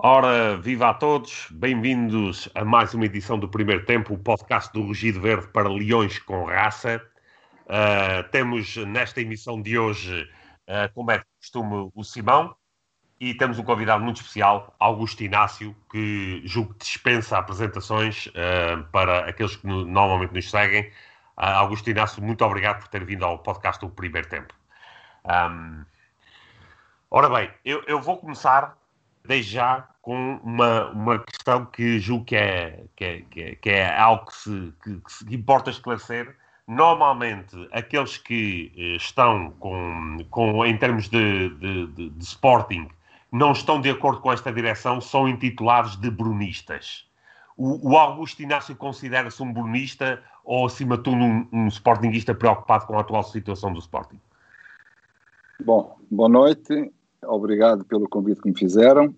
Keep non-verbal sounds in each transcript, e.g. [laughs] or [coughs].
Ora, viva a todos, bem-vindos a mais uma edição do Primeiro Tempo, o podcast do Rugido Verde para Leões com Raça. Uh, temos nesta emissão de hoje, uh, como é costume, o Simão e temos um convidado muito especial, Augusto Inácio, que julgo que dispensa apresentações uh, para aqueles que no, normalmente nos seguem. Augusto Inácio, muito obrigado por ter vindo ao podcast do Primeiro Tempo. Um, ora bem, eu, eu vou começar desde já com uma, uma questão que julgo que é, que é, que é, que é algo que, se, que, que, importa esclarecer. Normalmente, aqueles que eh, estão com, com em termos de, de, de, de Sporting, não estão de acordo com esta direção, são intitulados de brunistas. O, o Augusto Inácio considera-se um brunista ou, acima de tudo, um, um preocupado com a atual situação do Sporting? Bom, boa noite obrigado pelo convite que me fizeram.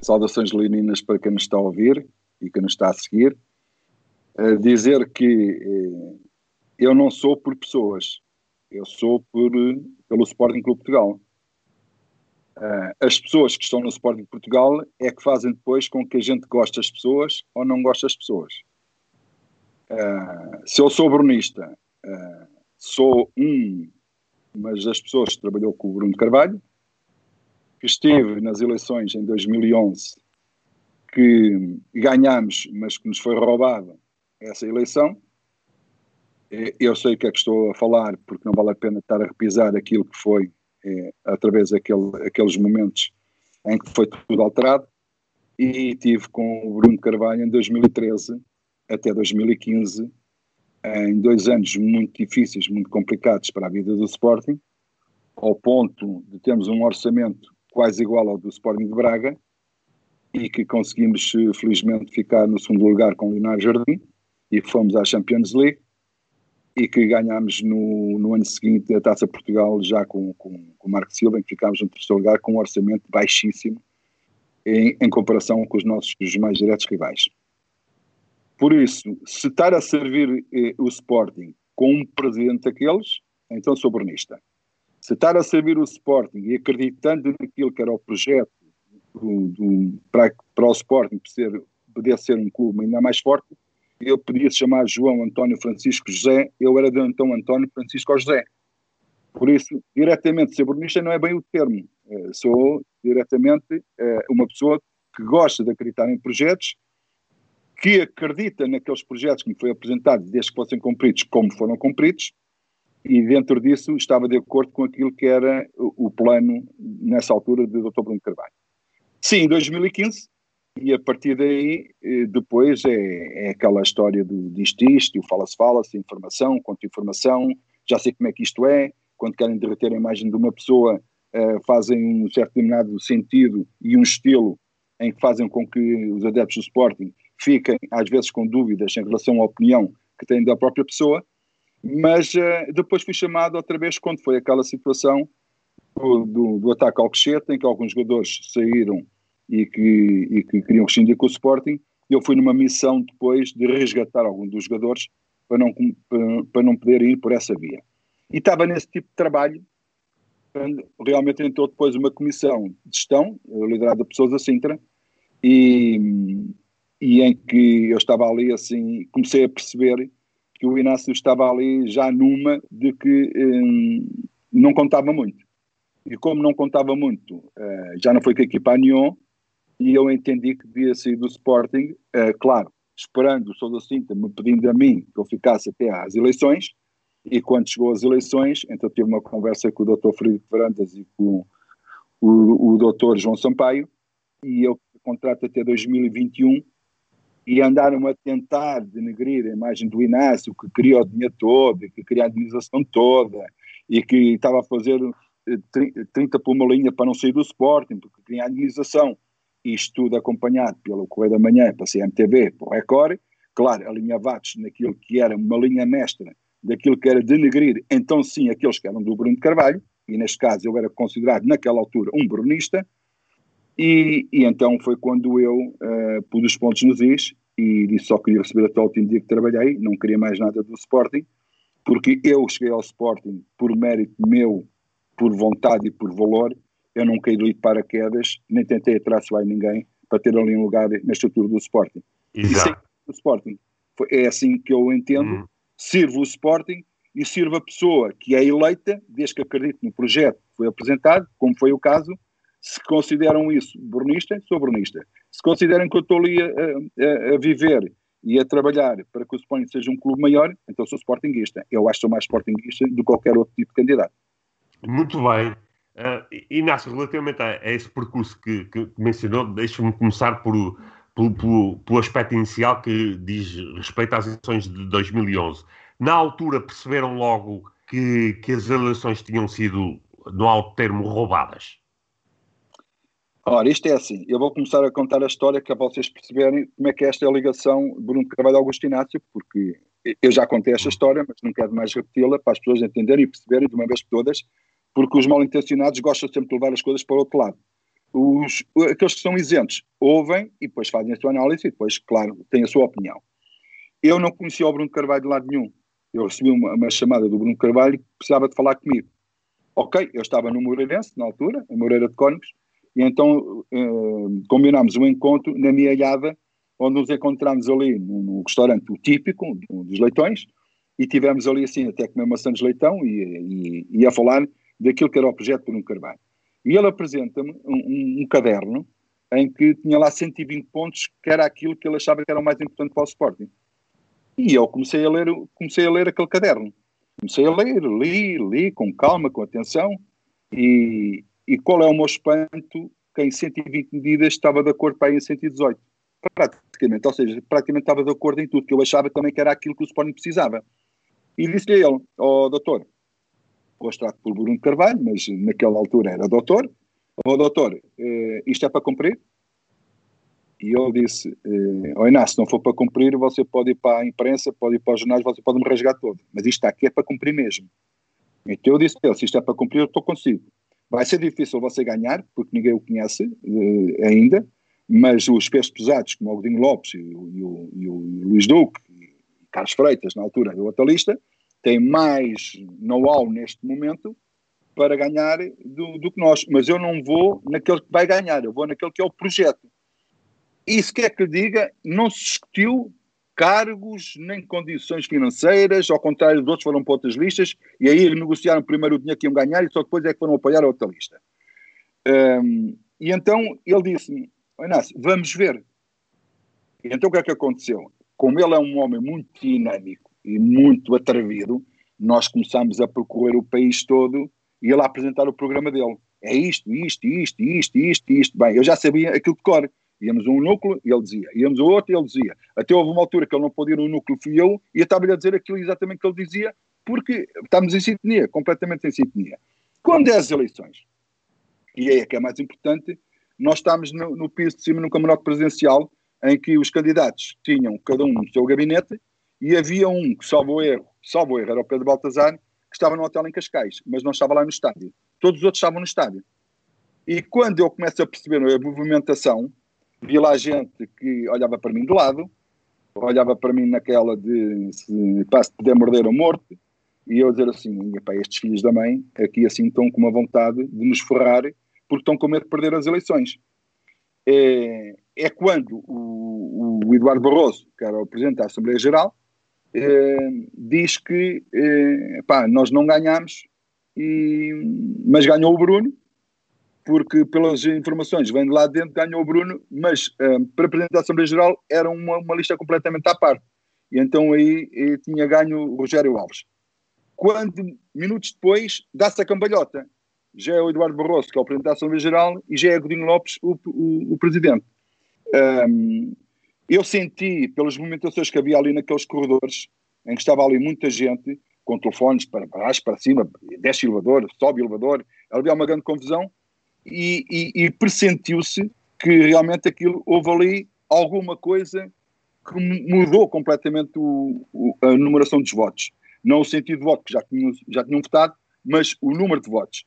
Saudações leoninas para quem nos está a ouvir e quem nos está a seguir. Uh, dizer que uh, eu não sou por pessoas, eu sou por, pelo Sporting Clube Portugal. Uh, as pessoas que estão no Sporting Portugal é que fazem depois com que a gente goste das pessoas ou não goste das pessoas. se eu sou brunista, sou um, mas das pessoas que trabalhou com o Bruno Carvalho, que esteve nas eleições em 2011, que ganhamos, mas que nos foi roubada essa eleição. Eu sei o que é que estou a falar, porque não vale a pena estar a repisar aquilo que foi é, através daqueles momentos em que foi tudo alterado. E tive com o Bruno Carvalho em 2013 até 2015, em dois anos muito difíceis, muito complicados para a vida do Sporting, ao ponto de termos um orçamento quase igual ao do Sporting de Braga e que conseguimos felizmente ficar no segundo lugar com o Leonardo Jardim e fomos à Champions League e que ganhámos no, no ano seguinte a Taça Portugal já com, com, com o Marco Silva, em que ficámos no terceiro lugar com um orçamento baixíssimo em, em comparação com os nossos os mais diretos rivais. Por isso, se estar a servir eh, o Sporting com um presidente daqueles, então sou bernista se estar a servir o Sporting e acreditando naquilo que era o projeto do, do, para, para o Sporting ser, poder ser um clube ainda mais forte, eu podia se chamar João António Francisco José, eu era de então António Francisco José. Por isso, diretamente ser brunista não é bem o termo. Uh, sou diretamente uh, uma pessoa que gosta de acreditar em projetos, que acredita naqueles projetos que me foi apresentado desde que fossem cumpridos, como foram cumpridos, e dentro disso estava de acordo com aquilo que era o, plano nessa altura de Dr. Bruno Carvalho. Sim, em 2015, e a partir daí, eh, depois é, é aquela história do disto isto, o fala-se fala-se, informação, contra-informação, já sei como é que isto é, quando querem derreter a imagem de uma pessoa, uh, fazem um certo determinado sentido e um estilo em que fazem com que os adeptos do Sporting fiquem, às vezes, com dúvidas em relação à opinião que têm da própria pessoa, mas uh, depois fui chamado outra vez quando foi aquela situação do, do, do ataque ao Quixete, em que alguns jogadores saíram e que, e que queriam rescindir com o Sporting. Eu fui numa missão depois de resgatar alguns dos jogadores para não, para, não poder ir por essa via. E estava nesse tipo de trabalho, realmente entrou depois uma comissão de gestão, liderada por pessoas da Sintra, e, e em que eu estava ali assim, comecei a perceber que o Inácio estava ali já numa de que hum, não contava muito. E como não contava muito, uh, já não foi com a equipa Nyon, e eu entendi que devia sair do Sporting, uh, claro, esperando o Sousa Cinta me pedindo a mim que eu ficasse até às eleições, e quando chegou às eleições, então tive uma conversa com o Dr. Frederico Varandas e com o, o Dr. João Sampaio, e eu contrato até 2021 e andaram a tentar denegrir a imagem do Inácio, que queria o dinheiro todo, que queria a indenização toda, e que estava a fazer 30 eh, por uma linha para não sair do Sporting, porque queria a indenização. Isto tudo acompanhado pelo Correio da Manhã, para a CMTV, para o Record, claro, alinhavados naquilo que era uma linha mestra, daquilo que era denegrir, então sim, aqueles que eram do Bruno Carvalho, e neste caso eu era considerado naquela altura um brunista, e, e, então foi quando eu uh, pus os pontos nos is e disse só que queria receber até o último dia que trabalhei, não queria mais nada do Sporting, porque eu cheguei ao Sporting por mérito meu, por vontade e por valor, eu não caí de paraquedas, nem tentei atraçar ninguém para ter ali um lugar na estrutura do Sporting. Exato. E o Sporting. É assim que eu entendo. Hum. Sirvo o Sporting e sirvo a pessoa que é eleita, desde que acredito no projeto que foi apresentado, como foi o caso. Se consideram isso bornista, sou bornista. Se consideram que eu estou ali a, a, a viver e a trabalhar para que o Sporting seja um clube maior, então sou Sportingista. Eu acho que sou mais Sportingista do que qualquer outro tipo de candidato. Muito bem. Uh, Inácio, relativamente a, a esse percurso que, que mencionou, deixe-me começar por, pelo, pelo, aspecto inicial que diz respeito às eleições de 2011. Na altura perceberam logo que, que as eleições tinham sido, no alto termo, roubadas? Ora, isto é assim, eu vou começar a contar a história é para vocês perceberem como é que é esta ligação Bruno Carvalho Augusto Inácio, porque eu já contei esta história, mas não quero mais repeti-la para as pessoas entenderem e perceberem de uma vez por todas, porque os mal intencionados gostam sempre de levar as coisas para o outro lado. Os, aqueles que são isentos ouvem e depois fazem a sua análise e depois, claro, têm a sua opinião. Eu não conhecia o Bruno Carvalho de lado nenhum. Eu recebi uma, uma chamada do Bruno Carvalho que precisava de falar comigo. Ok, eu estava no Moreirense, na altura, em Moreira de Cónigos, e então eh, combinámos um encontro na minha alhada, onde nos encontramos ali no restaurante típico dos leitões, e tivemos ali assim até comer maçã de leitão e, e, e, a falar daquilo que era o projeto Bruno Carvalho. E ele apresenta-me um, um, um, caderno em que tinha lá 120 pontos, que era aquilo que ele achava que era o mais importante para o Sporting. E eu comecei a ler, comecei a ler aquele caderno. Comecei a ler, li, li com calma, com atenção, e, e qual é o meu espanto? Que em 120 medidas estava de acordo para ir em 118. Praticamente, ou seja, praticamente estava de acordo em tudo, que eu achava também que era aquilo que o Sporting precisava. E disse-lhe a ele, ó oh, doutor, hoje por Bruno Carvalho, mas naquela altura era doutor, ó oh, doutor, eh, isto é para cumprir? E ele disse, eh, oh, Inácio, se não for para cumprir, você pode ir para a imprensa, pode ir para os jornais, você pode me rasgar todo. Mas isto aqui é para cumprir mesmo. Então eu disse se isto é para cumprir, eu estou consigo. Vai ser difícil você ganhar, porque ninguém o conhece uh, ainda, mas os pesos pesados, como o Godinho Lopes e o, e o, e o Luís Duque e Carlos Freitas, na altura do outra lista, têm mais know-how neste momento para ganhar do, do, que nós. Mas eu não vou naquele que vai ganhar, eu vou naquele que é o projeto. E se quer que eu diga, não se discutiu cargos, nem condições financeiras, ao contrário dos outros foram para outras listas, e aí negociaram primeiro o dinheiro que iam ganhar e só depois é que foram apoiar a outra lista. Um, e então ele disse-me, Inácio, vamos ver. E então o que é que aconteceu? Como ele é um homem muito dinâmico e muito atrevido, nós começamos a percorrer o país todo e ele a apresentar o programa dele. É isto, isto, isto, isto, isto, isto. Bem, eu já sabia aquilo de cor. Íamos um núcleo e ele dizia. Íamos a outro e ele dizia. Até houve uma altura que ele não podia ir no núcleo, fui eu, e eu estava-lhe a dizer aquilo exatamente que ele dizia, porque estamos em sintonia, completamente em sintonia. Quando é as eleições, e é que é mais importante, nós estamos no, no piso de cima, num camarote presidencial, em que os candidatos tinham cada um no seu gabinete, e havia um que, salvo erro, salvo erro, era o Pedro Baltazar, que estava no hotel em Cascais, mas não estava lá no estádio. Todos os outros estavam no estádio. E quando eu começo a perceber a movimentação, vi lá gente que olhava para mim de lado, olhava para mim naquela de se pá, se puder morder ou morte, e eu dizer assim, pá, estes filhos da mãe aqui assim estão com uma vontade de nos ferrar porque estão com medo de perder as eleições. É, é quando o, o, Eduardo Barroso, que era o Presidente da Assembleia Geral, é, diz que é, pá, nós não ganhamos, e, mas ganhou o Bruno, porque pelas informações vem de lá dentro, ganhou o Bruno, mas um, eh, para Presidente da Assembleia Geral era uma, uma, lista completamente à parte. E então aí, aí tinha ganho o Rogério Alves. Quando, minutos depois, dá-se a cambalhota. Já é o Eduardo Barroso, que é o Presidente da Assembleia Geral, e já é Godinho Lopes, o, o, o Presidente. Um, eu senti, pelas movimentações que havia ali naqueles corredores, em que estava ali muita gente, com telefones para baixo, para cima, desce elevador, sobe elevador, havia uma grande confusão, e, e, e pressentiu-se que realmente aquilo houve ali alguma coisa que mudou completamente o, o, a numeração dos votos. Não o sentido de voto, que já tinham, já tinham votado, mas o número de votos.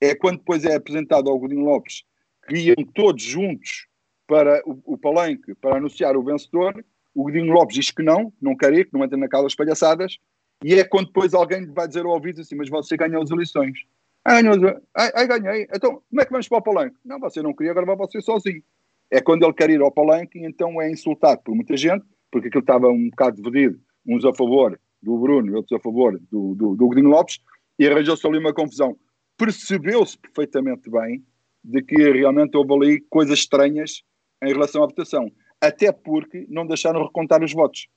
É quando depois é apresentado ao Godinho Lopes que iam todos juntos para o, o palenque para anunciar o vencedor, o Godinho Lopes diz que não, não quer ir, que não entra naquelas palhaçadas, e é quando depois alguém vai dizer ao ouvido assim, mas você ganhou as eleições. Ai, ai, ganhei. Então, como é que vamos para o palanque? Não, você não queria, agora você sozinho. É quando ele quer ir ao palanque, então é insultado por muita gente, porque aquilo estava um bocado dividido, uns a favor do Bruno outros a favor do, do, do Godinho Lopes, e arranjou-se ali uma confusão. Percebeu-se perfeitamente bem de que realmente houve ali coisas estranhas em relação à votação. Até porque não deixaram recontar os votos.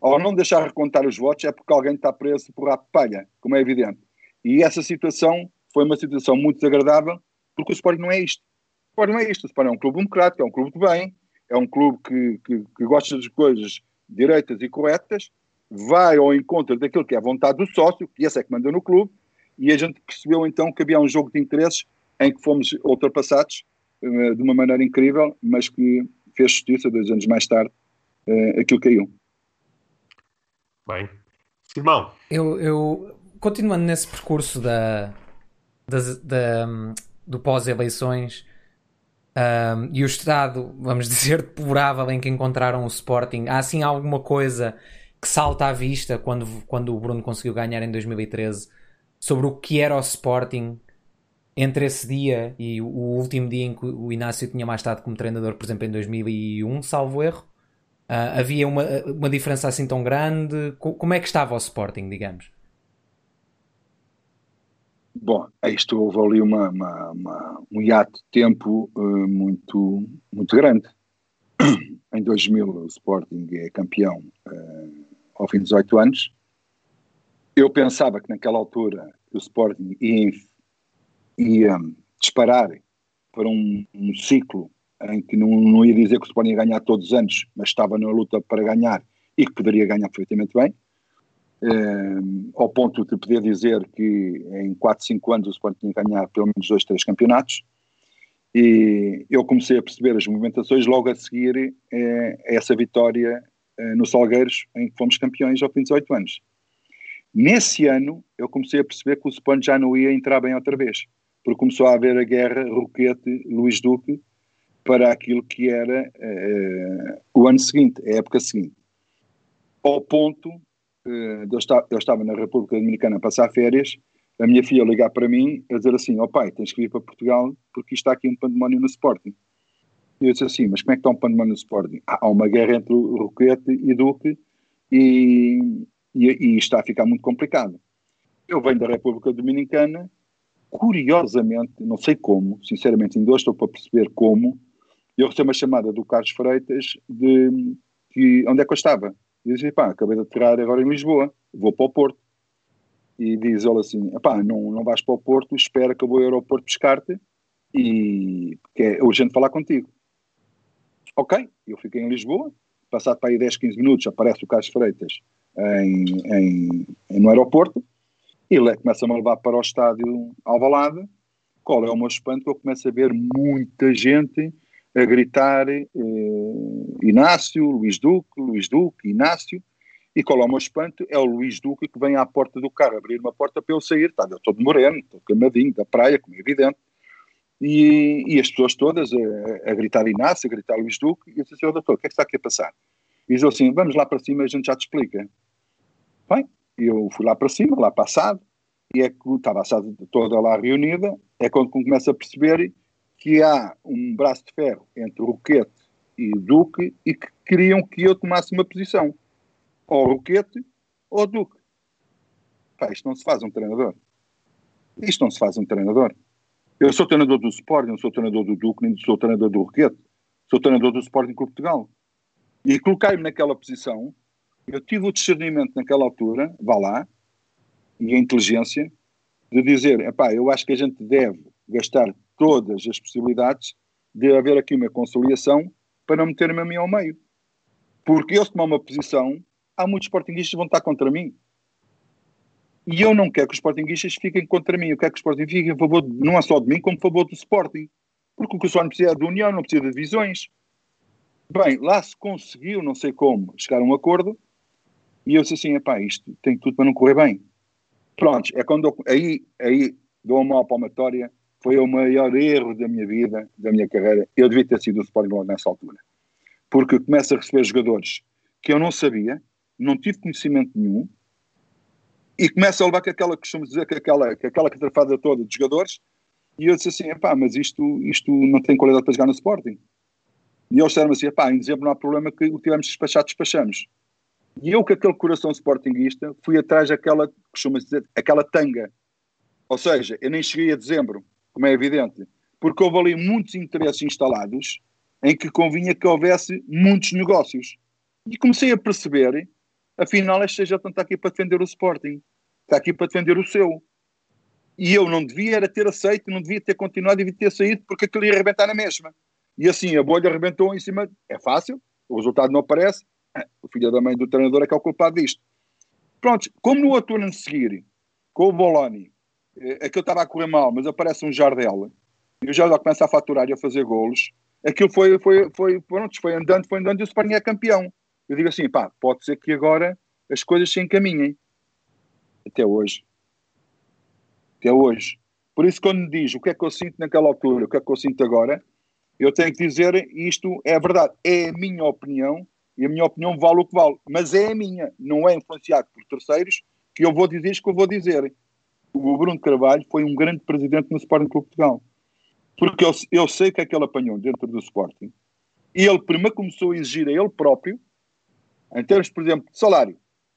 Ao não deixar recontar os votos é porque alguém está preso por palha, como é evidente. E essa situação foi uma situação muito desagradável, porque o Sporting não é isto. O Sporting não é isto. O Sporting é um clube democrático, é um clube de bem, é um clube que, que, que gosta das coisas direitas e corretas, vai ao encontro daquilo que é a vontade do sócio, que esse é que manda no clube, e a gente percebeu então que havia um jogo de interesses em que fomos ultrapassados uh, de uma maneira incrível, mas que fez justiça dois anos mais tarde, uh, aquilo caiu. Bem. Simão. Eu, eu, continuando nesse percurso da, da, da do pós-eleições um, e o estado, vamos [laughs] dizer, deplorável em que encontraram o Sporting, há assim alguma coisa que salta à vista quando, quando o Bruno conseguiu ganhar em 2013 sobre o que era o Sporting entre esse dia e o último dia em que o Inácio tinha mais estado como treinador, por exemplo, em 2001, salvo erro. Uh, havia uma, uma diferença assim tão grande? Como é que estava o Sporting, digamos? Bom, isto houve ali uma, uma, uma, um hiato de tempo uh, muito, muito grande. em 2000 o Sporting é campeão uh, ao fim de 18 anos. Eu pensava que naquela altura o Sporting ia, ia disparar para um, um ciclo em que não, não ia dizer que o Sporting ia ganhar todos os anos, mas estava na luta para ganhar e que poderia ganhar perfeitamente bem. Uh, ao ponto de poder dizer que em 4, 5 anos o Sporting tinha ganhar pelo menos dois, três campeonatos. E eu comecei a perceber as movimentações logo a seguir eh, essa vitória eh, no Salgueiros, em que fomos campeões ao fim de 18 anos. Nesse ano, eu comecei a perceber que o Sporting já não ia entrar bem outra vez, porque começou a haver a guerra Roquete-Luís Duque, para aquilo que era uh, o ano seguinte, a época seguinte. Ao ponto uh, eu, estar, eu estava na República Dominicana a passar férias, a minha filha ligar para mim a dizer assim: Ó oh, pai, tens que ir para Portugal porque está aqui um pandemónio no Sporting. E eu disse assim: Mas como é que está um pandemónio no Sporting? Há uma guerra entre o Roquete e Duque e, e, e está a ficar muito complicado. Eu venho da República Dominicana, curiosamente, não sei como, sinceramente, ainda estou para perceber como, eu recebi uma chamada do Carlos Freitas de que, onde é que eu estava. Disse, pá, acabei de aterrar agora em Lisboa, vou para o Porto. E diz ele assim, pá, não, não vais para o Porto, espera que eu vou ao aeroporto pescar-te e que é urgente falar contigo. Ok, eu fiquei em Lisboa, passado para aí 10, 15 minutos aparece o Carlos Freitas em, em, em no aeroporto e ele começa-me a levar para o estádio Alvalade. Qual é o meu espanto? Eu começo a ver muita gente a gritar eh, Inácio, Luís Duque, Luís Duque, Inácio, e qual é o meu espanto? É o Luís Duque que vem à porta do carro abrir uma porta para eu sair, está eu todo moreno, estou camadinho da praia, como é evidente, e, e as pessoas todas a, a, gritar Inácio, a gritar Luís Duque, e eu disse, oh, doutor, o que é que está aqui a passar? E diz assim, vamos lá para cima a gente já te explica. Bem, eu fui lá para cima, lá passado, e é que estava a sala toda lá reunida, é quando começo a perceber que há um braço de ferro entre Roquete e Duque e que queriam que eu tomasse uma posição. Ou Roquete ou Duque. Pá, isto não se faz um treinador. Isto não se faz um treinador. Eu sou treinador do Sporting, não sou treinador do Duque, nem sou treinador do Roquete. Sou treinador do Sporting Clube Portugal. E coloquei-me naquela posição, eu tive o discernimento naquela altura, vá lá, e a inteligência, de dizer, epá, eu acho que a gente deve gastar todas as possibilidades de haver aqui uma conciliação para não meter-me a mim ao meio. Porque eu, se tomar uma posição, há muitos sportinguistas que vão estar contra mim. E eu não quero que os sportinguistas fiquem contra mim. Eu quero que os Sporting fiquem a favor, de, não é só de mim, como a favor do Sporting. Porque o que o Sporting precisa é de união, não precisa de divisões. Bem, lá se conseguiu, não sei como, chegar a um acordo. E eu disse assim, epá, isto tem tudo para não correr bem. Pronto, é quando eu, aí, aí dou uma palmatória foi o maior erro da minha vida, da minha carreira. Eu devia ter sido o Sporting nessa altura. Porque começo a receber jogadores que eu não sabia, não tive conhecimento nenhum, e começa a levar com aquela, costumo dizer, com aquela, com aquela catrafada toda de jogadores, e eu disse assim, pá, mas isto, isto não tem qualidade para jogar no Sporting. E eles disseram assim, pá, em dezembro não há problema que o tivemos despachado, despachamos. E eu, com aquele coração sportinguista, fui atrás daquela, costuma dizer, aquela tanga. Ou seja, eu nem cheguei a dezembro, como é evidente, porque houve ali muitos interesses instalados em que convinha que houvesse muitos negócios. E comecei a perceber, afinal, esta já está aqui para defender o Sporting, está aqui para defender o seu. E eu não devia era ter aceito, não devia ter continuado, devia ter saído, porque aquilo ia arrebentar na mesma. E assim, a bolha arrebentou em cima, é fácil, o resultado não aparece, o filho da mãe do treinador é que é o culpado disto. Pronto, como no outro ano seguir, com o Boloni, é que eu estava a correr mal, mas aparece um Jardel, e o Jardel começa a faturar e a fazer golos, aquilo foi, foi, foi, pronto, foi andando, foi andando e o Sporting é campeão. Eu digo assim, pá, pode ser que agora as coisas se encaminhem. Até hoje. Até hoje. Por isso, quando me diz o que é que eu sinto naquela altura, o que é que eu sinto agora, eu tenho que dizer isto é verdade. É a minha opinião e a minha opinião vale o que vale. Mas é a minha, não é influenciado por terceiros que eu vou dizer isto que eu vou dizer. O Bruno Carvalho foi um grande presidente no Sporting Clube de Portugal. Porque eu, eu sei o que é que ele apanhou dentro do Sporting. E ele primeiro começou a exigir a ele próprio, em termos, por exemplo, de salário.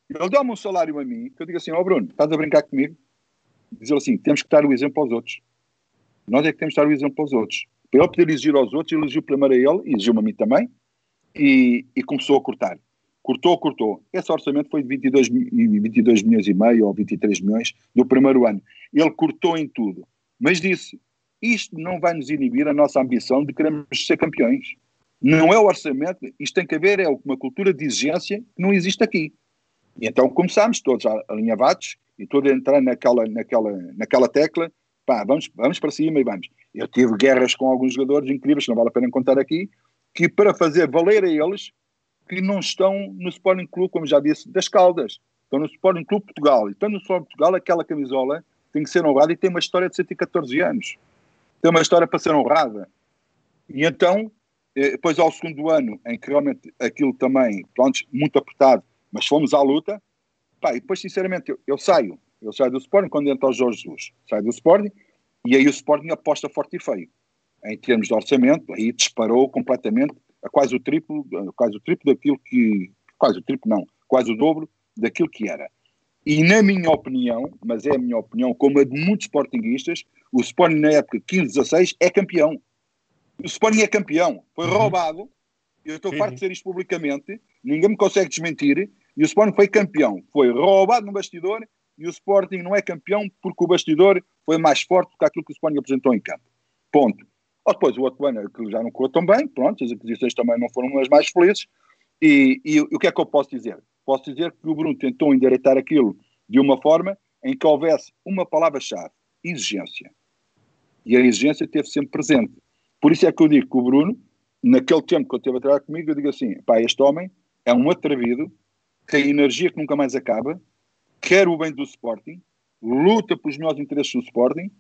Ele dá-me um salário a mim, que eu digo assim, ó oh Bruno, estás a brincar comigo? Diz ele assim, temos que dar o exemplo aos outros. Nós é que temos que dar o exemplo aos outros. Para ele poder exigir aos outros, ele exigiu primeiro a ele, exigiu-me a mim também, e, e, começou a cortar. Cortou, cortou. Esse orçamento foi de 22, 22 milhões e meio ou 23 milhões no primeiro ano. Ele cortou em tudo. Mas disse, isto não vai nos inibir a nossa ambição de queremos ser campeões. Não é o orçamento, isto tem que haver é uma cultura de exigência que não existe aqui. E então começámos todos alinhavados e todos a entrar naquela, naquela, naquela tecla, pá, vamos, vamos para cima e vamos. Eu tive guerras com alguns jogadores incríveis, não vale a pena contar aqui, que para fazer valer a eles que não estão no Sporting Clube, como já disse, das Caldas. Estão no Sporting Clube Portugal. E estão no Sporting Portugal, aquela camisola tem que ser honrada e tem uma história de 114 anos. Tem uma história para ser honrada. E então, eh, depois ao segundo ano, em que realmente aquilo também, pronto, muito apertado, mas fomos à luta, pá, e depois sinceramente eu, eu saio, eu saio do Sporting quando entra o Jorge Jesus, saio do Sporting, e aí o Sporting aposta forte e feio. Em termos de orçamento, aí disparou completamente a quase o triplo, quase o triplo daquilo que, quase o triplo não, quase o dobro daquilo que era. E na minha opinião, mas é a minha opinião, como a de muitos sportinguistas, o Sporting na época 15-16 é campeão. O Sporting é campeão. Foi uhum. roubado. Eu estou farto de dizer isto publicamente. Ninguém me consegue desmentir. E o Sporting foi campeão. Foi roubado no bastidor e o Sporting não é campeão porque o bastidor foi mais forte do que aquilo que o Sporting apresentou em campo. Ponto. Ou depois o outro ano que já não correu tão bem, pronto, as aquisições também não foram as mais felizes. E, e, e o que é que eu posso dizer? Posso dizer que o Bruno tentou endireitar aquilo de uma forma em que houvesse uma palavra-chave: exigência. E a exigência esteve sempre presente. Por isso é que eu digo que o Bruno, naquele tempo que ele teve a trabalhar comigo, eu digo assim: pá, este homem é um atrevido, tem energia que nunca mais acaba, quer o bem do Sporting, luta pelos melhores interesses do Sporting.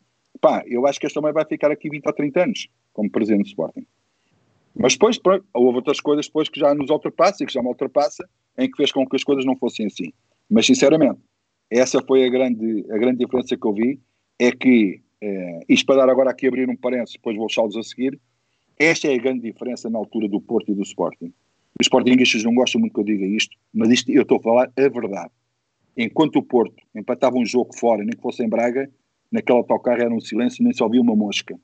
Pá, eu acho que este homem vai ficar aqui 20 ou 30 anos como presidente do Sporting. Mas depois, pronto, houve outras coisas depois que já nos ultrapassa e que já me ultrapassa, em que fez com que as coisas não fossem assim. Mas, sinceramente, essa foi a grande, a grande diferença que eu vi, é que, eh, isto para dar agora aqui abrir um parênteses, depois vou deixá-los a seguir, esta é a grande diferença na altura do Porto e do Sporting. Os Sportingistas não gostam muito que eu diga isto, mas isto eu estou a falar a verdade. Enquanto o Porto empatava um jogo fora, nem que fosse em Braga, naquele autocarro era um silêncio, nem se ouvia uma mosca.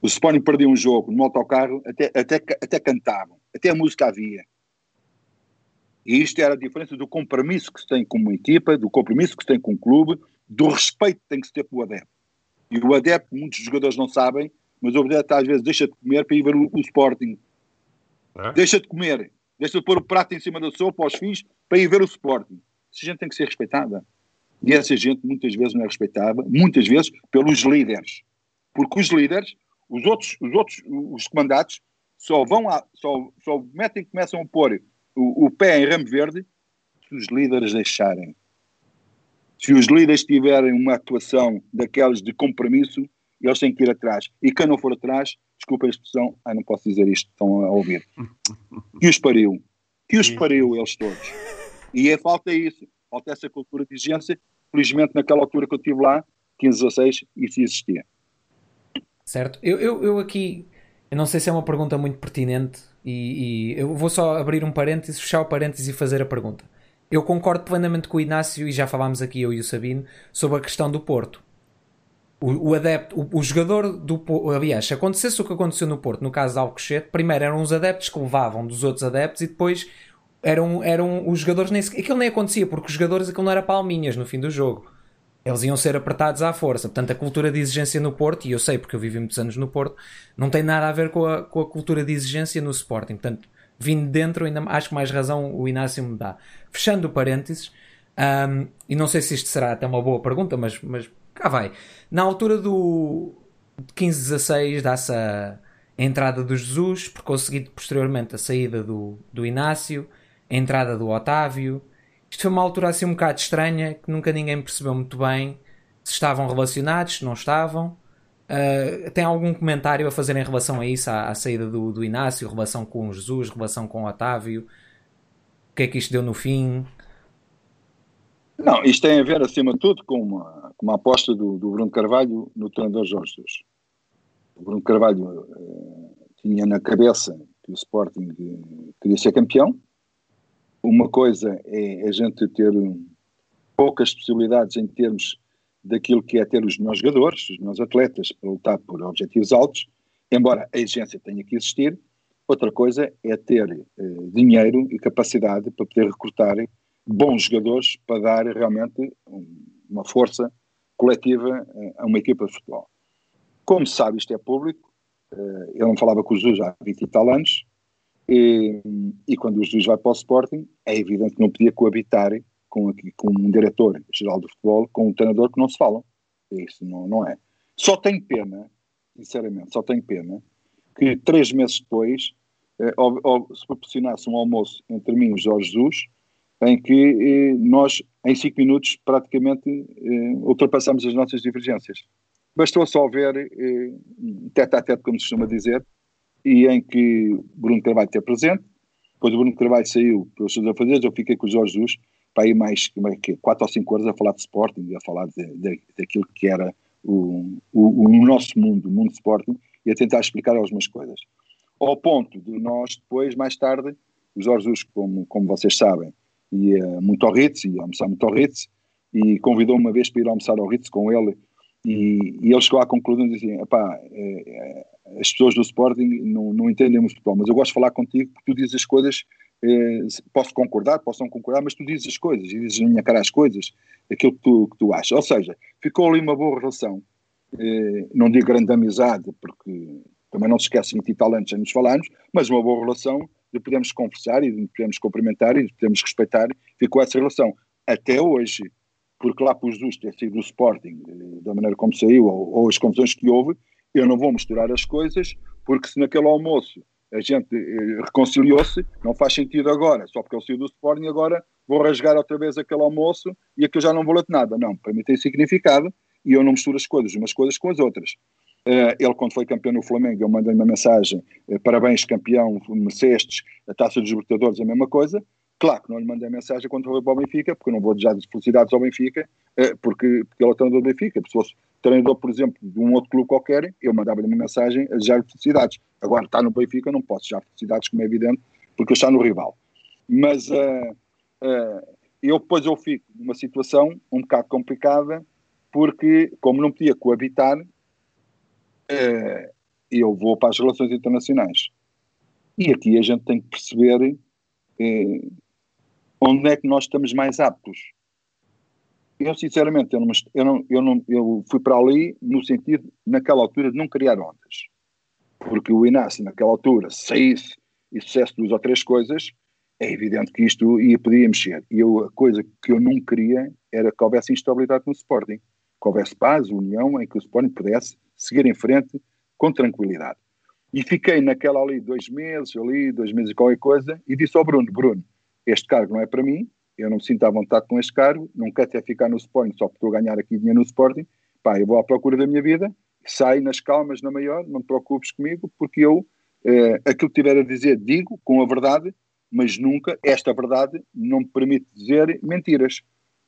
O Sporting perdia um jogo no autocarro, até, até, até cantavam, até a música havia. E isto era a diferença do compromisso que se tem com uma equipa, do compromisso que se tem com o clube, do respeito que tem que se ter com o adepto. E o adepto, muitos jogadores não sabem, mas o adepto às vezes deixa de comer para ir ver o, o Sporting. É? Deixa de comer, deixa de pôr o prato em cima da sopa aos fins para ir ver o Sporting. Essa gente tem que ser respeitada. E essa gente muitas vezes não é respeitada, muitas vezes pelos líderes. Porque os líderes os outros, os outros, os comandados só vão a, só, só metem, começam a pôr o, o pé em ramo verde se os líderes deixarem. Se os líderes tiverem uma atuação daquelas de compromisso, eles têm que ir atrás. E quem não for atrás, desculpa a expressão, ah, não posso dizer isto, estão a ouvir. Que os pariu. Que os pariu, eles todos. E é falta isso. Falta essa cultura de exigência. Felizmente, naquela altura que eu estive lá, 15, 16, isso existia. Certo. Eu, eu, eu aqui, eu não sei se é uma pergunta muito pertinente e, e eu vou só abrir um parênteses, fechar o parênteses e fazer a pergunta. Eu concordo plenamente com o Inácio e já falámos aqui eu e o Sabino sobre a questão do Porto. O, o adepto, o, o, jogador do aliás, se acontecesse o que aconteceu no Porto, no caso de Alcochete, primeiro eram os adeptos que levavam dos outros adeptos e depois eram, eram os jogadores nem aquilo nem acontecia porque os jogadores aquilo não era palminhas no fim do jogo eles iam ser apertados à força. Portanto, a cultura de exigência no Porto, e eu sei porque eu vivi muitos anos no Porto, não tem nada a ver com a, com a cultura de exigência no Sporting. Portanto, vindo dentro, ainda acho que mais razão o Inácio me dá. Fechando o parênteses, um, e não sei se isto será até uma boa pergunta, mas, mas cá vai. Na altura do 15-16 dá-se a entrada do Jesus, por conseguido posteriormente a saída do, do Inácio, a entrada do Otávio. Isto foi uma altura assim um bocado estranha, que nunca ninguém percebeu muito bem se estavam relacionados, se não estavam. Uh, tem algum comentário a fazer em relação a isso, à, à saída do, do, Inácio, relação com Jesus, relação com Otávio? O que é que isto deu no fim? Não, isto tem a ver, acima de tudo, com uma, com uma aposta do, do Bruno Carvalho no treinador Jorge Jesus. O Bruno Carvalho eh, tinha na cabeça que o Sporting eh, queria ser campeão. Uma coisa é a gente ter poucas possibilidades em termos daquilo que é ter os melhores jogadores, os melhores atletas para lutar por objetivos altos, embora a exigência tenha que existir. Outra coisa é ter eh, dinheiro e capacidade para poder recrutar bons jogadores para dar realmente uma força coletiva eh, a uma equipa de futebol. Como se sabe, isto é público. Eh, eu não falava com o Jesus há 20 e tal anos, e, e, quando o Jesus vai para o Sporting, é evidente que não podia coabitar com, aqui, com um diretor-geral de futebol, com um treinador que não se falam. Isso não, não é. Só tenho pena, sinceramente, só tenho pena que três meses depois eh, se proporcionasse um almoço entre mim e o Jorge Jesus, em que eh, nós, em cinco minutos, praticamente eh, ultrapassamos as nossas divergências. Bastou só ver, eh, tete a tete, como se costuma dizer, e em que Bruno Carvalho esteve presente, depois o Bruno Carvalho saiu pelos seus afazeres, eu fiquei com o Jorge Jesus para ir mais que, quatro ou cinco horas a falar de Sporting, a falar de, de, daquilo que era o, o, o, nosso mundo, o mundo Sporting, e a tentar explicar algumas coisas. Ao ponto de nós depois, mais tarde, o Jorge Jesus, como, como vocês sabem, ia muito ao Ritz, ia almoçar muito ao Ritz, e convidou-me uma vez para ir almoçar ao Ritz com ele, e, e ele chegou à conclusão de dizer, pá, é, é, as pessoas do Sporting não, não entendem muito futebol, mas eu gosto de falar contigo porque tu dizes as coisas eh, posso concordar, posso não concordar, mas tu dizes as coisas e dizes na minha cara as coisas, aquilo que tu, que tu achas. Ou seja, ficou ali uma boa relação. Eh, não digo grande amizade, porque também não se esquece 20 e tal anos nos falamos, mas uma boa relação de podermos conversar e de podermos cumprimentar e de podermos respeitar. Ficou essa relação. Até hoje, porque lá os Jesus ter sido do Sporting, eh, da maneira como saiu, ou, ou as confusões que houve, eu não vou misturar as coisas, porque se naquele almoço a gente eh, reconciliou-se, não faz sentido agora, só porque ele saiu do Sporting, agora vou rasgar outra vez aquele almoço e aquilo já não vale de nada. Não, para mim tem significado e eu não misturo as coisas, umas coisas com as outras. Uh, ele, quando foi campeão no Flamengo, eu mandei uma mensagem: parabéns, campeão, merecestes, a taça dos Libertadores, a mesma coisa. Claro que não lhe mandei mensagem quando foi para o Benfica, porque eu não vou desejar de felicidades ao Benfica, uh, porque, porque ele é treinador do Benfica. Se fosse treinador, por exemplo, de um outro clube qualquer, eu mandava-lhe uma mensagem a desejar felicidades. Agora, está no Benfica, não posso desejar felicidades, como é evidente, porque está no rival. Mas uh, uh, eu depois eu fico numa situação um bocado complicada, porque, como não podia coabitar, uh, eu vou para as relações internacionais. E aqui a gente tem que perceber onde é que nós estamos mais aptos? Eu sinceramente eu não, eu não, eu não eu fui para ali no sentido naquela altura de não criar ondas. Porque o Inácio naquela altura saísse e sucesso duas ou três coisas é evidente que isto ia podia mexer. E eu, a coisa que eu não queria era que houvesse instabilidade no Sporting. Que houvesse paz, união em que o Sporting pudesse seguir em frente com tranquilidade. E fiquei naquela ali dois meses ali, dois meses e qualquer coisa e disse ao Bruno, Bruno este cargo não é para mim eu não me sinto à vontade com este cargo, não quero até ficar no Sporting só porque estou a ganhar aqui dinheiro no Sporting, pá, eu vou à procura da minha vida, saio nas calmas, na maior, não te preocupes comigo, porque eu, eh, aquilo que tiver a dizer, digo com a verdade, mas nunca, esta verdade não me permite dizer mentiras,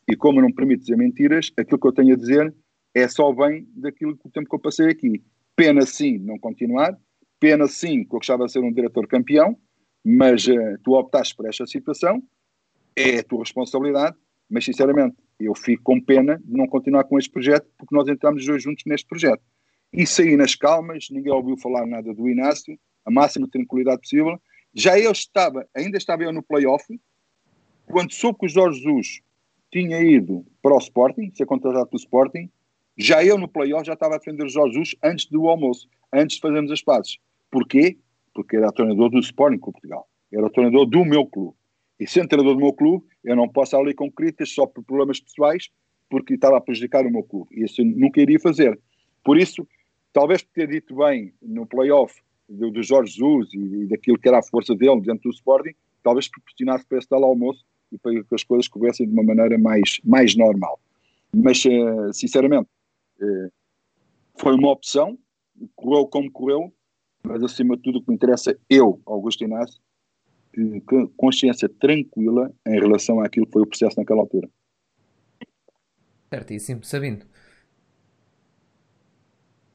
E como não me permite dizer mentiras, aquilo que eu tenho a dizer é só bem daquilo que o tempo que eu passei aqui. Pena sim não continuar, pena sim que eu gostava de ser um diretor campeão, mas uh, tu optaste por esta situação, é a tua responsabilidade, mas sinceramente eu fico com pena de não continuar com este projeto, porque nós entramos dois juntos neste projeto. E saí nas calmas, ninguém ouviu falar nada do Inácio, a máxima tranquilidade possível. Já eu estava, ainda estava eu no playoff, quando soube que o Jorge Jesus tinha ido para o Sporting, ser contratado pelo Sporting, já eu no playoff já estava a defender o Jorge Jesus antes do almoço, antes de fazermos as pazes. Porquê? Porque era treinador do Sporting com Portugal. Era treinador do meu clube. E sendo treinador do meu clube, eu não posso ali com críticas só por problemas pessoais, porque estava a prejudicar o meu clube. E isso nunca iria fazer. Por isso, talvez ter dito bem no playoff do, do Jorge Jesus e, e, daquilo que era a força dele dentro do Sporting, talvez proporcionasse para esse tal almoço e para que as coisas corressem de uma maneira mais, mais normal. Mas, uh, sinceramente, uh, foi uma opção, correu como correu, mas acima de tudo o que me interessa, eu, Augusto Inácio, que, que consciência tranquila em relação àquilo que foi o processo naquela altura. Certíssimo, Sabino.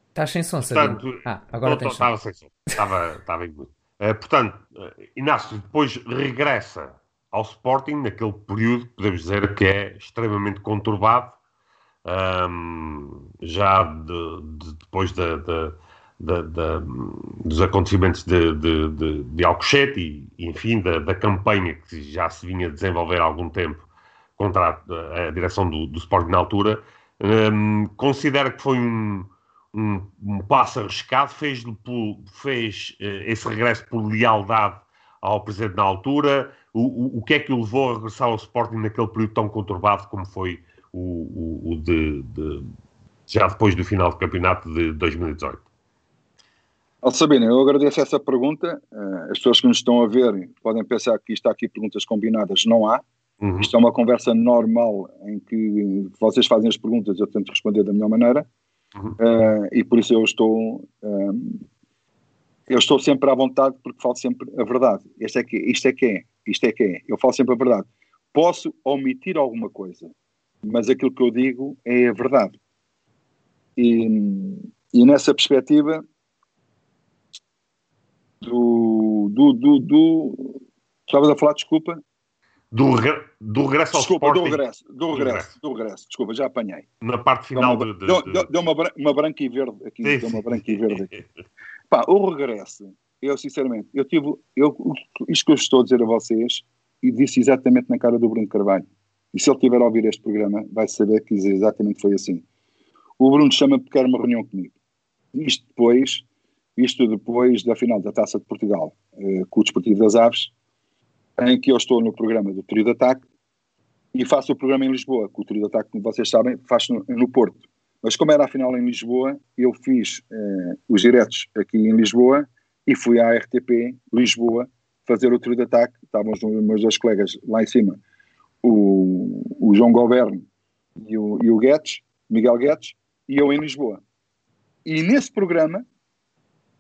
Estás sem som, Sabino? Portanto, ah, agora tens Estava sem som. Estava, estava em uh, Portanto, uh, Inácio depois regressa ao Sporting naquele período, podemos dizer que é extremamente conturbado, um, já de, de, depois da, de, da, da, dos acontecimentos de, de, de, de Alcochete e, enfim, da, da, campanha que já se vinha desenvolver há algum tempo contra a, a direção do, do Sporting na altura, um, considera que foi um, um, um passo arriscado, fez, fez uh, esse regresso por lealdade ao Presidente na altura, o, o, o, que é que o levou a regressar ao Sporting naquele período tão conturbado como foi o, o de, de, já depois do final do campeonato de 2018? Oh, Sabina, eu agradeço essa pergunta. Uh, as pessoas que nos estão a ver podem pensar que está aqui perguntas combinadas. Não há. Uhum. Isto é uma conversa normal em que vocês fazem as perguntas, eu tento responder da melhor maneira. Uhum. Uh, e por isso eu estou, uh, eu estou sempre à vontade porque falo sempre a verdade. Isto é que, isto é que é, isto é que é. Eu falo sempre a verdade. Posso omitir alguma coisa, mas aquilo que eu digo é a verdade. E, e nessa perspectiva, do. do, do, do Estavas a falar, desculpa? Do, re, do regresso ao desculpa, Sporting. Do regresso, do regresso, do regresso, desculpa, já apanhei. Na parte final deu, uma, de, deu, de... deu, uma, uma branca e verde aqui, sim, deu uma branca e verde aqui. [laughs] Pá, o regresso, eu sinceramente, eu tive, eu, isto que eu estou a dizer a vocês, e disse exatamente na cara do Bruno Carvalho. E se ele tiver a ouvir este programa, vai saber que exatamente foi assim. O Bruno chama-me porque quer uma reunião comigo. Isto depois isto depois da final da Taça de Portugal eh, com o Desportivo das Aves, em que eu estou no programa do Trio de Ataque e faço o programa em Lisboa, que o Trio de Ataque, como vocês sabem, faz no, no Porto. Mas como era a final em Lisboa, eu fiz eh, os diretos aqui em Lisboa e fui à RTP Lisboa fazer o trio de ataque. Estavam os meus dois colegas lá em cima, o, o João Governo e o, e o Guedes, Miguel Guedes, e eu em Lisboa. E nesse programa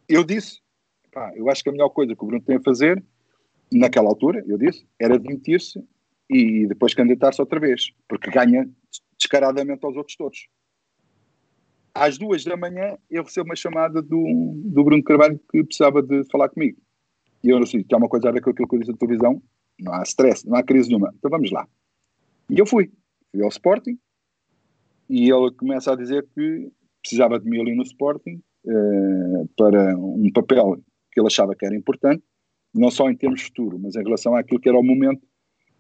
eu disse, pá, eu acho que a melhor coisa que o Bruno tem a fazer, naquela altura, eu disse, era demitir-se e depois candidatar-se outra vez, porque ganha descaradamente aos outros todos. Às duas da manhã, eu recebo uma chamada do, do Bruno Carvalho que precisava de falar comigo. E eu disse, tem uma coisa a ver com aquilo que eu disse na televisão, não há stress, não há crise nenhuma, então vamos lá. E eu fui, fui ao Sporting, e ele começa a dizer que precisava de mim ali no Sporting, uh, para um papel que ele achava que era importante, não só em termos futuro, mas em relação àquilo que era o momento,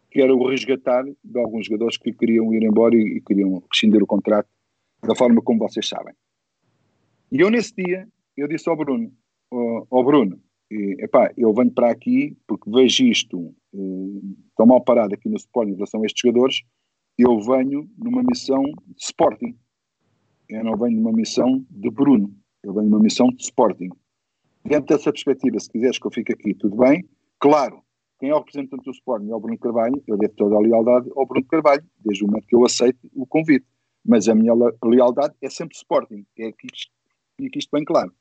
que era o resgatar de alguns jogadores que queriam ir embora e, e queriam rescindir o contrato da forma como vocês sabem. E eu nesse dia, eu disse ao Bruno, ao, Bruno, e, epá, eu venho para aqui porque vejo isto uh, tão mal parado aqui no Sporting em relação a estes jogadores, eu venho numa missão de Sporting. Eu não venho numa missão de Bruno. Eu venho numa missão de Sporting. Dentro dessa perspectiva, se quiseres que eu fique aqui, tudo bem. Claro, quem é o representante do Sporting é o Bruno Carvalho, eu devo toda a lealdade ao Bruno Carvalho, desde o momento que eu aceito o convite. Mas a minha lealdade é sempre Sporting, é isto, que isto bem claro.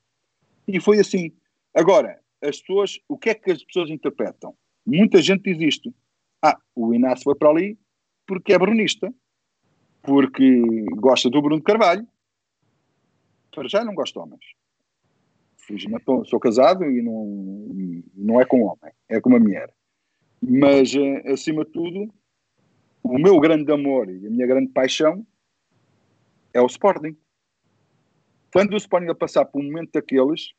E foi assim. Agora, as pessoas, o que é que as pessoas interpretam? Muita gente diz isto. Ah, o Inácio foi para ali porque é brunista. porque gosta do Bruno Carvalho. Para já não gosto de homens. Sou casado e não, não é com homem, é com uma mulher. Mas, eh, acima de tudo, o meu grande amor e a minha grande paixão é o Sporting. Quando o Sporting passar por um momento daqueles,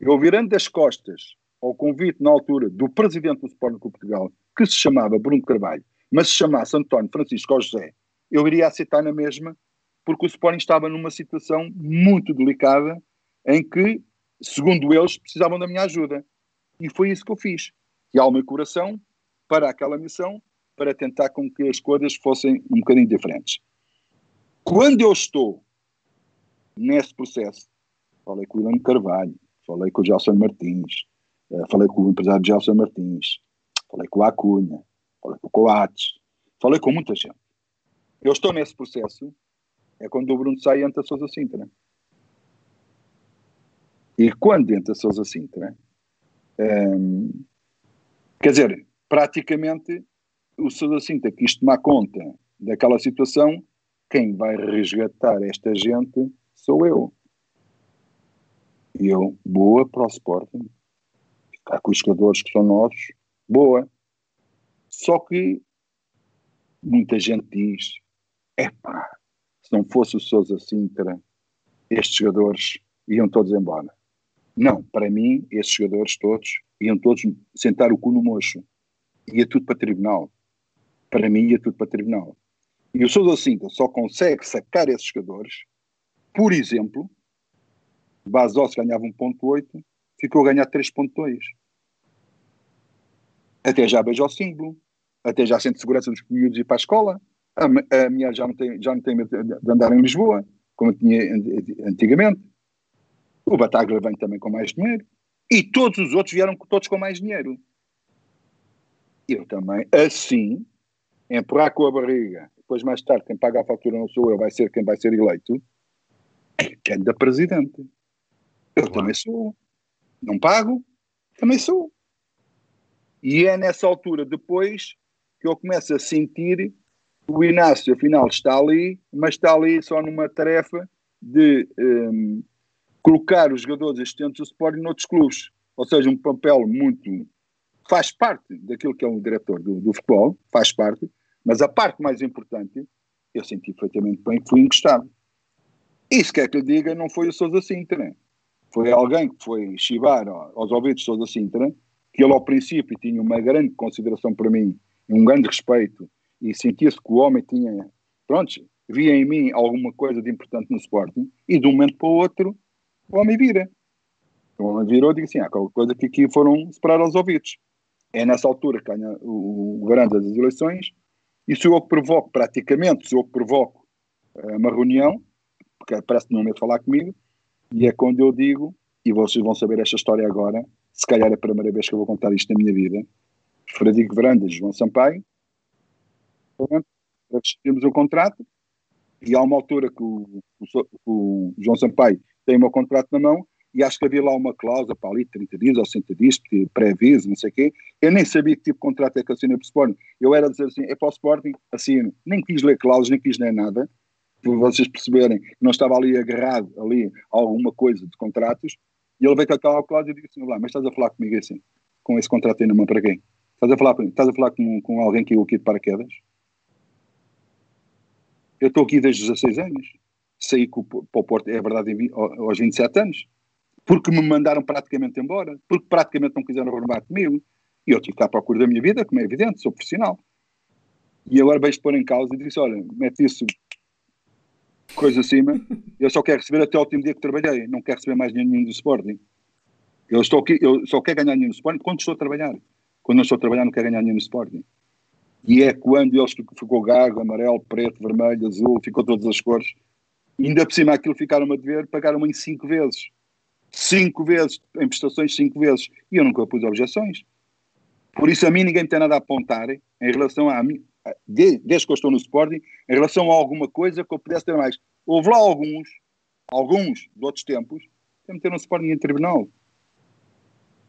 eu virando as costas ao convite na altura do presidente do Sporting Clube Portugal, que se chamava Bruno Carvalho, mas se chamasse António Francisco José, eu iria aceitar na mesma, porque o Sporting estava numa situação muito delicada em que, segundo eles, precisavam da minha ajuda. E foi isso que eu fiz. E alma e coração para aquela missão, para tentar com que as coisas fossem um bocadinho diferentes. Quando eu estou nesse processo, falei com o Ilano Carvalho, falei com o Gelson Martins, eh, falei com o empresário Gelson Martins, falei com o Acunha, falei com o Coates, falei com muita gente. Eu estou nesse processo, é quando o Bruno sai e entra Sousa Sintra. E quando entra Sousa Sintra, hum, quer dizer, praticamente o Sousa Sintra quis tomar conta daquela situação, quem vai resgatar esta gente sou eu. E eu, boa para o Sporting, ficar com os jogadores que são nossos, boa. Só que muita gente diz: epá, se não fosse o Sousa Sintra, estes jogadores iam todos embora. Não, para mim, estes jogadores todos iam todos sentar o cu no mocho. Ia tudo para tribunal. Para mim, ia tudo para tribunal. E o Sousa Sintra só consegue sacar esses jogadores, por exemplo, Basós ganhava 1.8, ficou a ganhar 3.2. Até já beija o símbolo, até já sente segurança dos miúdos ir para a escola. A, a minha já não tem, já não tem medo de andar em Lisboa, como tinha antigamente. O Bataglia vem também com mais dinheiro. E todos os outros vieram todos com mais dinheiro. Eu também, assim, empurrar com a barriga, depois mais tarde quem paga a fatura não sou eu, vai ser quem vai ser eleito, é quem da presidente. Eu claro. também sou. Não pago, também sou. E é nessa altura, depois, que eu começo a sentir o Inácio, afinal, está ali, mas está ali só numa tarefa de um, colocar os jogadores assistentes do Sporting noutros clubes. Ou seja, um papel muito. faz parte daquilo que é um diretor do, do futebol, faz parte, mas a parte mais importante, eu senti perfeitamente bem que fui encostado. Isso quer que lhe diga, não foi o Sousa Sintra. Né? Foi alguém que foi chivar aos ouvidos de Sousa Sintra, que ele ao princípio tinha uma grande consideração para mim, um grande respeito, e sentia-se que o homem tinha, pronto, via em mim alguma coisa de importante no Sporting, e de um momento para o outro, o homem vira. O homem virou e disse assim, há qualquer coisa que aqui foram separar aos ouvidos. É nessa altura que ganha o, garante das eleições, e sou eu que provoco, praticamente, sou eu que provoco uh, uma reunião, porque parece que não me falar comigo, e é quando eu digo, e vocês vão saber esta história agora, se calhar é a primeira vez que eu vou contar isto na minha vida, Frederico Verandas João Sampaio, temos o contrato, e há uma altura que o, o, o, João Sampaio tem o meu contrato na mão, e acho que havia lá uma cláusula para ali 30 dias ou 60 dias, pré-aviso, não sei o quê. Eu nem sabia que tipo de contrato é que assinei para o Sporting. Eu era dizer assim, é para o Sporting, assino. Nem quis ler cláusulas, nem quis ler nada, para vocês perceberem que não estava ali agarrado ali a alguma coisa de contratos. E ele veio com aquela cláusula e disse assim, lá, mas estás a falar comigo assim, com esse contrato aí na mão para quem? Estás a falar, estás a falar com, com alguém que eu aqui de paraquedas? Eu estou aqui desde os 16 anos. Saí para o Porto, é verdade, aos 27 anos porque me mandaram praticamente embora, porque praticamente não quiseram renovar comigo. E eu tive que à procura da minha vida, como é evidente, sou profissional. E agora vejo pôr em causa e disse: Olha, mete isso coisa acima, eu só quero receber até o último dia que trabalhei, não quero receber mais nenhum do Sporting. Eu, estou aqui, eu só quero ganhar dinheiro no Sporting quando estou a trabalhar. Quando não estou a trabalhar, não quero ganhar dinheiro no Sporting. E é quando eles ficou gago, amarelo, preto, vermelho, azul, ficou todas as cores. E ainda por cima aquilo ficaram a dever, pagaram-me em cinco vezes cinco vezes, em prestações cinco vezes, e eu nunca pus objeções. Por isso a mim ninguém tem nada a apontar em relação a mim, desde que eu estou no Sporting, em relação a alguma coisa que eu pudesse ter mais. Houve lá alguns, alguns de outros tempos, que meteram no Sporting em tribunal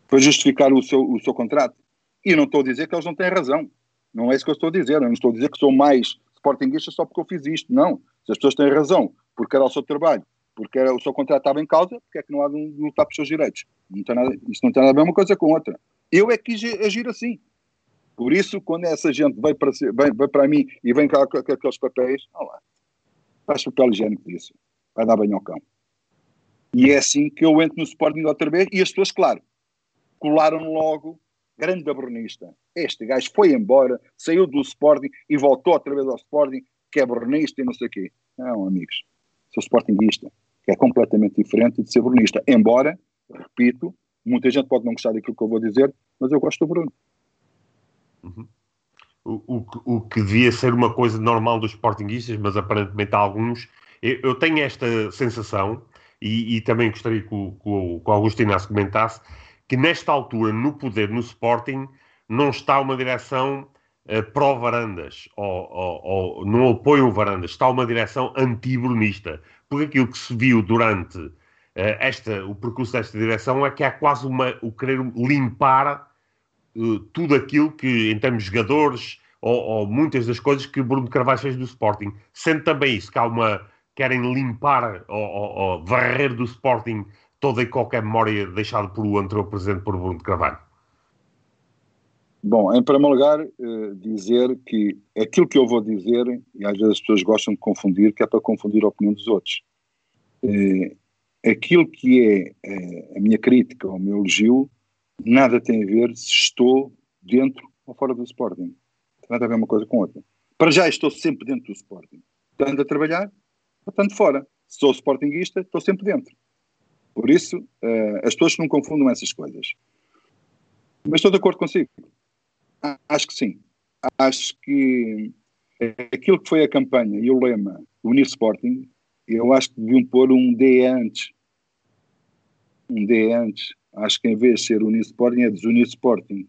para justificar o seu, o seu contrato. E não estou a dizer que eles não têm razão. Não é isso que eu estou a dizer. Eu não estou a dizer que sou mais sportinguista só porque eu fiz isto. Não. Se as pessoas têm razão, porque era o seu trabalho, porque era, o seu contrato estava em causa, porque é que não há de lutar pelos seus direitos? Não tem nada, isso não tem nada a ver uma coisa com outra. Eu é que quis agir assim. Por isso, quando essa gente vem para, vem, vem para mim e vem cá com, aqueles papéis, olha lá, faz papel higiênico disso, vai dar banho ao cão. E é assim que eu entro no Sporting outra vez, e as pessoas, claro, colaram logo, grande abronista. Este gajo foi embora, saiu do Sporting e voltou outra vez ao Sporting, que é abronista e não sei o quê. Não, amigos, sou Sportingista, que é completamente diferente de ser abronista. Embora, repito, muita gente pode não gostar daquilo que eu vou dizer, mas eu gosto do Bruno. Uhum. O, o, o, que devia ser uma coisa normal dos sportinguistas, mas aparentemente há alguns. Eu, eu tenho esta sensação, e, e também gostaria que o, que o Augusto Inácio comentasse, que nesta altura, no poder, no Sporting, não está uma direção uh, pró-varandas, ou, ou, ou, não apoiam varandas, está uma direção anti-brunista. Porque aquilo que se viu durante uh, esta, o percurso desta direção é que há quase uma, o querer limpar uh, tudo aquilo que, em termos de jogadores, ou, ou, muitas das coisas que Bruno Carvalho fez do Sporting. Sendo também isso, que há uma. querem limpar ou, ou varrer do Sporting toda e qualquer memória deixada pelo anterior presidente, por Bruno Carvalho. Bom, em primeiro lugar, eh, dizer que aquilo que eu vou dizer, e às vezes as pessoas gostam de confundir, que é para confundir a opinião dos outros. Eh, aquilo que é eh, a minha crítica, o meu elogio, nada tem a ver se estou dentro ou fora do Sporting. Tem nada a ver uma coisa com outra. Para já estou sempre dentro do Sporting. Tanto a trabalhar, tanto fora. Se sou Sportingista, estou sempre dentro. Por isso, uh, as pessoas não confundam essas coisas. Mas estou de acordo consigo. Acho que sim. Acho que aquilo que foi a campanha e o lema Unir Sporting, eu acho que deviam pôr um D antes. Um D antes acho que em vez de ser unir Sporting é desunir Sporting.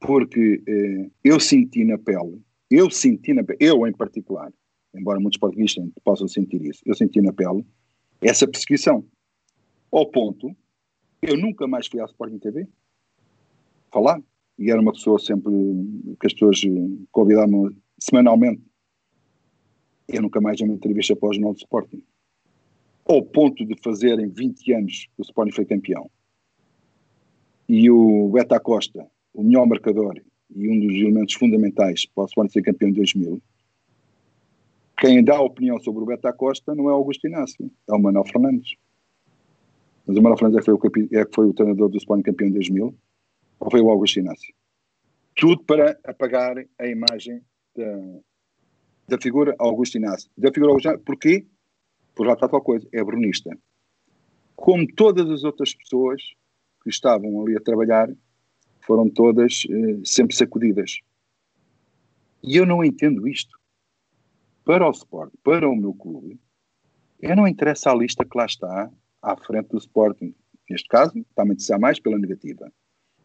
Porque eh, eu senti na pele, eu senti na pele, eu em particular, embora muitos portugueses possam sentir isso, eu senti na pele essa perseguição. Ao ponto, eu nunca mais fui à Sporting TV falar, e era uma pessoa sempre que as pessoas convidavam semanalmente. Eu nunca mais dei uma entrevista para o Jornal do Sporting. Ao ponto de fazerem 20 anos que o Sporting foi campeão e o Beta Costa, o melhor marcador e um dos elementos fundamentais para o Sporting ser campeão em 2000, quem dá a opinião sobre o Beta Costa não é Augusto Inácio, é o Manuel Fernandes. Mas o Fernandes é foi o, é que foi o treinador do Sporting campeão em 2000, ou foi o Augusto Inácio? Tudo para apagar a imagem da, da figura Augusto Inácio. Da figura Augusto Inácio, porquê? Por lá está tal coisa, é brunista. Como todas as outras pessoas que estavam ali a trabalhar foram todas eh, sempre sacudidas. E eu não entendo isto. Para o Sport, para o meu clube, eu não interessa a lista que lá está à frente do Sporting. Neste caso, está-me a dizer mais pela negativa.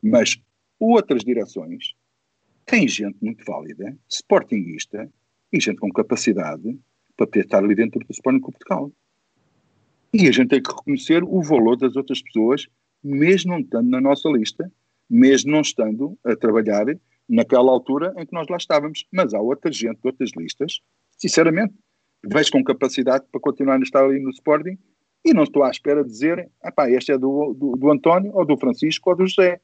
Mas outras direções têm gente muito válida, sportinguista, e gente com capacidade para poder estar ali dentro do Sporting Portugal. E a gente tem que reconhecer o valor das outras pessoas mesmo não estando na nossa lista, mesmo não estando a trabalhar naquela altura em que nós lá estávamos. Mas há outra gente de outras listas, sinceramente, vejo com capacidade para continuar a estar ali no Sporting e não estou à espera de dizer, ah este é do, do, do, António, ou do Francisco, ou do José.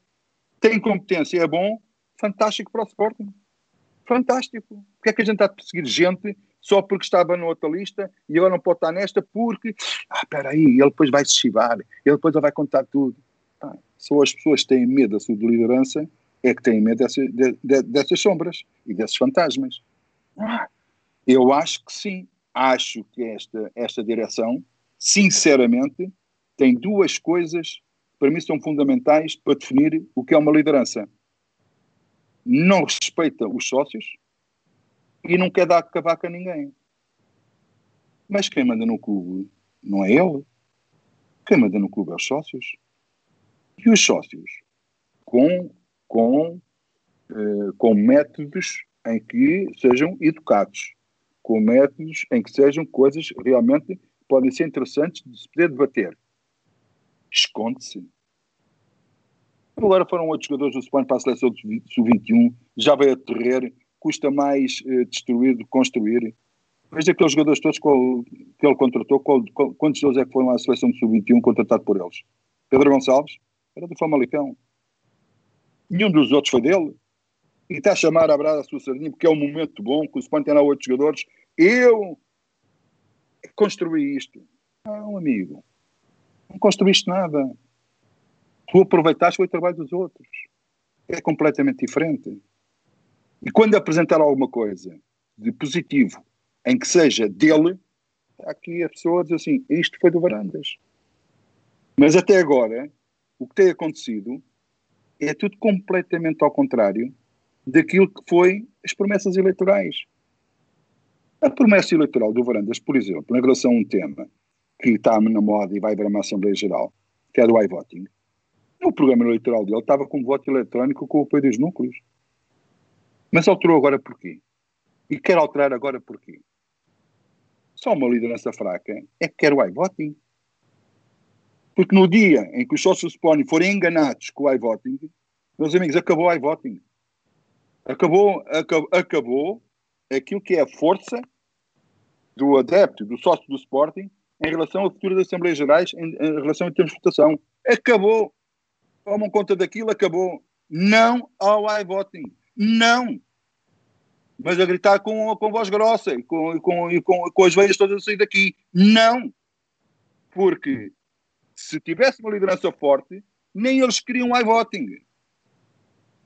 Tem competência, é bom, fantástico para o Sporting. Fantástico. Porque é que a gente está a perseguir gente só porque estava na outra lista e agora não pode estar nesta porque, ah, espera aí, ele depois vai se chivar, ele depois vai contar tudo. Ah, só as pessoas que têm medo da sua liderança é que têm medo dessas, de, de, dessas sombras e desses fantasmas. Ah, eu acho que sim. Acho que esta, esta direção, sinceramente, tem duas coisas que para mim são fundamentais para definir o que é uma liderança. Não respeita os sócios e não quer dar cavaco a ninguém. Mas quem manda no clube não é ele. Quem manda no clube é os sócios e os sócios com, com, eh, com métodos em que sejam educados, com métodos em que sejam coisas realmente podem ser interessantes de se poder debater. Esconde-se. Agora foram outros jogadores do Sporting para a seleção do Sub-21, já veio a custa mais uh, destruir do que construir. Veja aqueles jogadores todos que ele contratou, qual, qual, quantos deles é que foram à seleção de sub-21 contratado por eles? Pedro Gonçalves era do Famalicão. Nenhum dos outros foi dele. E está a chamar a brada a sua sardinha porque é um momento bom, que o Sporting tem lá oito jogadores. Eu construí isto. Não, amigo. Não construíste nada. Tu aproveitaste o trabalho dos outros. É completamente diferente. E quando apresentar alguma coisa de positivo em que seja dele, aqui a pessoa diz assim: isto foi do Varandas. Mas até agora, o que tem acontecido é tudo completamente ao contrário daquilo que foi as promessas eleitorais. A promessa eleitoral do Varandas, por exemplo, em relação a um tema que está na moda e vai para uma Assembleia Geral, que é do iVoting, no programa eleitoral dele estava com voto eletrónico com o apoio dos núcleos. Mas alterou agora porquê? E quer alterar agora porquê? Só uma liderança fraca é que quer o iVoting. Porque no dia em que os sócios Sponi forem enganados com o iVoting, meus amigos, acabou o iVoting. Acabou, acabou, acabou aquilo que é a força do adepto, do sócio do Sporting, em relação à futura das Assembleias Gerais, em, em relação a termos de votação. Acabou. Tomam conta daquilo, acabou. Não ao iVoting. Não mas a gritar com, com voz grossa e com, com, com, com as veias todas a sair daqui. Não! Porque se tivesse uma liderança forte, nem eles queriam iVoting.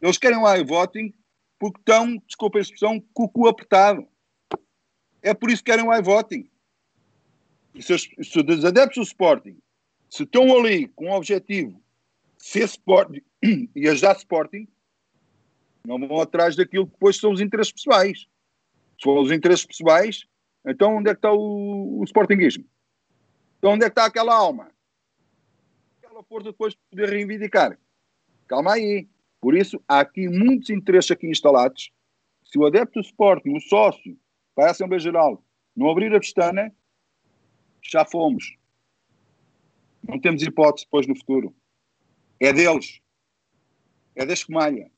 Eles querem o iVoting porque estão, desculpa a expressão, com o cu apertado. É por isso que querem o iVoting. Se, se os adeptos do Sporting se estão ali com o objetivo de ser Sporting [clears throat] e ajudar Sporting, não vão atrás daquilo que depois são os interesses pessoais. Se for os interesses pessoais, então onde é que está o, o Sportingismo? Então onde é que está aquela alma? Aquela força depois de poder reivindicar. Calma aí. Por isso, há aqui muitos interesses aqui instalados. Se o adepto do Sporting, o sócio, para a Assembleia Geral, não abrir a pestana, já fomos. Não temos hipótese depois no futuro. É deles. É da escumalha.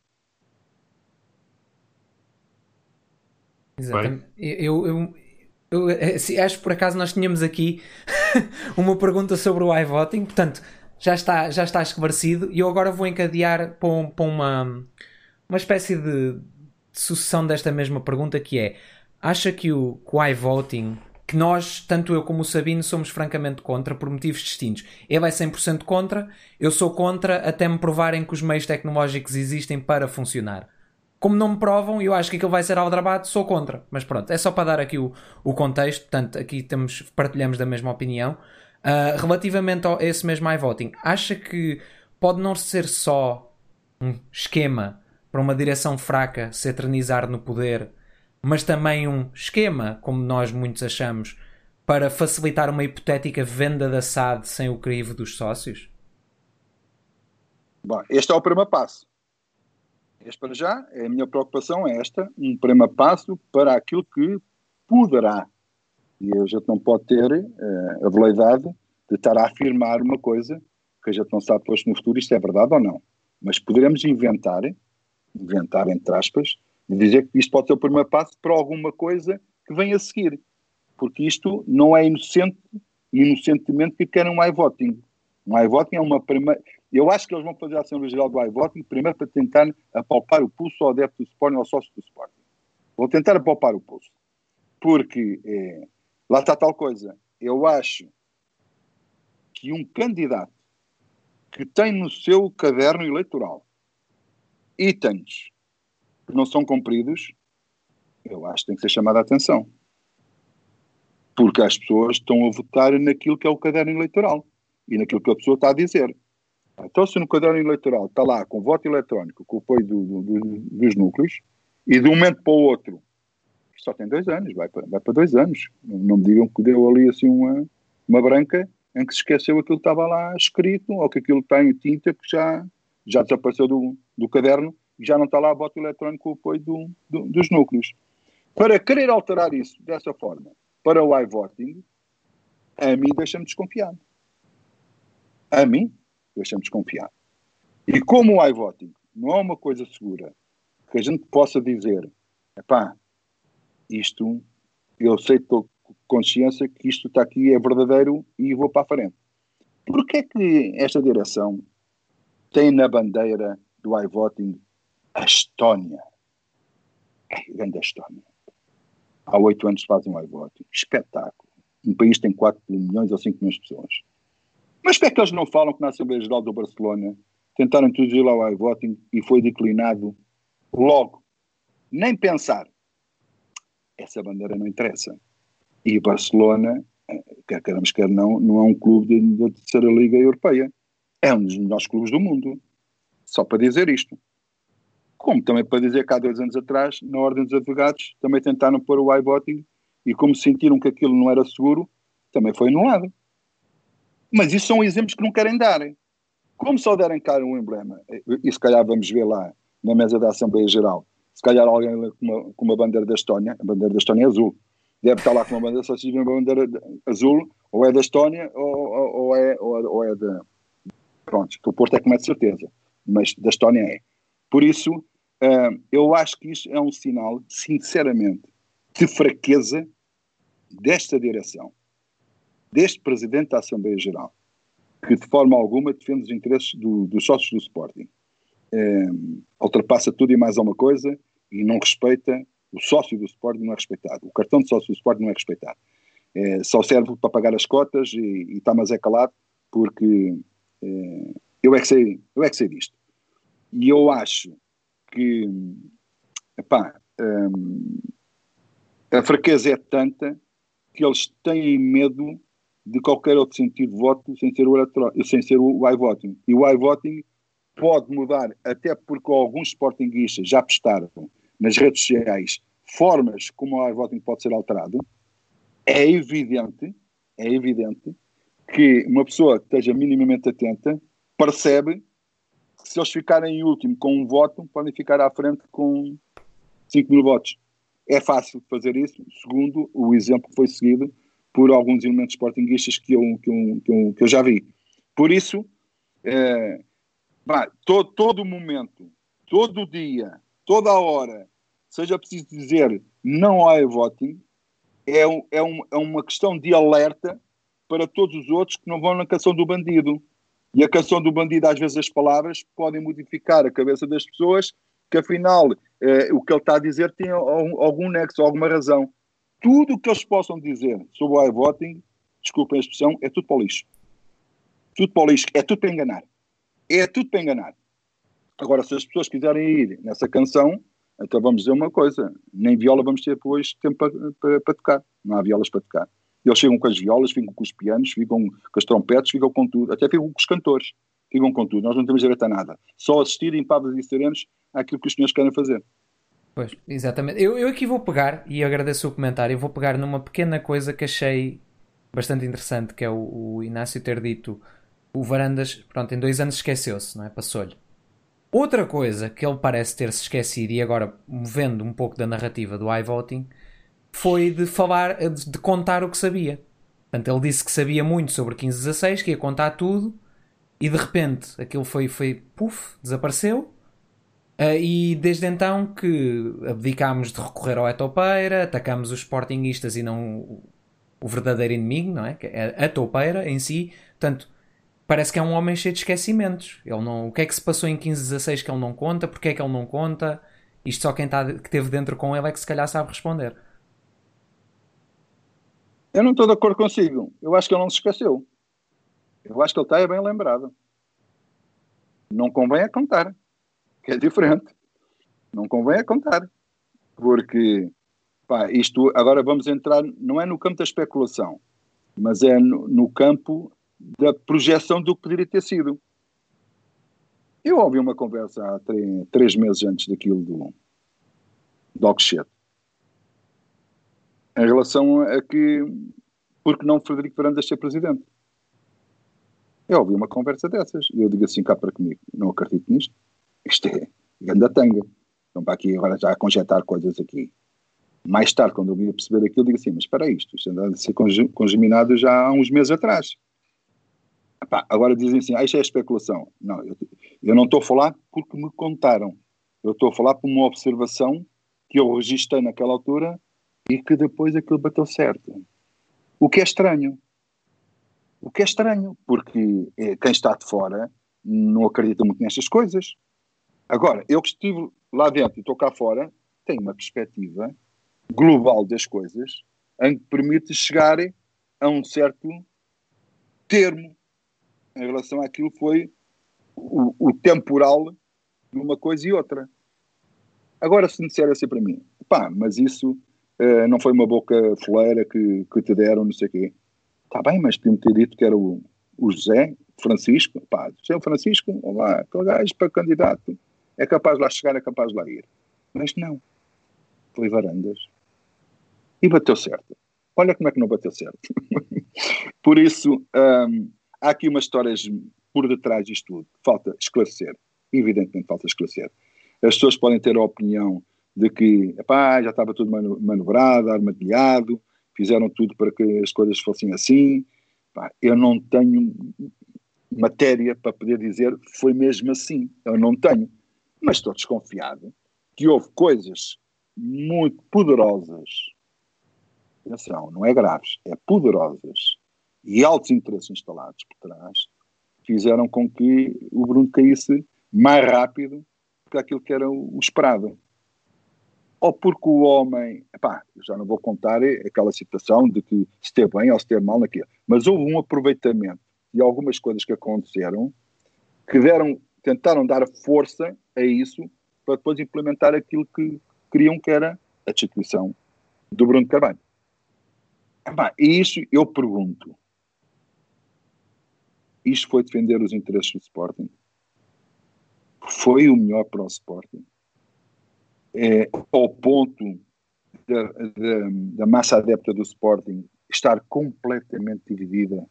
Exatamente. Eu, eu, eu, é, assim, acho que por acaso nós tínhamos aqui [laughs] uma pergunta sobre o iVoting, portanto já está, já está esclarecido e eu agora vou encadear para, um, para uma, uma espécie de, de, sucessão desta mesma pergunta que é acha que o, que o iVoting que nós, tanto eu como o Sabino, somos francamente contra por motivos distintos. Ele é 100% contra, eu sou contra até me provarem que os meios tecnológicos existem para funcionar. Como não me provam, eu acho que aquilo vai ser aldrabado, sou contra. Mas pronto, é só para dar aqui o, o contexto. Portanto, aqui temos, partilhamos da mesma opinião. Uh, relativamente a esse mesmo iVoting, acha que pode não ser só um esquema para uma direção fraca se eternizar no poder, mas também um esquema, como nós muitos achamos, para facilitar uma hipotética venda da SAD sem o crivo dos sócios? Bom, este é o primeiro passo. Este para já, a minha preocupação é esta, um primeiro passo para aquilo que poderá. E a gente não pode ter uh, a veleidade de estar a afirmar uma coisa que a gente não sabe depois no futuro isto é verdade ou não. Mas poderemos inventar, inventar entre aspas, de dizer que isto pode ser o primeiro passo para alguma coisa que venha a seguir. Porque isto não é inocente, inocentemente que querem um iVoting. Um iVoting é uma primeira. Eu acho que eles vão fazer a Assembleia Geral do iVoting primeiro para tentar apalpar o pulso ao adepto do Sporting, ao sócio do Sporting. Vou tentar apalpar o pulso. Porque é, lá está tal coisa. Eu acho que um candidato que tem no seu caderno eleitoral itens que não são cumpridos, eu acho que tem que ser chamado a atenção. Porque as pessoas estão a votar naquilo que é o caderno eleitoral e naquilo que a pessoa está a dizer. Então, se no caderno eleitoral está lá com voto eletrónico, com o apoio do, do, dos núcleos, e de um momento para o outro, só tem dois anos, vai para, vai para dois anos. Não me digam que deu ali assim uma, uma branca em que se esqueceu aquilo que estava lá escrito, ou que aquilo está em tinta que já, já desapareceu do, do caderno e já não está lá voto eletrónico com o apoio do, do, dos núcleos. Para querer alterar isso dessa forma para o iVoting, a mim deixa-me desconfiado. A mim deixamos desconfiar. E como o iVoting não é uma coisa segura que a gente possa dizer epá, isto, eu sei, estou consciência que isto está aqui, é verdadeiro e vou para a frente. Porquê é que esta direção tem na bandeira do iVoting a Estónia? É grande Estónia. Há oito anos fazem um iVoting. Espetáculo. Um país tem 4 milhões ou 5 milhões de pessoas. Mas porquê é que eles não falam que na Assembleia Geral do Barcelona tentaram introduzir lá o iVoting e foi declinado logo? Nem pensar. Essa bandeira não interessa. E Barcelona, quer queremos, quer não, não é um clube da terceira Liga Europeia. É um dos melhores clubes do mundo. Só para dizer isto. Como também para dizer que há dois anos atrás, na Ordem dos Advogados, também tentaram pôr o iVoting e como sentiram que aquilo não era seguro, também foi anulado. Mas isso são exemplos que não querem dar. Como só derem cara um emblema, e se calhar vamos ver lá na mesa da Assembleia Geral, se calhar alguém com uma, com uma bandeira da Estónia, a bandeira da Estónia é azul, deve estar lá com uma bandeira, só se tiver uma bandeira azul, ou é da Estónia, ou, ou, ou é, ou, ou, é da. Pronto, o Porto é com mais certeza, mas da Estónia é. Por isso, uh, eu acho que isto é um sinal, sinceramente, de fraqueza desta direção deste Presidente da Assembleia Geral, que de forma alguma defende os interesses do, dos sócios do Sporting. É, ultrapassa tudo e mais alguma coisa e não respeita, o sócio do Sporting não é respeitado, o cartão de sócio do Sporting não é respeitado. É, só serve para pagar as cotas e está mais é calado porque é, eu, é que sei, eu é que sei disto. E eu acho que epá, hum, a fraqueza é tanta que eles têm medo de qualquer outro sentido de voto sem ser o, sem ser o iVoting. E o iVoting pode mudar, até porque alguns sportinguistas já postaram nas redes sociais formas como o iVoting pode ser alterado. É evidente, é evidente que uma pessoa que esteja minimamente atenta percebe que se eles ficarem em último com um voto, podem ficar à frente com 5 mil votos. É fácil fazer isso, segundo o exemplo que foi seguido por alguns elementos sportinguistas que eu, que eu, que eu, que eu já vi. Por isso, é, pá, todo, todo momento, todo dia, toda hora, seja preciso dizer não há voting, é, um, é, um, é uma questão de alerta para todos os outros que não vão na canção do bandido. E a canção do bandido, às vezes, as palavras podem modificar a cabeça das pessoas, que afinal eh, o que ele está a dizer tem algum, algum nexo, alguma razão tudo o que eles possam dizer sobre o iVoting, desculpem a expressão, é tudo para o lixo. Tudo para o lixo, é tudo para enganar. É tudo para enganar. Agora, se as pessoas quiserem ir nessa canção, então vamos dizer uma coisa: nem viola vamos ter depois tempo para, para, para tocar. Não há violas para tocar. Eles chegam com as violas, ficam com os pianos, ficam com as trompetes, ficam com tudo, até ficam com os cantores, ficam com tudo. Nós não temos direito a nada. Só assistir em pavas e serenos àquilo que os senhores querem fazer. Pois, exatamente. Eu, eu aqui vou pegar, e agradeço o comentário, vou pegar numa pequena coisa que achei bastante interessante, que é o, o Inácio ter dito o Varandas, pronto, em dois anos esqueceu-se, não é? Passou-lhe. Outra coisa que ele parece ter-se esquecido, e agora movendo um pouco da narrativa do iVoting, foi de falar, de, contar o que sabia. Portanto, ele disse que sabia muito sobre 1516, que ia contar tudo, e de repente aquilo foi, foi puf, desapareceu, Uh, e desde então que abdicámos de recorrer ao etopeira, atacámos os sportinguistas e não o, o verdadeiro inimigo, não é? Que é a topeira em si. Portanto, parece que é um homem cheio de esquecimentos. Ele não, o que é que se passou em 15, 16 que ele não conta? Porque é que ele não conta? Isto só quem está, que esteve dentro com ele é que se calhar sabe responder. Eu não estou de acordo consigo. Eu acho que ele não se esqueceu. Eu acho que ele está bem lembrado. Não convém a contar que é diferente. Não convém a contar. Porque, pá, isto, agora vamos entrar, não é no campo da especulação, mas é no, no campo da projeção do que poderia ter sido. Eu ouvi uma conversa há três, três meses antes daquilo do, do Alcochete, em relação a que, porque não Frederico Varandas ser presidente? Eu ouvi uma conversa dessas e eu digo assim cá para comigo, não acredito nisto. Isto é grande tanga. Então, para aqui agora já a conjetar coisas aqui. Mais tarde, quando eu vim a perceber aquilo, digo assim: mas espera isto, isto anda a ser congeminado já há uns meses atrás. Epá, agora dizem assim: ah, isto é especulação. Não, eu, eu não estou a falar porque me contaram. Eu estou a falar por uma observação que eu registrei naquela altura e que depois aquilo bateu certo. O que é estranho. O que é estranho, porque eh, quem está de fora não acredita muito nestas coisas. Agora, eu que estive lá dentro e estou cá fora, tenho uma perspectiva global das coisas em que permite chegar a um certo termo em relação àquilo foi o, o temporal de uma coisa e outra. Agora, se me disser assim para mim, pá, mas isso uh, não foi uma boca foleira que, que te deram, não sei o quê. Está bem, mas podiam ter dito que era o, o José Francisco. Pá, José Francisco, olá, aquele gajo para candidato é capaz de lá chegar, é capaz de lá ir. Mas não. Foi varandas. E bateu certo. Olha como é que não bateu certo. [laughs] Por isso, um, há aqui umas histórias por detrás disto tudo. Falta esclarecer. Evidentemente falta esclarecer. As pessoas podem ter a opinião de que epá, já estava tudo manobrado, armadilhado, fizeram tudo para que as coisas fossem assim. Epá, eu não tenho matéria para poder dizer foi mesmo assim. Eu não tenho. Mas estou desconfiado que houve coisas muito poderosas. Atenção, não é graves, é poderosas e altos interesses instalados por trás fizeram com que o Bruno caísse mais rápido aquilo que era o, esperado. Ou porque o homem, pá, já não vou contar aquela situação de que se esteve bem ou se esteve mal naquilo, mas houve um aproveitamento e algumas coisas que aconteceram que deram, tentaram dar força a isso para depois implementar aquilo que queriam que era a destituição do Bruno Carvalho. Epá, e isso eu pergunto, isto foi defender os interesses do Sporting? foi o melhor para o Sporting. É, ao ponto da, da, da, massa adepta do Sporting estar completamente dividida,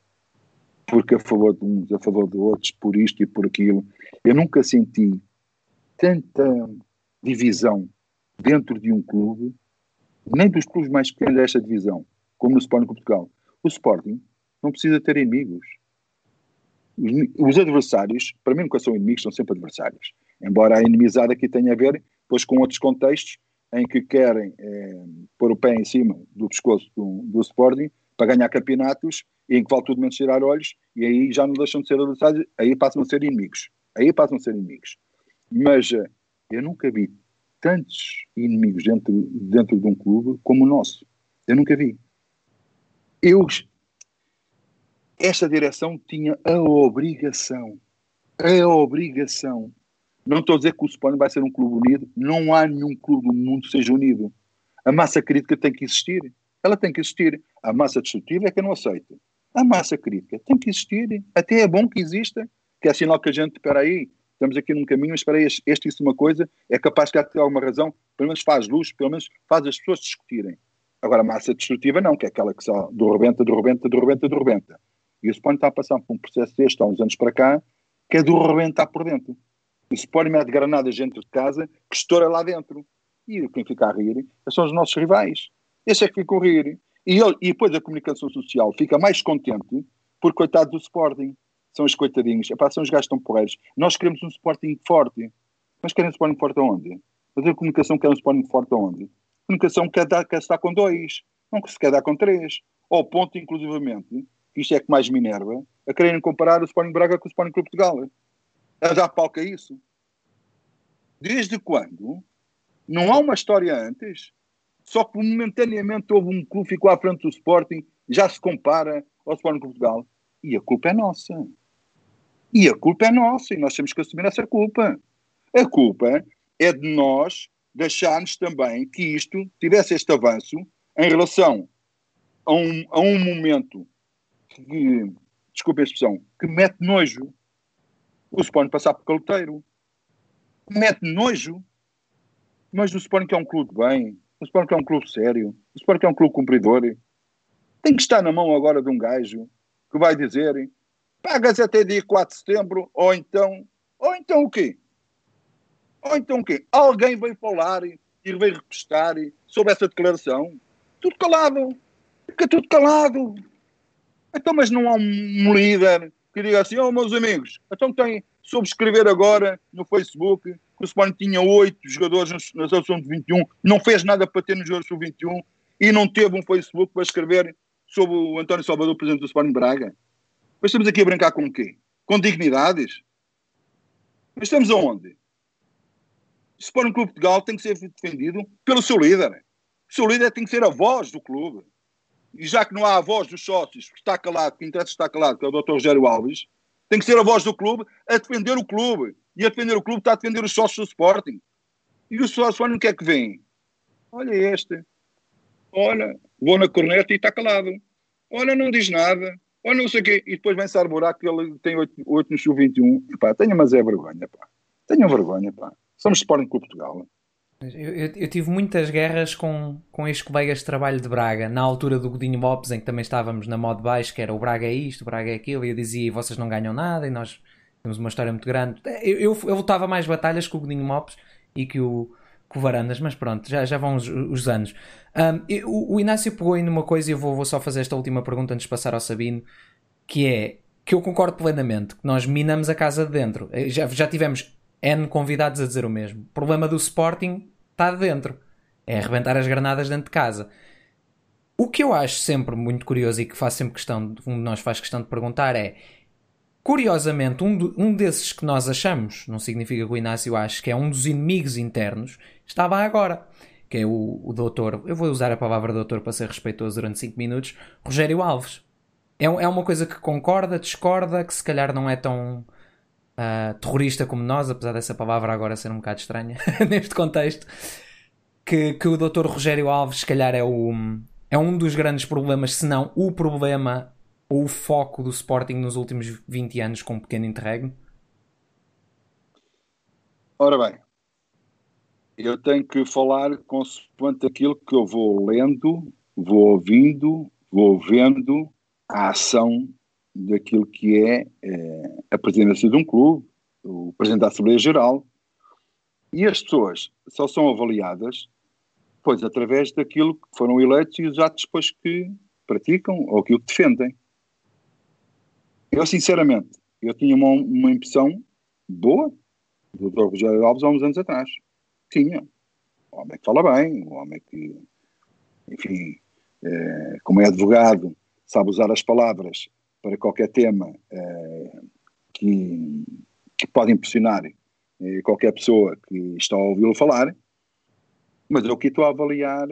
porque a favor de uns, a favor de outros, por isto e por aquilo. Eu nunca senti tanta divisão dentro de um clube, nem dos clubes mais pequenos desta divisão, como no Sporting Portugal. O Sporting não precisa ter inimigos os adversários, para mim nunca são inimigos, são sempre adversários. Embora a inimizade aqui tenha a ver depois com outros contextos em que querem é, pôr o pé em cima do pescoço do, do Sporting para ganhar campeonatos e em que vale tudo menos tirar olhos e aí já não deixam de ser adversários, aí passam a ser inimigos. Aí passam a ser inimigos. Mas eh, eu nunca vi tantos inimigos dentro, dentro de um clube como o nosso. Eu nunca vi. Eu esta direção tinha a obrigação, a obrigação. Não estou a dizer que o Sporting vai ser um clube unido, não há nenhum clube do mundo que seja unido. A massa crítica tem que existir, ela tem que existir. A massa destrutiva é que eu não aceito. A massa crítica tem que existir, até é bom que exista, que é sinal que a gente, espera aí, estamos aqui num caminho, mas espera aí, este isso uma coisa, é capaz de ter alguma razão, pelo menos faz luz, pelo menos faz as pessoas discutirem. Agora, a massa destrutiva não, que é aquela que só do rebenta, do rebenta, do rebenta, do rebenta. E o Sporting está a passar por um processo deste há uns anos para cá, que é do rebentar por dentro. O Sporting mete granadas dentro de casa, que estoura lá dentro. E quem fica a rir são os nossos rivais. Esse é que fica a rir. E, ele, e depois a comunicação social fica mais contente por coitado do Sporting. São os coitadinhos. Epá, são os gajos tão porreiros. Nós queremos um Sporting forte. Mas querem um Sporting forte aonde? Mas a comunicação quer um Sporting forte aonde? A comunicação quer, dar, quer estar com dois. Não se quer dar com três. Ao ponto, inclusivamente, isto é que mais me enerva, a quererem comparar o Sporting Braga com o Sporting Clube de Portugal. Dar palco a isso. Desde quando não há uma história antes, só que momentaneamente houve um clube que ficou à frente do Sporting, já se compara ao Sporting Clube de Portugal. E a culpa é nossa. E a culpa é nossa, e nós temos que assumir essa culpa. A culpa é de nós deixarmos também que isto tivesse este avanço em relação a um, a um momento que, desculpe a expressão, que mete nojo o Sporting passar por caloteiro. Mete nojo. Mas o Sporting que é um clube bem, o Sporting que é um clube sério, o Sporting que é um clube cumpridor. Tem que estar na mão agora de um gajo que vai dizer pagas até dia 4 de setembro, ou então, ou então o quê? Ou então o quê? Alguém veio falar e veio repostar sobre essa declaração. Tudo calado. Fica tudo calado. Então, mas não há um líder que diga assim, oh meus amigos, então tem subscrever agora no Facebook que o Sporting tinha oito jogadores na seleção de 21, não fez nada para ter nos jogadores sub-21 e não teve um Facebook para escrever sobre o António Salvador, presidente do Sporting Braga. Mas estamos aqui a brincar com o quê? Com dignidades? Mas estamos aonde? O Sporting Clube de Portugal tem que ser defendido pelo seu líder. O seu líder tem que ser a voz do clube. E já que não há a voz dos sócios, que está calado, que interessa está calado, que é o Dr. Rogério Alves, tem que ser a voz do clube a defender o clube. E a defender o clube está a defender os sócios do Sporting. E o sócio o que é que vem? Olha este. Olha, vou na corneta e está calado. Olha, não diz nada. Olha, não sei o quê. E depois vem-se arborar que ele tem 8, 8 no sub-21. Pá, tenha mas é vergonha, pá. Tenham vergonha, pá. Somos Sporting Clube Portugal. Eu, eu, eu, tive muitas guerras com, com estes colegas de trabalho de Braga, na altura do Godinho Lopes, em que também estávamos na modo baixo, que era o Braga é isto, o Braga é aquilo, e eu dizia, vocês não ganham nada, e nós temos uma história muito grande. Eu, eu, eu lutava mais batalhas com o Godinho Lopes e que o, com o Varandas, mas pronto, já, já vão os, os anos. Um, o, o, Inácio pegou aí numa coisa, e eu vou, vou só fazer esta última pergunta antes de passar ao Sabino, que é, que eu concordo plenamente, que nós minamos a casa de dentro. Já, já tivemos N convidados a dizer o mesmo. Problema do Sporting está dentro. É arrebentar as granadas dentro de casa. O que eu acho sempre muito curioso e que faz sempre questão, um de nós faz questão de perguntar é, curiosamente, um, do, um desses que nós achamos, não significa que o Inácio ache que é um dos inimigos internos, estava agora. Que é o, o doutor, eu vou usar a palavra doutor para ser respeitoso durante 5 minutos, Rogério Alves. É, é uma coisa que concorda, discorda, que se calhar não é tão uh, terrorista como nós, apesar dessa palavra agora ser um bocado estranha [laughs] neste contexto, que, que o Dr. Rogério Alves, se calhar, é, o, é um dos grandes problemas, se não o problema ou o foco do Sporting nos últimos 20 anos com um pequeno interregno? Ora bem, eu tenho que falar consoante aquilo que eu vou lendo, vou ouvindo, vou vendo a ação daquilo que é, é, a presidência de um clube, o presidente da Assembleia Geral, e as pessoas só são avaliadas, pois, através daquilo que foram eleitos e os atos depois que praticam ou aquilo que defendem. Eu, sinceramente, eu tinha uma, uma impressão boa do Dr. Rogério Alves há uns anos atrás. Tinha. Um homem que fala bem, um homem que, enfim, é, como é advogado, sabe usar as palavras para qualquer tema eh, que, que pode impressionar eh, qualquer pessoa que está a ouvi-lo falar, mas eu aqui estou a avaliar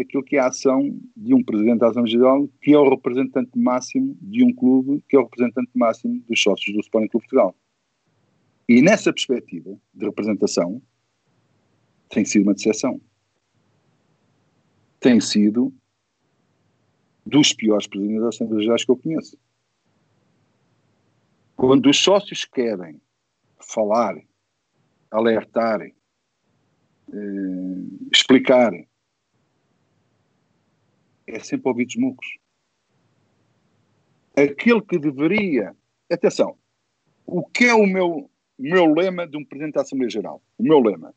aquilo que é a ação de um presidente da Assembleia Geral, que é o representante máximo de um clube, que é o representante máximo dos sócios do Sporting Clube Portugal. E nessa perspectiva de representação, tem sido uma decepção. Tem sido dos piores presidentes da Assembleia Gerais que eu conheço. Quando os sócios querem falar, alertar, eh, explicar, é sempre ouvidos mucos. Aquele que deveria. Atenção, o que é o meu, meu lema de um presidente da Assembleia Geral? O meu lema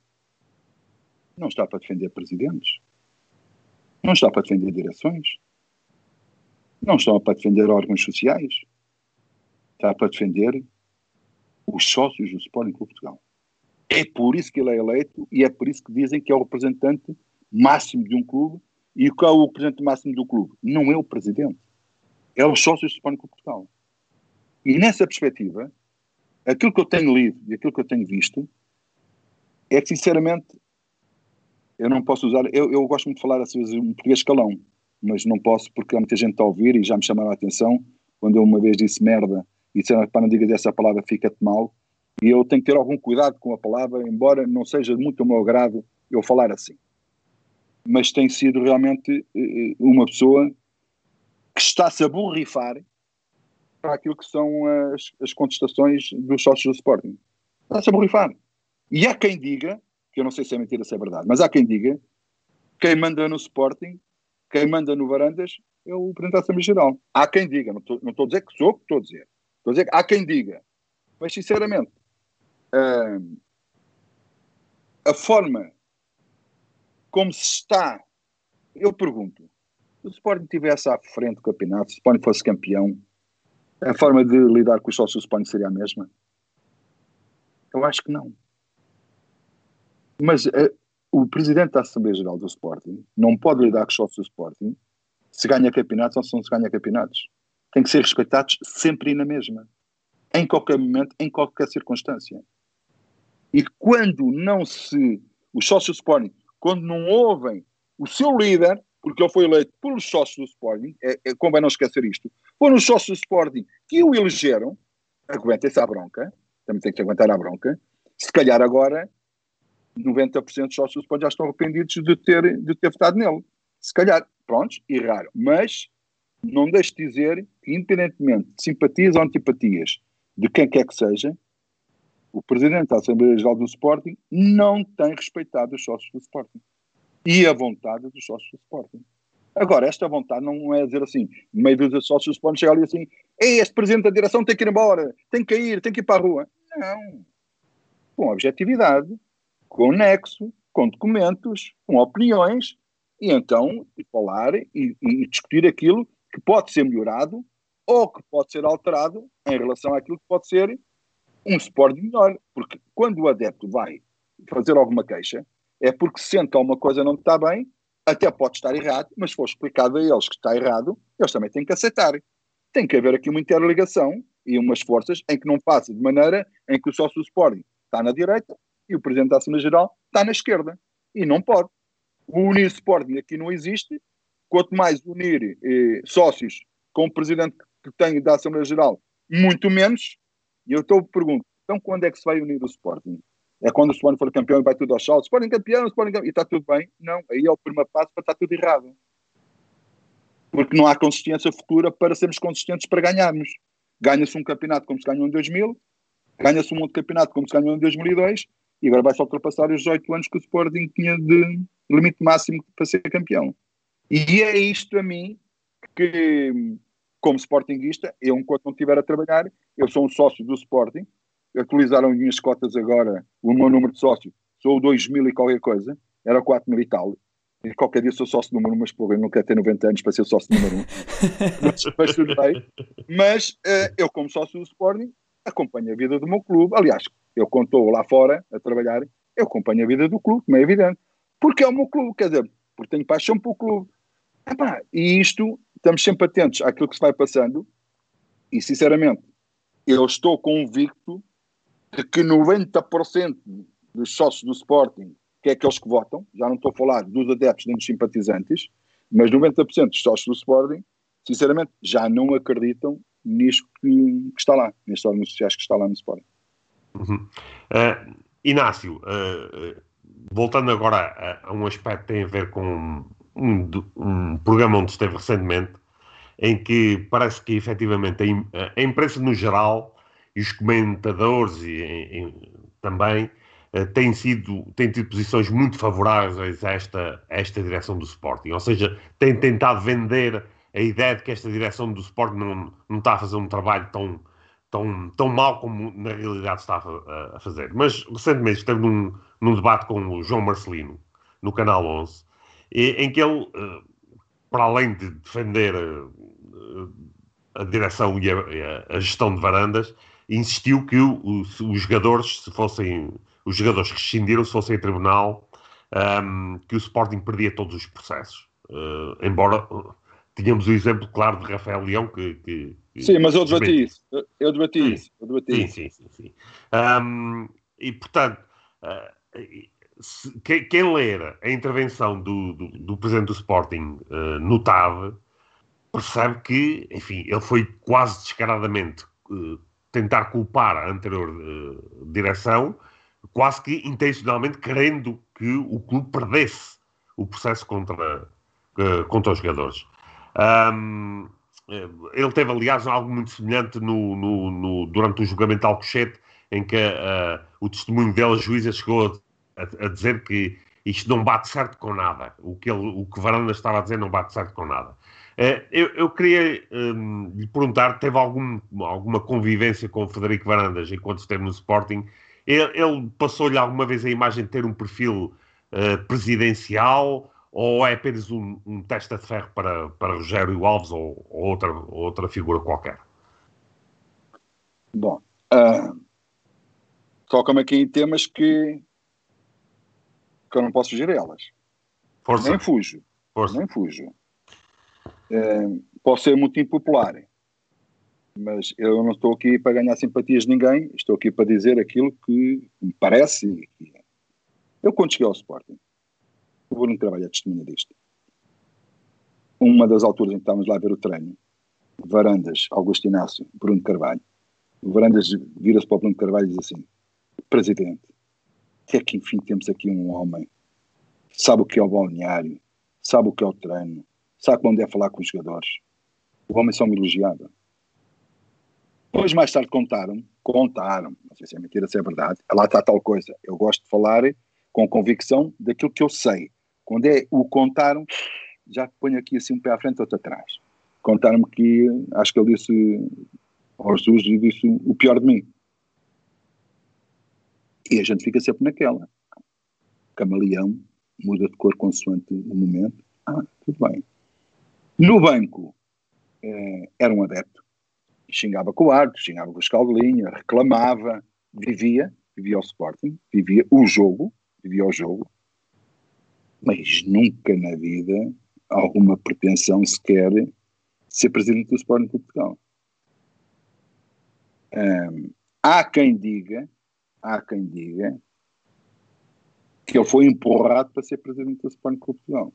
não está para defender presidentes, não está para defender direções, não está para defender órgãos sociais está para defender os sócios do Sporting Clube Portugal. É por isso que ele é eleito e é por isso que dizem que é o representante máximo de um clube e qual é o representante máximo do clube? Não é o presidente, é os sócios do Sporting Clube Portugal. E nessa perspectiva, aquilo que eu tenho lido e aquilo que eu tenho visto é que, sinceramente, eu não posso usar. Eu, eu gosto muito de falar assim, um português escalão, mas não posso porque há muita gente a ouvir e já me chamaram a atenção quando eu uma vez disse merda e disseram para não digas essa palavra fica-te mal. E eu tenho que ter algum cuidado com a palavra, embora não seja muito ao meu agrado eu falar assim. Mas tem sido realmente eh, uma pessoa que está-se a borrifar para aquilo que são as, as contestações dos sócios do Sporting. Está-se a borrifar. E há quem diga, que eu não sei se é mentira se é verdade, mas há quem diga, quem manda no Sporting, quem manda no Varandas é o Presidente da Assembleia Geral. Há quem diga, não estou, não estou a dizer que sou, estou a dizer. Estou a dizer há quem diga. Mas, sinceramente, uh, a forma como se está, eu pergunto, se o Sporting estivesse à frente do campeonato, se o Sporting fosse campeão, a forma de lidar com os sócios do Sporting seria a mesma? Eu acho que não. Mas uh, o presidente da Assembleia Geral do Sporting não pode lidar com os sócios do Sporting se ganha campeonatos ou se não se ganha campeonatos. Tem que ser respeitados sempre e na mesma. Em qualquer momento, em qualquer circunstância. E quando não se. Os sócios do Sporting, quando não ouvem o seu líder, porque ele foi eleito pelos sócios do Sporting, é, é, convém não esquecer isto, foram os sócios do Sporting que o elegeram, aguentem-se à bronca, também tem que aguentar a bronca, se calhar agora 90% dos sócios do Sporting já estão arrependidos de ter, de ter votado nele. Se calhar, prontos, erraram. Mas não deixe de dizer que, independentemente de simpatias ou antipatias de quem quer que seja, o presidente da Assembleia Geral do Sporting não tem respeitado os sócios do Sporting e a vontade dos sócios do Sporting. Agora, esta vontade não é dizer assim, meio dos sócios do Sporting, chegar ali assim, este presidente da direção tem que ir embora, tem que ir, tem que ir para a rua. Não. Com objetividade, com nexo, com documentos, com opiniões, e então falar e, e discutir aquilo que pode ser melhorado ou que pode ser alterado em relação àquilo que pode ser um Sporting melhor. Porque quando o adepto vai fazer alguma queixa, é porque sente que alguma coisa não está bem, até pode estar errado, mas se for explicado a eles que está errado, eles também têm que aceitar. Tem que haver aqui uma interligação e umas forças em que não passa de maneira em que o sócio Sporting está na direita e o Presidente da Assembleia Geral está na esquerda. E não pode. O Unir Sporting aqui não existe. Quanto mais unir eh, sócios com o Presidente que tem da Assembleia Geral, muito menos. E eu estou a perguntar, então quando é que se vai unir o Sporting? É quando o Sporting for campeão e vai tudo ao salto. Sporting campeão, Sporting campeão, e está tudo bem? Não, aí é o primeiro passo para estar tudo errado. Porque não há consistência futura para sermos consistentes para ganharmos. Ganha-se um campeonato como se ganhou em 2000, ganha-se um outro campeonato como se ganhou em 2002, e agora vai-se ultrapassar os 18 anos que o Sporting tinha de limite máximo para ser campeão. E é isto a mim que, como Sportingista, eu enquanto não estiver a trabalhar, eu sou um sócio do Sporting, atualizaram as minhas cotas agora, o meu número de sócio, sou o 2000 e qualquer coisa, era 4 mil e tal. E qualquer dia sou sócio número 1, mas porra, eu não quero ter 90 anos para ser sócio número 1. [laughs] mas, mas tudo bem. Mas uh, eu, como sócio do Sporting, acompanho a vida do meu clube. Aliás, eu quando estou lá fora a trabalhar, eu acompanho a vida do clube, como é evidente. Porque é o meu clube, quer dizer, porque tenho paixão pelo clube. Epá, e isto, estamos sempre atentos àquilo que se vai passando, e sinceramente, eu estou convicto de que 90% dos sócios do Sporting, que é aqueles que votam, já não estou a falar dos adeptos nem dos simpatizantes, mas 90% dos sócios do Sporting, sinceramente, já não acreditam nisto que, que está lá, nestes órgãos sociais que está lá no Sporting. Uhum. Uh, Inácio, uh, voltando agora a, a, um aspecto que tem a ver com um, um, programa onde esteve recentemente, em que parece que efetivamente a, a imprensa no geral e os comentadores e, e também uh, têm, sido, têm tido posições muito favoráveis a esta, a esta direção do Sporting, ou seja, têm tentado vender a ideia de que esta direção do Sporting não, não está a fazer um trabalho tão, tão, tão mal como na realidade está a, a fazer. Mas recentemente esteve num, num, debate com o João Marcelino, no Canal 11, em que ele, eh, para além de defender a, eh, a direção e a, gestão de varandas, insistiu que os, jogadores, se fossem os jogadores que rescindiram, se fossem a tribunal, ehm, que o Sporting perdia todos os processos. Embora tínhamos o exemplo claro de Rafael Leão que, que, sim, mas eu debati isso. Eu debati isso. Eu debati sim, sim, sim, sim. Um, e portanto uh, se, quem, quem, ler a intervenção do, do, do presidente do Sporting uh, no TAV percebe que enfim, ele foi quase descaradamente uh, tentar culpar a anterior direção quase que intencionalmente querendo que o clube perdesse o processo contra, contra os jogadores. Um, ele teve, aliás, algo muito semelhante no, no, no durante o julgamento de Alcochete, em que uh, o testemunho dela, juíza, chegou a, a, dizer que isto não bate certo com nada. O que, ele, o que Varanda estava a dizer não bate certo com nada. Uh, eu, eu, queria um, lhe perguntar: teve algum, alguma convivência com o Frederico Varandas enquanto esteve no Sporting? Ele, ele passou-lhe alguma vez a imagem de ter um perfil uh, presidencial ou é apenas um, um testa de ferro para, para Rogério Alves ou, ou outra, outra figura qualquer? Bom, uh, tocam aqui em temas que que eu não posso fugir a elas. Força. Nem fujo. Força. Nem fujo. É, posso ser muito impopular, mas eu não estou aqui para ganhar simpatias de ninguém, estou aqui para dizer aquilo que me parece. Eu, quando cheguei ao Sporting, o Bruno trabalha a testemunha disto. Uma das alturas em que estávamos lá a ver o treino, Varandas, Augusto Inácio, Bruno Carvalho, o Varandas vira-se para o Bruno Carvalho e diz assim: Presidente, até que enfim temos aqui um homem, sabe o que é o balneário, sabe o que é o treino, sabe quando é falar com os jogadores. O homem só me elogiava. Depois, mais tarde, contaram, contaram, não sei se é mentira, se é verdade, lá está tal coisa. Eu gosto de falar com convicção daquilo que eu sei. Quando é o contaram, já ponho aqui assim um pé à frente outro atrás. Contaram-me que, acho que ele disse ao Jesus, disse o pior de mim. E a gente fica sempre naquela. Camaleão, muda de cor consoante o momento. Ah, tudo bem. No banco, eh, era um adepto. Xingava com o árbitro, xingava com o escaldelinha, reclamava, vivia, vivia o Sporting, vivia o jogo, vivia o jogo, mas nunca na vida alguma pretensão sequer ser presidente do Sporting de Portugal. Há quem diga, há quem diga que ele foi empurrado para ser presidente do Sporting de Portugal.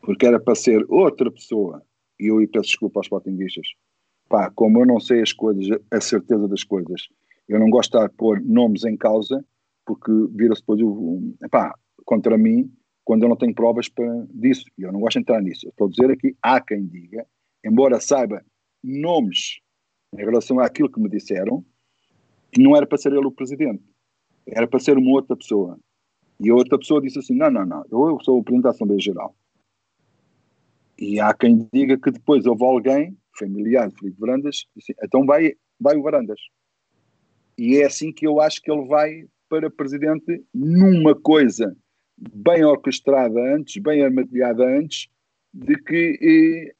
Porque era para ser outra pessoa, e eu peço desculpa aos sportinguistas, pá, como eu não sei as coisas, a certeza das coisas, eu não gosto de pôr nomes em causa, porque vira-se depois o, pá, contra mim, quando eu não tenho provas para, disso, e eu não gosto de entrar nisso. Eu estou a dizer aqui, há quem diga, embora saiba nomes em relação àquilo que me disseram, que não era para ser ele o presidente, era para ser uma outra pessoa. E a outra pessoa disse assim: não, não, não, eu sou o presidente da Assembleia Geral. E há quem diga que depois houve alguém, familiar de Felipe Varandas, disse, então vai, vai o Varandas. E é assim que eu acho que ele vai para presidente numa coisa bem orquestrada antes, bem armadilhada antes, de que e,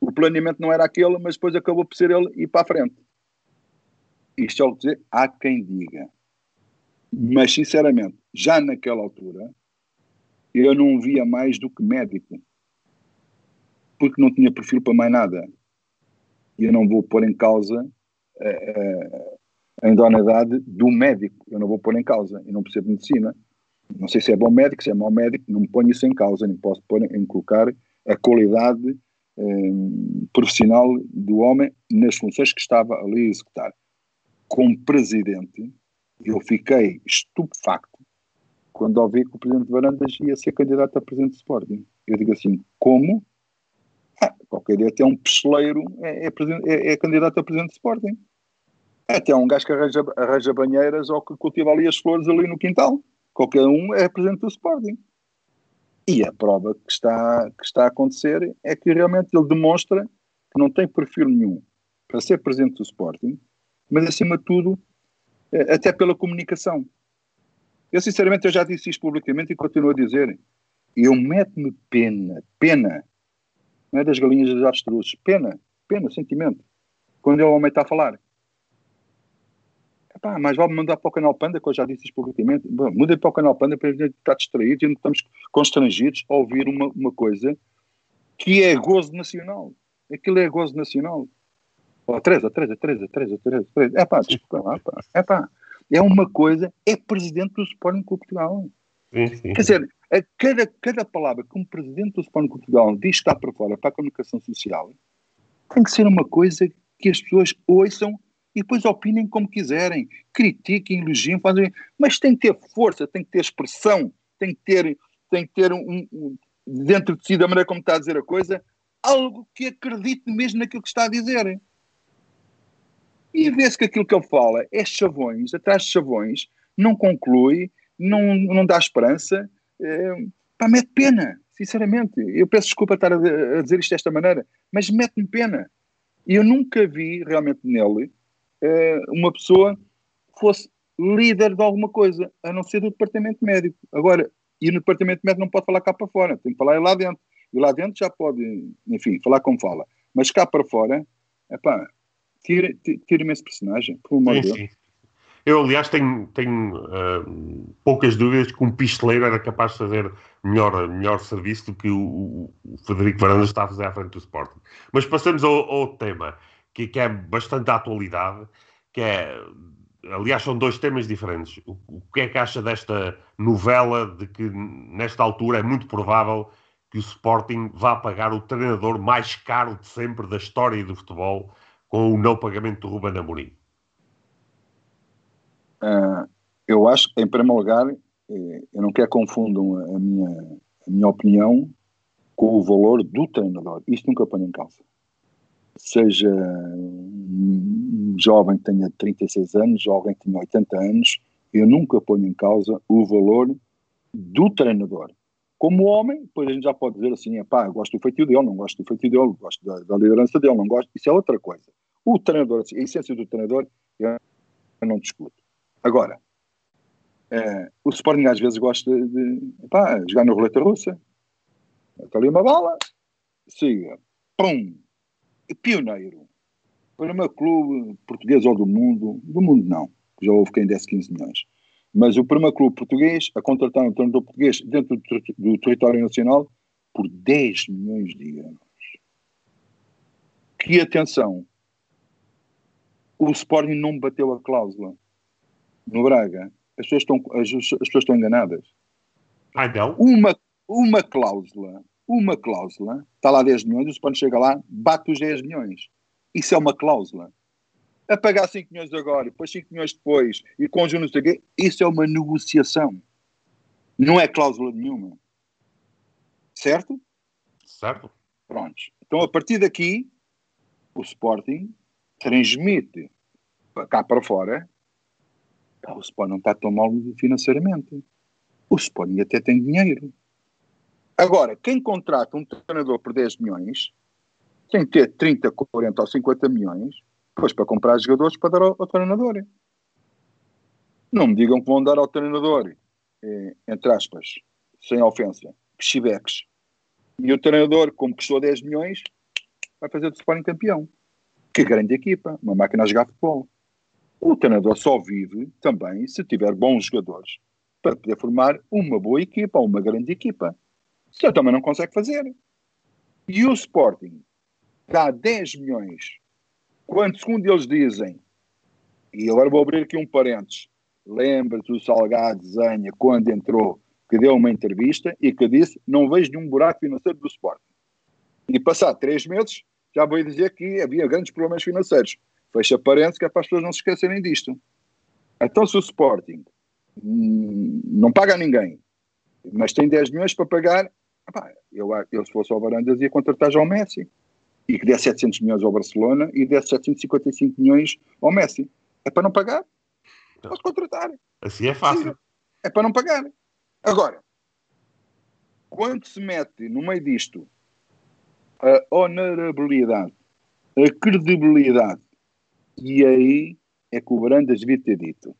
o planeamento não era aquele, mas depois acabou por ser ele e para a frente. Isto é o que há quem diga. Mas, sinceramente, já naquela altura, eu não via mais do que médico. Porque não tinha perfil para mais nada. E eu não vou pôr em causa a, a, a idoneidade do médico. Eu não vou pôr em causa. Eu não percebo medicina. Não sei se é bom médico, se é mau médico, não me ponho isso em causa, nem posso pôr em colocar a qualidade eh, profissional do homem nas funções que estava ali a executar. Como presidente, eu fiquei estupefacto quando ouvi que o presidente Varandas ia ser candidato a presidente do Sporting. Eu digo assim, como? Ah, qualquer dia até um pisteleiro é, é, é, é, candidato a presidente do Sporting. Até um gajo que arranja, arranja banheiras ou que cultiva ali as flores ali no quintal. Qualquer um é presidente do Sporting. E a prova que está, que está a acontecer é que realmente ele demonstra que não tem perfil nenhum para ser presidente do Sporting, mas acima de tudo, eh, até pela comunicação. Eu sinceramente eu já disse isto publicamente e continuo a dizer. Eu meto-me pena, pena, não é das galinhas dos avestruzes, pena, pena, sentimento, quando o homem está a falar. Epá, mas vale mandar para o canal Panda, que eu já disse isso publicamente. Mudem para o canal Panda para a gente estar distraídos e não estamos constrangidos a ouvir uma, uma coisa que é gozo nacional. Aquilo é gozo nacional. Oh, Teresa, Teresa, Teresa, Teresa, Teresa, Teresa. É pá, desculpa lá, pá. É pá. É uma coisa, é presidente do Sporting Portugal. Sim, sim. Quer dizer, a cada, cada palavra que um presidente do Sporting Portugal diz que está para fora para a comunicação social tem que ser uma coisa que as pessoas ouçam e depois opinem como quiserem, critiquem, elogiem, fazem, mas tem que ter força, tem que ter expressão, tem que ter, tem que ter um, um, dentro de si, da maneira como está a dizer a coisa, algo que acredite mesmo naquilo que está a dizer. E vê-se que aquilo que ele fala é chavões, atrás de chavões, não conclui, não, não dá esperança, é, pá, mete pena, sinceramente. Eu peço desculpa estar a, a dizer isto desta maneira, mas mete-me pena. E eu nunca vi realmente nele uh, uma pessoa fosse líder de alguma coisa, a não ser do departamento médico. Agora, e no departamento médico não pode falar cá para fora, tem que falar lá dentro. E lá dentro já pode, enfim, falar como fala. Mas cá para fora, epá, tira-me esse personagem, por amor de Deus. Eu, aliás, tenho, tenho uh, poucas dúvidas que um pisteleiro era capaz de fazer melhor, melhor serviço do que o, o Federico Varandas está a fazer à frente do Sporting. Mas passamos ao, ao tema, que, que, é bastante da atualidade, que é, aliás, são dois temas diferentes. O, o que é que acha desta novela de que, nesta altura, é muito provável que o Sporting vá pagar o treinador mais caro de sempre da história do futebol com o não pagamento do Ruben Amorim? Uh, eu acho em primeiro lugar, eh, eu não quero confundam a minha, a minha opinião com o valor do treinador. Isto nunca põe em causa. Seja um jovem que tenha 36 anos, alguém que tenha 80 anos, eu nunca ponho em causa o valor do treinador. Como homem, depois a gente já pode dizer assim, pá, gosto do feitio dele, não gosto do feitio dele, gosto da, da liderança dele, não gosto, isso é outra coisa. O treinador, a essência do treinador, eu não discuto. Agora, é, o Sporting às vezes gosta de pá, jogar na roleta russa. Está ali uma bala, siga, pum, pioneiro. Para meu clube português ou do mundo, do mundo não, já houve quem desse 15 milhões. Mas o primeiro clube português a contratar um treinador português dentro do, ter do território nacional por 10 milhões de euros. Que atenção, o Sporting não bateu a cláusula no Braga. As pessoas estão, as, as pessoas estão enganadas. Ah, não? Uma, uma cláusula, uma cláusula, está lá 10 milhões, o Sporting chega lá, bate os 10 milhões. Isso é uma cláusula. A pagar 5 milhões agora, depois 5 milhões depois, e com juros aqui, isso é uma negociação. Não é cláusula nenhuma. Certo? Certo. Prontos. Então, a partir daqui, o Sporting transmite cá para fora, o Sporting não está tão mal financeiramente. O Sporting até tem dinheiro. Agora, quem contrata um treinador por 10 milhões tem que ter 30, 40 ou 50 milhões depois para comprar jogadores para dar ao, ao treinador. Não me digam que vão dar ao treinador, eh, entre aspas, sem ofensa, chiveques. E o treinador, como custou 10 milhões, vai fazer do Sporting campeão. Que grande equipa, uma máquina a jogar futebol. O treinador só vive também se tiver bons jogadores para poder formar uma boa equipa, uma grande equipa. Isso também não consegue fazer. E o Sporting dá 10 milhões, quando, segundo eles dizem, e agora vou abrir aqui um parênteses, lembra-te do Salgado Zanha, quando entrou, que deu uma entrevista e que disse: Não vejo nenhum buraco financeiro do Sporting. E passado três meses, já vou dizer que havia grandes problemas financeiros. Fecha parênteses, que é para as pessoas não se esquecerem disto. Então, se o Sporting hum, não paga a ninguém, mas tem 10 milhões para pagar, eu, eu se fosse ao Varandas ia contratar já o Messi. E que desse 700 milhões ao Barcelona e desse 755 milhões ao Messi. É para não pagar? Posso contratar. Assim é fácil. É para não pagar. Agora, quando se mete no meio disto a honorabilidade, a credibilidade, e aí é que o Brandas devia ter dito: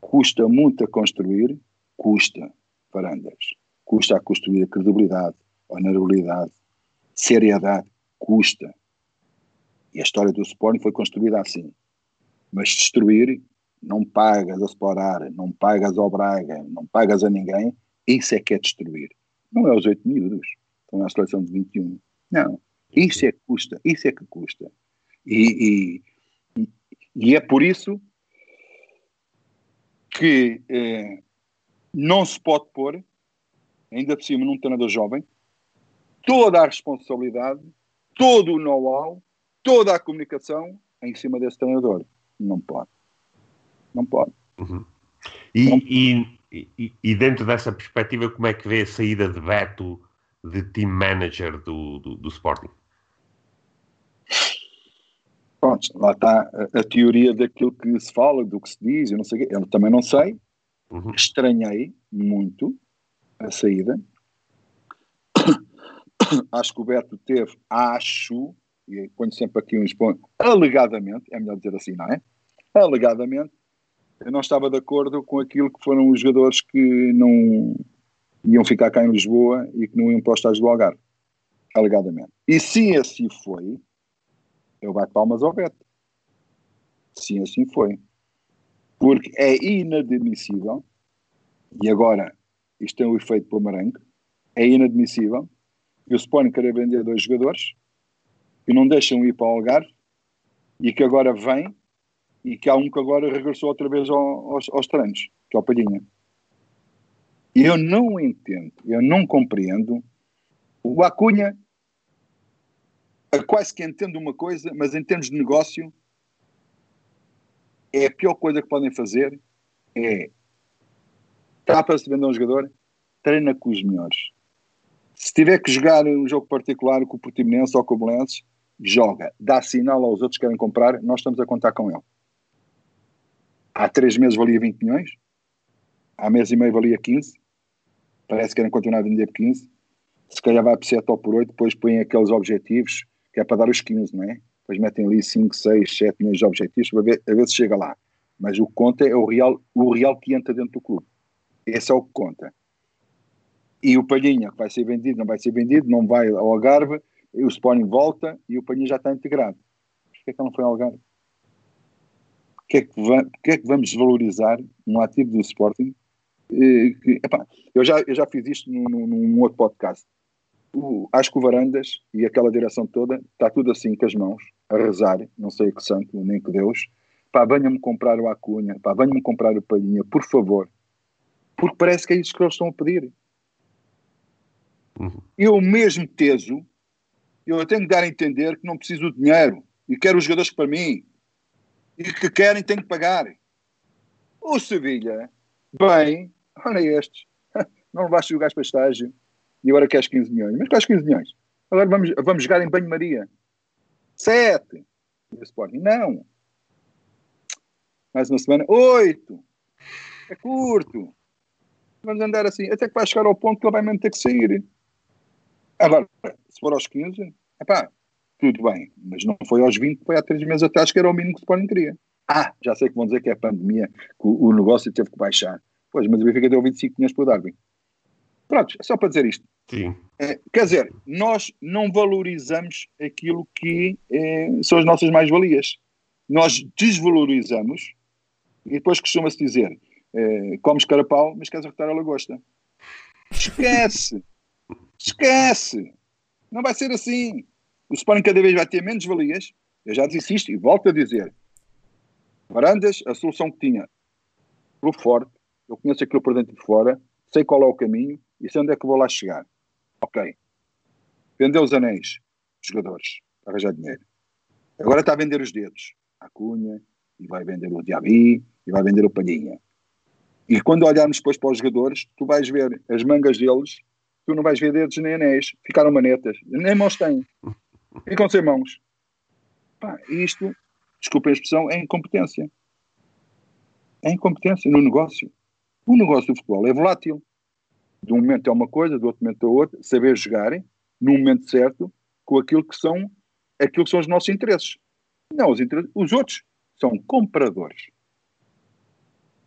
custa muito a construir, custa, Varandas, custa a construir a credibilidade, a honorabilidade, seriedade, custa. E a história do Sporting foi construída assim. Mas destruir, não pagas a Sporar, não pagas ao Braga, não pagas a ninguém, isso é que é destruir. Não é os oito miúdos com a seleção de 21. Não. Isso é que custa, isso é que custa. E, e, e é por isso que eh, não se pode pôr, ainda por cima num treinador jovem, toda a responsabilidade, todo o know-how, toda a comunicação em cima desse treinador. Não pode. Não pode. Uhum. E, não... E, e, e, dentro dessa perspectiva, como é que vê a saída de Beto de team manager do, do, do Sporting? Pronto, lá está a, a, teoria daquilo que se fala, do que se diz, eu não sei eu também não sei. Uhum. Estranhei muito a saída. [coughs] acho que o Beto teve, acho, e ponho sempre aqui uns pontos, alegadamente, é melhor dizer assim, não é? Alegadamente, eu não estava de acordo com aquilo que foram os jogadores que não iam ficar cá em Lisboa e que não iam para os estágios do Algarve. Alegadamente. E se assim foi, eu bato palmas ao Beto. Sim, assim foi. Porque é inadmissível, e agora isto tem o efeito bumerangue, é inadmissível que o Sporting queira vender dois jogadores que não deixam ir para o Algarve e que agora vem e que há um que agora regressou outra vez aos, aos treinos, que é o Palhinha. E eu não entendo, eu não compreendo. O Acunha quase que entendo uma coisa, mas em termos de negócio é a pior coisa que podem fazer é está para se vender um jogador, treina com os melhores. Se tiver que jogar um jogo particular com o Portimonense ou com o Belenenses, joga, dá sinal aos outros que querem comprar, nós estamos a contar com ele. Há três meses valia 20 milhões, há mês e meio valia 15, parece que querem continuar a vender por 15, se calhar vai por 7 ou por 8, depois põem aqueles objetivos, que é para dar os 15, não é? Depois metem ali 5, 6, 7 milhões de objetivos para ver, a ver se chega lá. Mas o que conta é o real, o real que entra dentro do clube. Esse é o que conta. E o Palhinha, que vai ser vendido, não vai ser vendido, não vai ao Algarve, o Sporting volta e o Palhinha já está integrado. Porquê é que não foi ao Algarve? Porquê é que, é que vamos desvalorizar um ativo do Sporting? Que, epá, eu, já, eu já fiz isto num, num, num outro podcast. O, acho que o Varandas e aquela direção toda está tudo assim com as mãos, a rezar, não sei que santo, nem que Deus. Pá, venha-me comprar o Acunha, pá, venha-me comprar o Palhinha, por favor. Porque parece que é isso que eles estão a pedir. Uhum. Eu mesmo teso, eu tenho que dar a entender que não preciso de dinheiro e quero os jogadores para mim e que querem tenho que pagar. O Sevilha, bem, olha estes, [laughs] não o gajo para estágio e agora queres 15 milhões. Mas queres 15 milhões? Agora vamos, vamos jogar em banho-maria. Sete. E Sporting, não. Mais uma semana, oito. É curto. Vamos andar assim, até que vai chegar ao ponto que ele vai mesmo ter que sair. Agora, se for aos 15, epá, tudo bem, mas não foi aos 20, foi há 3 meses atrás que era o mínimo que o Sporting queria. Ah, já sei que vão dizer que é a pandemia, que o, o negócio teve que baixar. Pois, mas o Benfica deu 25 milhões para o Darwin. Pronto, é só para dizer isto. Sim. É, quer dizer, nós não valorizamos aquilo que é, são as nossas mais-valias. Nós desvalorizamos e depois costuma-se dizer é, comes carapau, mas queres arrotar a lagosta. Esquece! Esquece! Não vai ser assim. O Sporting cada vez vai ter menos valias. Eu já disse isto e volto a dizer. Varandas, a solução que tinha pelo forte, eu conheço aquilo por dentro e de fora, sei qual é o caminho e sei onde é que vou lá chegar. Ok. Vendeu os anéis, jogadores, para arranjar dinheiro. Agora está a vender os dedos. A Cunha, e vai vender o Diaby, e vai vender o Palhinha. E quando olharmos depois para os jogadores, tu vais ver as mangas deles tu não vais ver dedos nem anéis, ficaram manetas, nem mãos têm, ficam sem mãos. Pá, isto, desculpem a expressão, é incompetência. É incompetência no negócio. O negócio do futebol é volátil. De um momento é uma coisa, do outro momento é outra. Saber jogar, no momento certo, com aquilo que são, aquilo que são os nossos interesses. Não, os, interesses, os outros são compradores.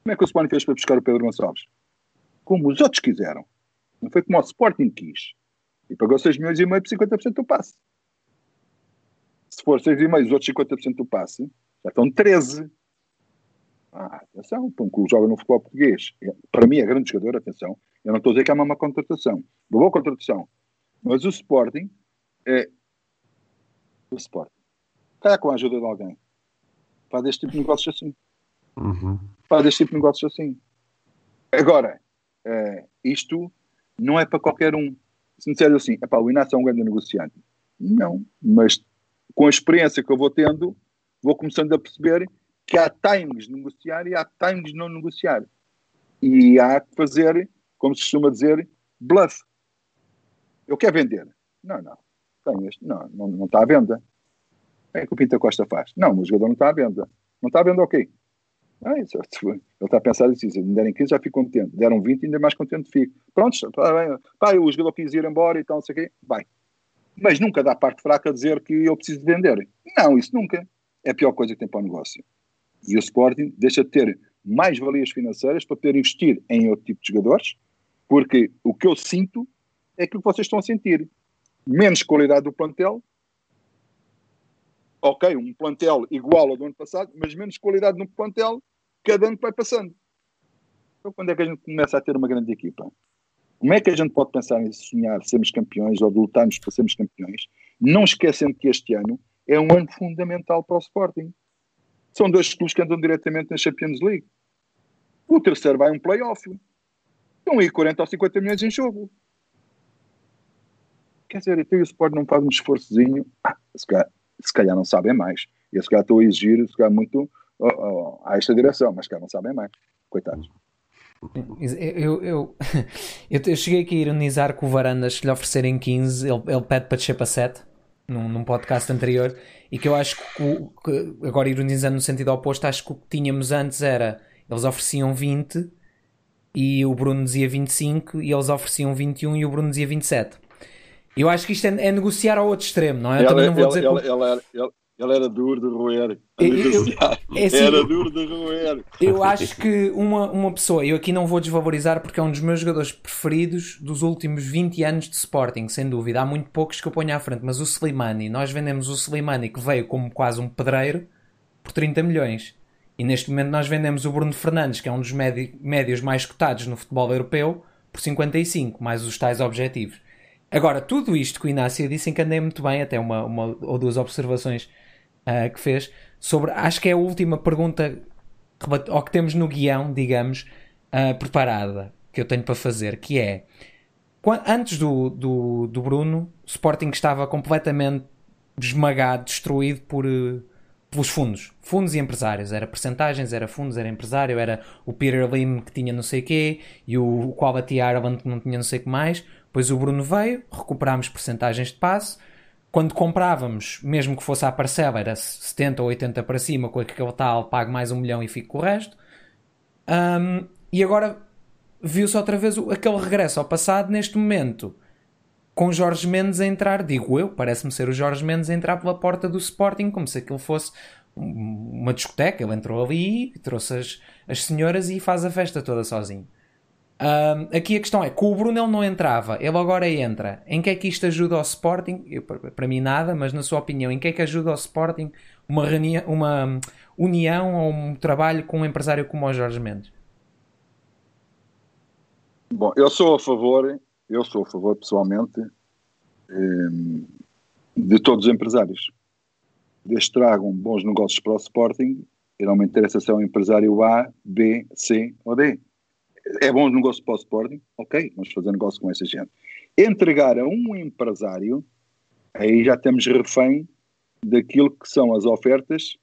Como é que o Sporting fez para buscar o Pedro Gonçalves? Como os outros quiseram. Não foi como o Sporting quis. E pagou 6 milhões e meio por 50% do passe. Se for 6,5 os outros 50% do passe, já estão 13. Ah, atenção, para um clube joga no futebol português. É, para mim é grande jogador, atenção. Eu não estou a dizer que é uma má contratação. Uma boa contratação. Mas o Sporting é. O Sporting. Está com a ajuda de alguém. Faz este tipo de negócios assim. Uhum. Faz este tipo de negócios assim. Agora, é, isto não é para qualquer um. Se me disser assim, o Inácio é um grande negociante. Não, mas com a experiência que eu vou tendo, vou começando a perceber que há times de negociar e há times de não negociar. E há que fazer, como se costuma dizer, bluff. Eu quero vender. Não, não. Tenho este. Não, não, não está à venda. É que o Pinta Costa faz. Não, o jogador não está à venda. Não está à venda, ok. Ah, isso, ele está a pensar assim, se me derem 15 já fico contente, deram 20 ainda mais contente fico. Pronto, está bem, pá, o jogador quis ir embora e tal, não sei o quê, vai. Mas nunca dá parte fraca dizer que eu preciso vender. Não, isso nunca. É a pior coisa que tem para o negócio. E o Sporting deixa de ter mais valias financeiras para poder investir em outro tipo de jogadores, porque o que eu sinto é aquilo que vocês estão a sentir. Menos qualidade do plantel, ok, um plantel igual ao do ano passado, mas menos qualidade no plantel cada ano que vai passando. Então, quando é que a gente começa a ter uma grande equipa? Como é que a gente pode pensar em sonhar sermos campeões ou de lutarmos para sermos campeões, não esquecendo que este ano é um ano fundamental para o Sporting. São dois clubes que andam diretamente na Champions League. O terceiro vai um play-off. Estão aí 40 ou 50 milhões em jogo. Quer dizer, então o Sport não faz um esforçozinho. Ah, se, calhar, se calhar não sabem mais. E se calhar estou a exigir se calhar, muito oh, oh, a esta direção, mas se calhar não sabem mais. Coitados. Eu, eu, eu, cheguei aqui a ironizar com o Varandas se lhe oferecerem 15, ele, ele pede para descer para 7 num, num podcast anterior e que eu acho que, que, agora ironizando no sentido oposto, acho que o que tínhamos antes era eles ofereciam 20 e o Bruno dizia 25 e eles ofereciam 21 e o Bruno dizia 27. Eu acho que isto é, é negociar ao outro extremo, não é? Eu também não vou dizer que... ele, era duro de roer. Eu, eu, é assim, era duro de roer. Eu acho que uma, uma pessoa, eu aqui não vou desvalorizar porque é um dos meus jogadores preferidos dos últimos 20 anos de Sporting, sem dúvida. Há muito poucos que eu ponho à frente, mas o Slimani, nós vendemos o Slimani que veio como quase um pedreiro por 30 milhões. E neste momento nós vendemos o Bruno Fernandes, que é um dos médios mais cotados no futebol europeu, por 55, mais os tais objetivos. Agora, tudo isto que o Inácio disse andei muito bem, até uma, uma ou duas observações uh, que fez sobre. Acho que é a última pergunta ou que temos no guião, digamos, uh, preparada que eu tenho para fazer, que é antes do, do, do Bruno, o Sporting estava completamente esmagado, destruído por, uh, pelos fundos. Fundos e empresários. Era percentagens, era fundos, era empresário, era o Peter Lim que tinha não sei o quê e o Quality Ireland que não tinha não sei o que mais. Depois o Bruno veio, recuperámos percentagens de passe quando comprávamos, mesmo que fosse à parcela, era 70 ou 80 para cima, com aquele tal, pago mais um milhão e fico com o resto. Um, e agora viu-se outra vez aquele regresso ao passado neste momento, com Jorge Mendes a entrar, digo eu, parece-me ser o Jorge Mendes a entrar pela porta do Sporting, como se aquilo fosse uma discoteca. Ele entrou ali, trouxe as, as senhoras e faz a festa toda sozinho. Um, aqui a questão é, com o Bruno ele não entrava, ele agora entra. Em que é que isto ajuda ao Sporting? Eu, para mim nada, mas na sua opinião, em que é que ajuda ao Sporting uma, uma união ou um trabalho com um empresário como o Jorge Mendes? Bom, eu sou a favor, eu sou a favor pessoalmente de todos os empresários. Desde tragam bons negócios para o Sporting, e não me interessa se é um empresário A, B, C ou D é bom negócio para o Sporting, ok, vamos fazer negócio com essa gente. Entregar a um empresário, aí já estamos refém daquilo que são as ofertas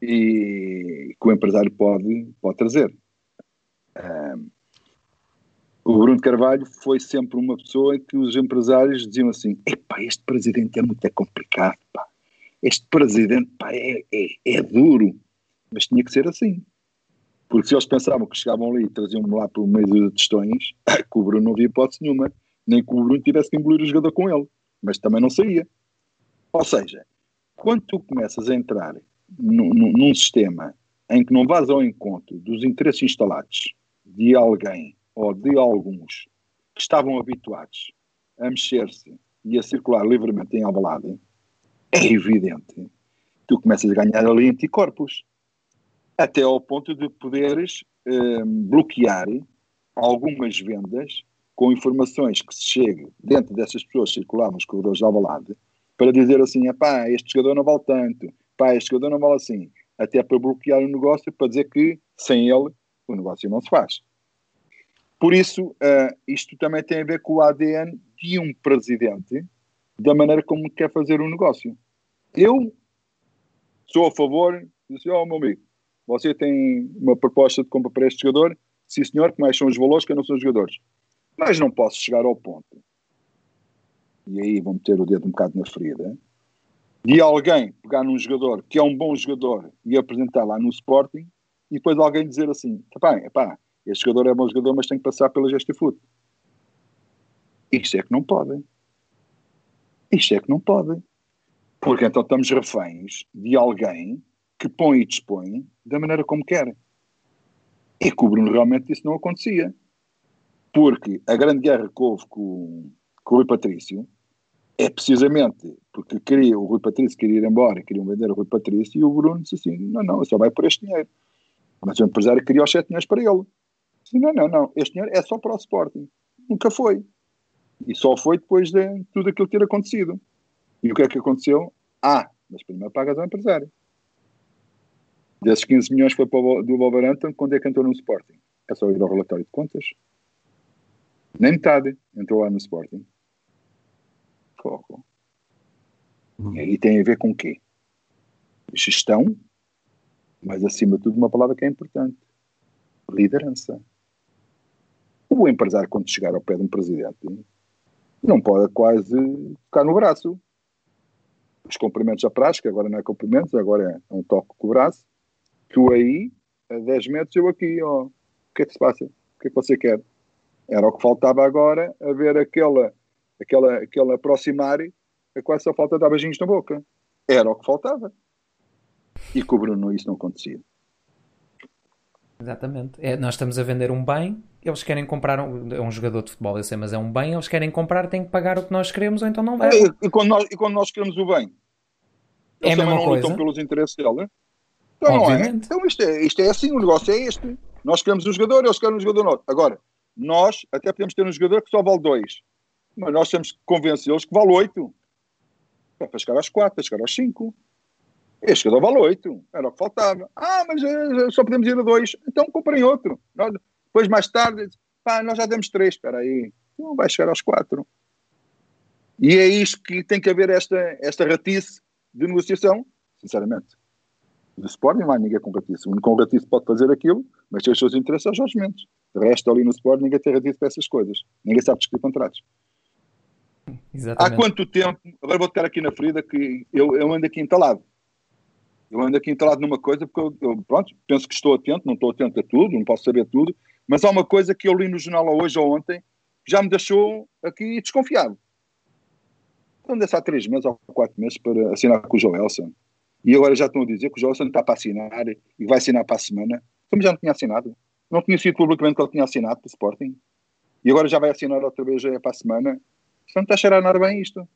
e que o empresário pode, pode trazer. Um, o Bruno Carvalho foi sempre uma pessoa em que os empresários diziam assim: epá, este presidente é muito complicado, pá. este presidente pá, é, é, é duro, mas tinha que ser assim. Porque se eles pensavam que chegavam ali e traziam-me lá por meio de testões, [coughs] que o Bruno não havia hipótese nenhuma. Nem que o Bruno tivesse que engolir o jogador com ele. Mas também não saía. Ou seja, quando tu começas a entrar num, num sistema em que não vais ao encontro dos interesses instalados de alguém ou de alguns que estavam habituados a mexer-se e a circular livremente em Alvalade, é evidente que tu começas a ganhar ali anticorpos até ao ponto de poderes eh, bloquear algumas vendas com informações que se chegue dentro dessas pessoas circular nos corredores de Alvalade para dizer assim, pá, este jogador não vale tanto, pá, este jogador não vale assim, até para bloquear o negócio, para dizer que sem ele o negócio não se faz. Por isso, uh, isto também tem a ver com o ADN de um presidente, da maneira como quer fazer o negócio. Eu sou a favor, disse, oh, meu amigo, você tem uma proposta de compra para este jogador? Sim, senhor, que são os valores que não sou os jogadores. Mas não posso chegar ao ponto, e aí vou meter o dedo um bocado na ferida, de alguém pegar num jogador que é um bom jogador e apresentar lá no Sporting e depois alguém dizer assim: pá, pá, este jogador é bom jogador, mas tem que passar pela Gestifoot. Isto é que não podem. Isto é que não podem. Porque então estamos reféns de alguém que põe e dispõe da maneira como quer. E com o Bruno realmente isso não acontecia. Porque a grande guerra que houve com, com o Rui Patrício é precisamente porque queria, o Rui Patrício queria ir embora, queriam vender o Rui Patrício, e o Bruno disse assim: não, não, só vai por este dinheiro. Mas o empresário queria os 7 milhões para ele. Disse, não, não, não, este dinheiro é só para o Sporting. Nunca foi. E só foi depois de tudo aquilo ter acontecido. E o que é que aconteceu? Ah, mas primeiro pagas ao empresário. Desses 15 milhões foi para o, do Wolverhampton, quando é que entrou no Sporting? É só ir ao relatório de contas. Nem metade entrou lá no Sporting. Foco. E aí tem a ver com o quê? Gestão, mas acima de tudo uma palavra que é importante. Liderança. O empresário, quando chegar ao pé de um presidente, não pode quase ficar no braço. Os cumprimentos à prática, agora não é cumprimentos, agora é um toque com o braço. Tu aí, a 10 metros, eu aqui, ó. O que é que se passa? O que é que você quer? Era o que faltava agora, a ver aquela, aquela, aquela aproximar, a quase só falta dar beijinhos na boca. Era o que faltava. E com o Bruno isso não acontecia. Exatamente. É, nós estamos a vender um bem, eles querem comprar um, é um jogador de futebol, eu sei, mas é um bem, eles querem comprar, têm que pagar o que nós queremos ou então não vai. E, e, quando, nós, e quando nós queremos o bem? É a mesma não coisa. lutam pelos interesses dele? Então não é. Então isto, é. isto é assim, o negócio é este. Nós queremos um jogador, eles querem um jogador nosso. Agora, nós até podemos ter um jogador que só vale dois, mas nós temos que convencê-los que vale oito. É para chegar aos quatro, para chegar aos cinco. Este jogador vale oito, era o que faltava. Ah, mas eh, só podemos ir a dois. Então comprem outro. Nós, depois, mais tarde, pá, nós já demos três. Espera aí, não vai chegar aos quatro. E é isto que tem que haver esta, esta ratice de negociação, sinceramente. Do Sporting não há ninguém com ratice. O único com ratice pode fazer aquilo, mas tem os seus interesses aos Jorge Mendes. O resto ali no Sporting ninguém tem ratice para essas coisas. Ninguém sabe discutir contratos. Há Exatamente. quanto tempo, agora vou tocar aqui na ferida, que eu, eu ando aqui entalado. Eu ando aqui entalado numa coisa, porque eu, eu, pronto, penso que estou atento, não estou atento a tudo, não posso saber tudo, mas há uma coisa que eu li no jornal hoje ou ontem, que já me deixou aqui desconfiado. Então, desse há três meses ou quatro meses para assinar com o Joelson. E agora já estão a dizer que o Joelson está para assinar e vai assinar para a semana. Como já não tinha assinado. Não tinha sido publicamente que ele tinha assinado para o Sporting. E agora já vai assinar outra vez é para a semana. Não está a cheirar nada bem isto.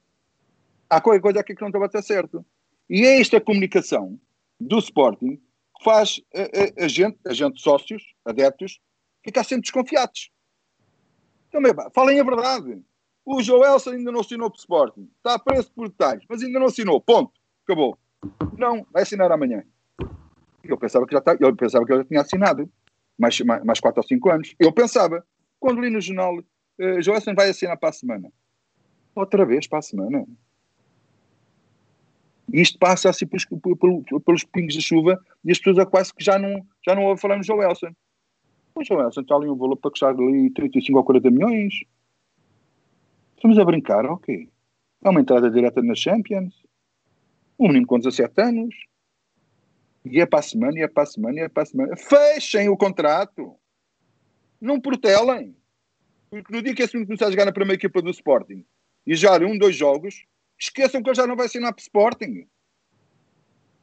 Há qualquer coisa aqui que não está a bater certo. E é esta comunicação do Sporting que faz a, a, a gente, a gente, sócios, adeptos, ficar sempre desconfiados. Então, pá, falem a verdade. O Joelson ainda não assinou para o Sporting. Está preso por detalhes, mas ainda não assinou. Ponto. Acabou. Não, vai assinar amanhã. Eu pensava que já, está, eu pensava que ele já tinha assinado. Mais, mais, mais 4 ou 5 anos. Eu pensava. Quando li no jornal, uh, Joelson vai assinar para a semana. Outra vez para a semana. E isto passa assim pelos, pelos, pelos pingos de chuva e as pessoas quase que já não, já não ouvem falar no Joelson. O Joelson está ali um valor para custar ali 35 ou 40 milhões. Estamos a brincar, ok. É uma entrada direta na Champions. Um menino com 17 anos. E é para a semana, e é para a semana, e é para a semana. Fechem o contrato. Não protelem. Porque no dia que esse menino começar a jogar na primeira equipa do Sporting e já um, dois jogos, esqueçam que ele já não vai assinar para o Sporting.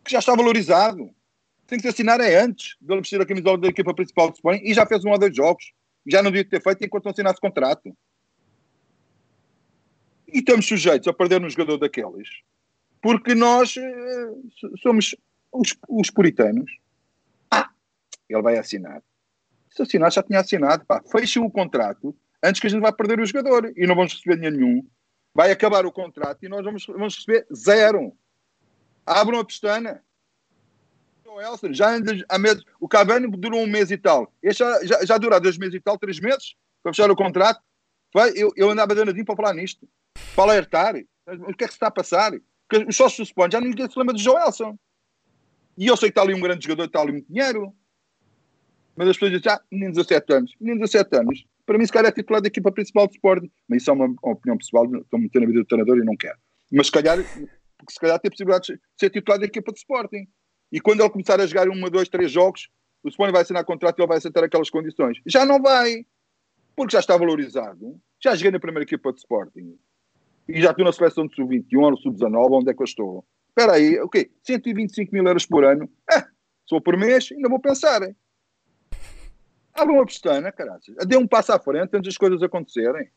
Que já está valorizado. Tem que se assinar é antes de ele vestir a camisola da equipa principal do Sporting e já fez um ou dois jogos. Já não devia ter feito enquanto não assinasse contrato. E estamos sujeitos a perder um jogador daqueles porque nós eh, somos os, os, puritanos. Ah, ele vai assinar. Se assinar, já tinha assinado. Pá, fechem o contrato antes que a gente vá perder o jogador e não vamos receber dinheiro nenhum. Vai acabar o contrato e nós vamos, vamos receber zero. Abram a pestana. O Elson, já há meses, o Cavani durou um mês e tal. Este já, já, já dura dois meses e tal, três meses, para fechar o contrato. Eu, eu andava danadinho para falar nisto, para alertar. O que é que se está a passar? Porque os sócios do Sporting já ninguém se lembra de Joelson. E eu sei que está ali um grande jogador, está ali muito dinheiro. Mas as pessoas dizem, ah, menino 17 anos. Menino 17 anos. Para mim, se calhar é titular da equipa principal do Sporting. Mas isso é uma, opinião pessoal, estou metendo na vida do treinador e não quero. Mas se calhar, porque se calhar tem possibilidade de ser titular da equipa do Sporting. E quando ele começar a jogar um, dois, três jogos, o Sporting vai assinar contrato e ele vai aceitar aquelas condições. Já não vai. Porque já está valorizado. Já joguei na primeira equipa do Sporting e já estou na seleção de sub-21 ou no sub-19, onde é que eu estou? Espera aí, o quê? 125 mil euros por ano? É, sou por mês, ainda vou pensar. Hein? Abra uma pestana, caralho. Dê um passo à frente antes das coisas acontecerem.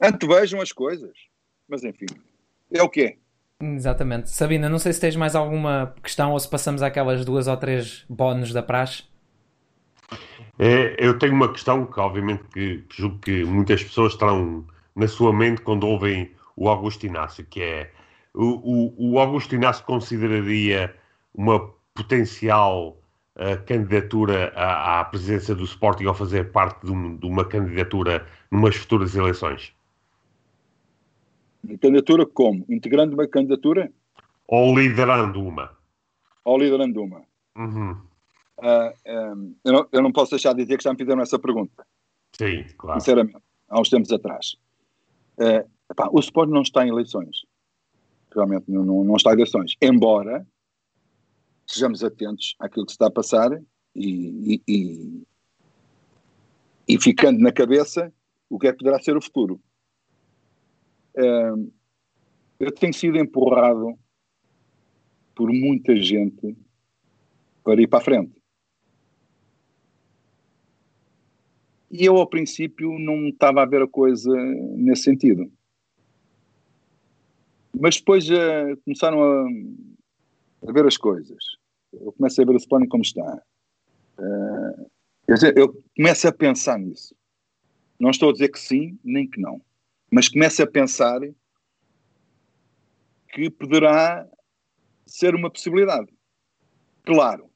Antevejam as coisas. Mas enfim, é o que é. Exatamente. Sabina, não sei se tens mais alguma questão ou se passamos àquelas duas ou três bónus da praxe. É, eu tenho uma questão que, obviamente, que, que julgo que muitas pessoas terão na sua mente quando ouvem o Augusto Inácio, que é o, o, o Augusto Inácio consideraria uma potencial uh, candidatura à, à, presidência do Sporting ou fazer parte de, um, de uma candidatura numas futuras eleições? Candidatura como? Integrando uma candidatura? Ou liderando uma? Ou liderando uma. Uhum. Uh, ah, um, eu, não, eu, não, posso deixar de dizer que já me fizeram essa pergunta. Sim, claro. Sinceramente, há uns tempos atrás. Uh, epá, o Sport não está em eleições. Realmente não, não, não, está em eleições. Embora sejamos atentos àquilo que se está a passar e, e, e, e ficando na cabeça o que é que poderá ser o futuro. Uh, eu tenho sido empurrado por muita gente para ir para a frente. E eu, ao princípio, não estava a ver a coisa nesse sentido. Mas depois uh, começaram a, a, ver as coisas. Eu começo a ver o Sporting como está. Uh, eu, eu começo a pensar nisso. Não estou a dizer que sim, nem que não. Mas começo a pensar que poderá ser uma possibilidade. Claro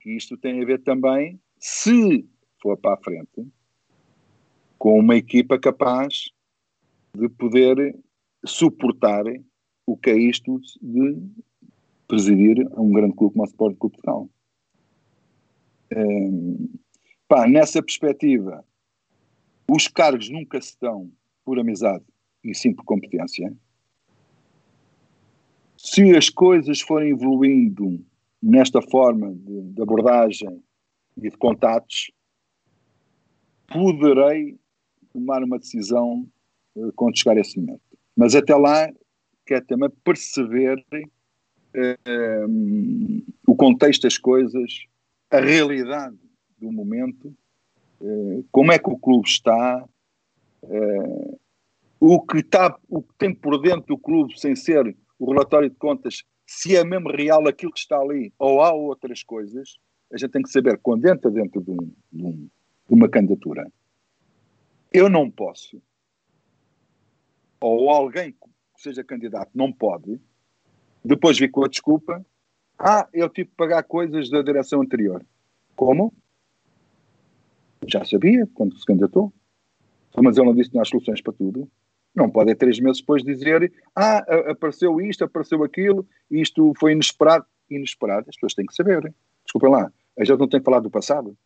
que isto tem a ver também, se for para a frente, com uma equipa capaz de poder suportar o que é isto de presidir um grande clube como o Sport Clube Portugal. Um, pá, nessa perspectiva, os cargos nunca se dão por amizade e sim por competência. Se as coisas forem evoluindo nesta forma de, de abordagem e de contatos, poderei tomar uma decisão uh, quando chegar a esse momento. Mas até lá, quero também perceber uh, o contexto das coisas, a realidade do momento, uh, como é que o clube está, o que está, o que tem por dentro do clube, sem ser o relatório de contas, se é mesmo real aquilo que está ali ou há outras coisas, a gente tem que saber quando entra dentro de, um, de, um, de uma candidatura. Eu não posso, ou alguém que seja candidato não pode, depois vir com a desculpa, ah, eu tive que pagar coisas da direção anterior. Como? Já sabia quando se candidatou. Mas ele não disse que tinha as soluções para tudo. Não pode é três meses depois dizer ah, apareceu isto, apareceu aquilo, isto foi inesperado. Inesperado, as pessoas têm que saber. Desculpem lá, a gente não tem que falar do passado.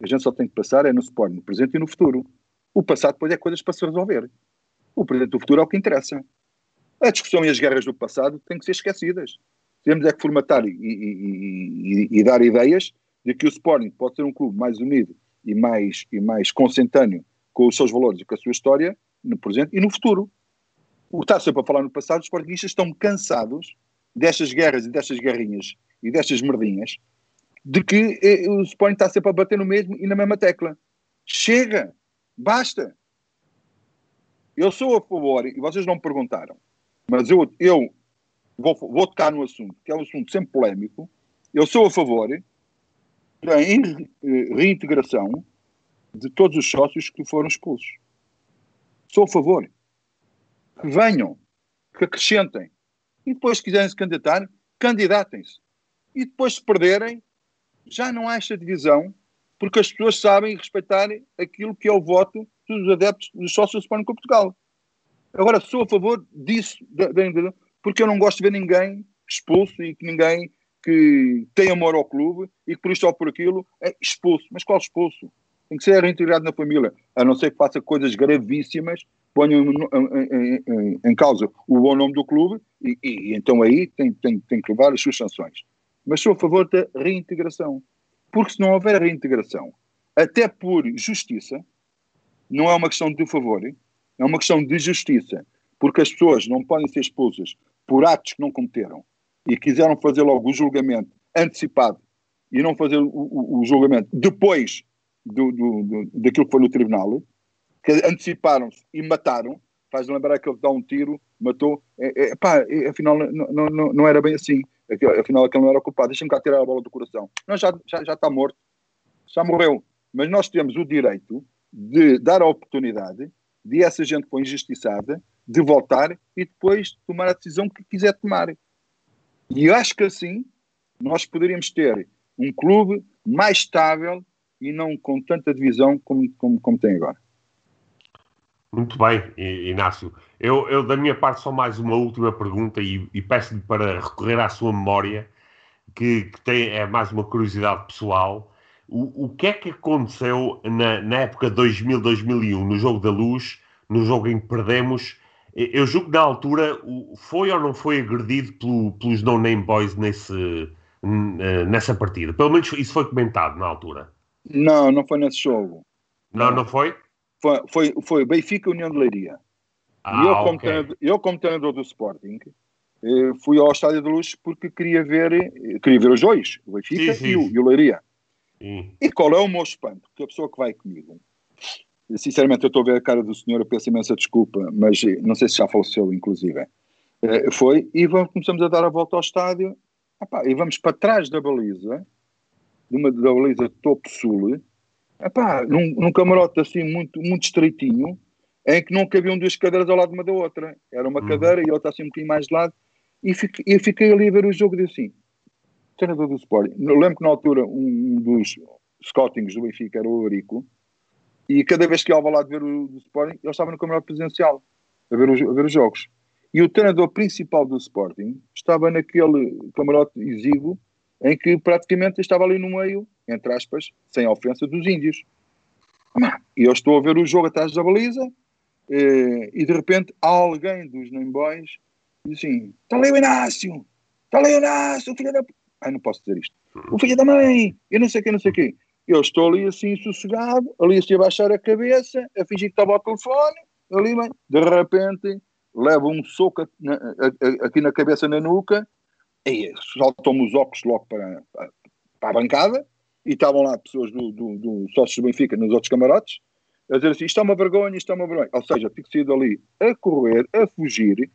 A gente só tem que passar é no suporte, no presente e no futuro. O passado depois é coisas para se resolver. O presente e o futuro é o que interessa. A discussão e as guerras do passado têm que ser esquecidas. Temos é que formatar e, e, e, e, dar ideias de que o Sporting pode ser um clube mais unido e mais, e mais consentâneo com os seus valores e com a sua história no presente e no futuro. O que está sempre a falar no passado, os sportingistas estão cansados destas guerras e destas guerrinhas e destas merdinhas de que eh, o Sporting está sempre a bater no mesmo e na mesma tecla. Chega! Basta. Eu sou a favor, e vocês não me perguntaram, mas eu, eu vou, vou tocar no assunto, que é um assunto sempre polémico. Eu sou a favor da reintegração de todos os sócios que foram expulsos. Sou a favor. Que venham, que acrescentem. E depois, se quiserem se candidatar, candidatem-se. E depois, se perderem, já não há esta divisão porque as pessoas sabem respeitar aquilo que é o voto dos adeptos dos sócios do Sporting Portugal. Agora, sou a favor disso, porque eu não gosto de ver ninguém expulso e que ninguém que tem amor ao clube e que por isto ou por aquilo é expulso. Mas qual expulso? Tem que ser reintegrado na família, a não ser que faça coisas gravíssimas, ponham em, em, em, em causa o bom nome do clube e, e, e então aí tem, tem, tem que levar as suas sanções. Mas sou a favor da reintegração. Porque se não houver reintegração, até por justiça, não é uma questão de favor, é uma questão de justiça. Porque as pessoas não podem ser expulsas por atos que não cometeram e quiseram fazer logo o julgamento antecipado e não fazer o, o, o julgamento depois do, do, do, daquilo que foi no tribunal, que anteciparam-se e mataram, faz lembrar que ele dá um tiro, matou, é, é, pá, é, afinal não, não, não era bem assim afinal aquele não era culpado, deixa-me cá tirar a bola do coração. Não, já, já, já está morto, já morreu. mas nós temos o direito de dar a oportunidade de essa gente que foi injustiçada de voltar e depois tomar a decisão que quiser tomar. E acho que assim nós poderíamos ter um clube mais estável e não com tanta divisão como, como, como tem agora. Muito bem, Inácio. Eu, eu, da minha parte, só mais uma última pergunta e, e peço-lhe para recorrer à sua memória, que, que, tem, é mais uma curiosidade pessoal. O, o que é que aconteceu na, na época 2000-2001, no Jogo da Luz, no jogo em que perdemos? Eu julgo que na altura foi ou não foi agredido pelo, pelos No Name Boys nesse, nessa partida? Pelo menos isso foi comentado na altura. Não, não foi nesse jogo. Não, não foi? Foi, foi, foi Benfica União de Leiria. Ah, e eu, como, okay. treinador, eu, como treinador do Sporting, eh, fui ao Estádio de Luz porque queria ver, queria ver os dois, o Benfica sim, sim. E, o, e o Leiria. E qual é o meu espanto? Que a pessoa que vai comigo, sinceramente eu estou a ver a cara do senhor, eu peço imensa desculpa, mas eh, não sei se já faleceu, inclusive. Eh, foi, e vamos, começamos a dar a volta ao estádio, e vamos para trás da baliza, de uma da baliza topo sul, num, num camarote assim muito, muito estreitinho, em que não cabiam duas cadeiras ao lado de uma da outra. Era uma uhum. cadeira e outra assim um bocadinho mais de lado. E fiquei, eu fiquei ali a ver o jogo e disse assim, treinador do Sporting. Eu lembro que na altura um, dos scoutings do Benfica era o Eurico, e cada vez que ia ao lado ver o do Sporting, ele estava no camarote presencial, a ver, a ver os jogos. E o treinador principal do Sporting estava naquele camarote exíguo em que praticamente estava ali no meio, entre aspas, sem ofensa, dos índios. E eu estou a ver o jogo atrás da baliza eh, e de repente alguém dos Boys diz assim: está ali o Inácio, está ali o Inácio, filho da. Ai, não posso dizer isto. O filho da mãe, eu não sei o que, não sei o que. Eu estou ali assim sossegado, ali assim a baixar a cabeça, a fingir que estava ao telefone, ali bem. De repente levo um soco aqui na cabeça, na nuca, e saltam-me os óculos logo para, para a bancada, e estavam lá pessoas do, do, do sócios do Benfica nos outros camarotes, a dizer assim, isto é uma vergonha, isto é uma vergonha. Ou seja, fico saído ali a correr, a fugir,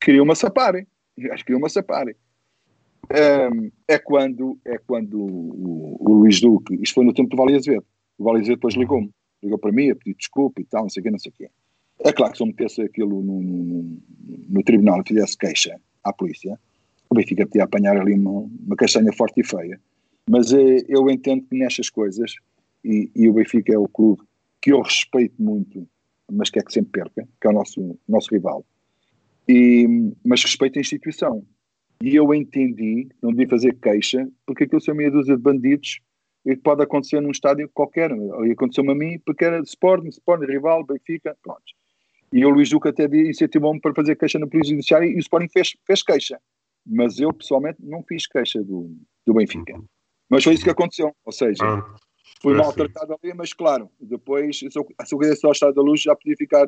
queriam-me sapar. Acho que queriam-me sapar. É quando, é quando o, o, Luís Duque, isto foi no tempo do Vale Azevedo, o Vale Azevedo depois ligou-me, ligou para mim a pedir desculpa e tal, não sei o quê, não sei o quê. É claro que se eu metesse aquilo no, no, no tribunal e fizesse queixa à polícia, o Benfica podia apanhar ali uma, uma castanha forte e feia. Mas é, eu entendo que nestas coisas, e, e, o Benfica é o clube que eu respeito muito, mas que é que sempre perca, que é o nosso, nosso rival, e, mas respeito a instituição. E eu entendi, não devia fazer queixa, porque aquilo são meia dúzia de bandidos e pode acontecer num estádio qualquer. E aconteceu-me a mim porque era Sporting, Sporting, rival, Benfica, pronto. E o Luís Duque até incentivou-me para fazer queixa na Polícia Judiciária e o Sporting fez, fez queixa. Mas eu, pessoalmente, não fiz queixa do, do Benfica. Mas foi isso que aconteceu. Ou seja, ah, fui mal tratado ali, mas claro, depois, se eu, se eu quisesse ao Estado da Luz, já podia ficar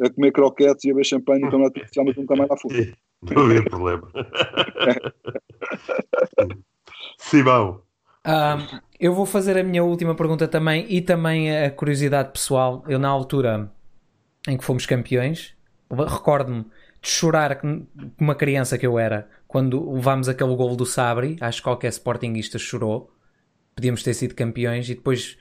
a comer croquetes e a beber champanhe no campeonato oficial, mas nunca mais lá fui. [laughs] Não havia problema. [laughs] Simão. Um, eu vou fazer a minha última pergunta também e também a curiosidade pessoal. Eu, na altura, em que fomos campeões. Recordo-me de chorar como uma criança que eu era quando levámos aquele gol do Sabri. Acho que qualquer sportinguista chorou. Podíamos ter sido campeões e depois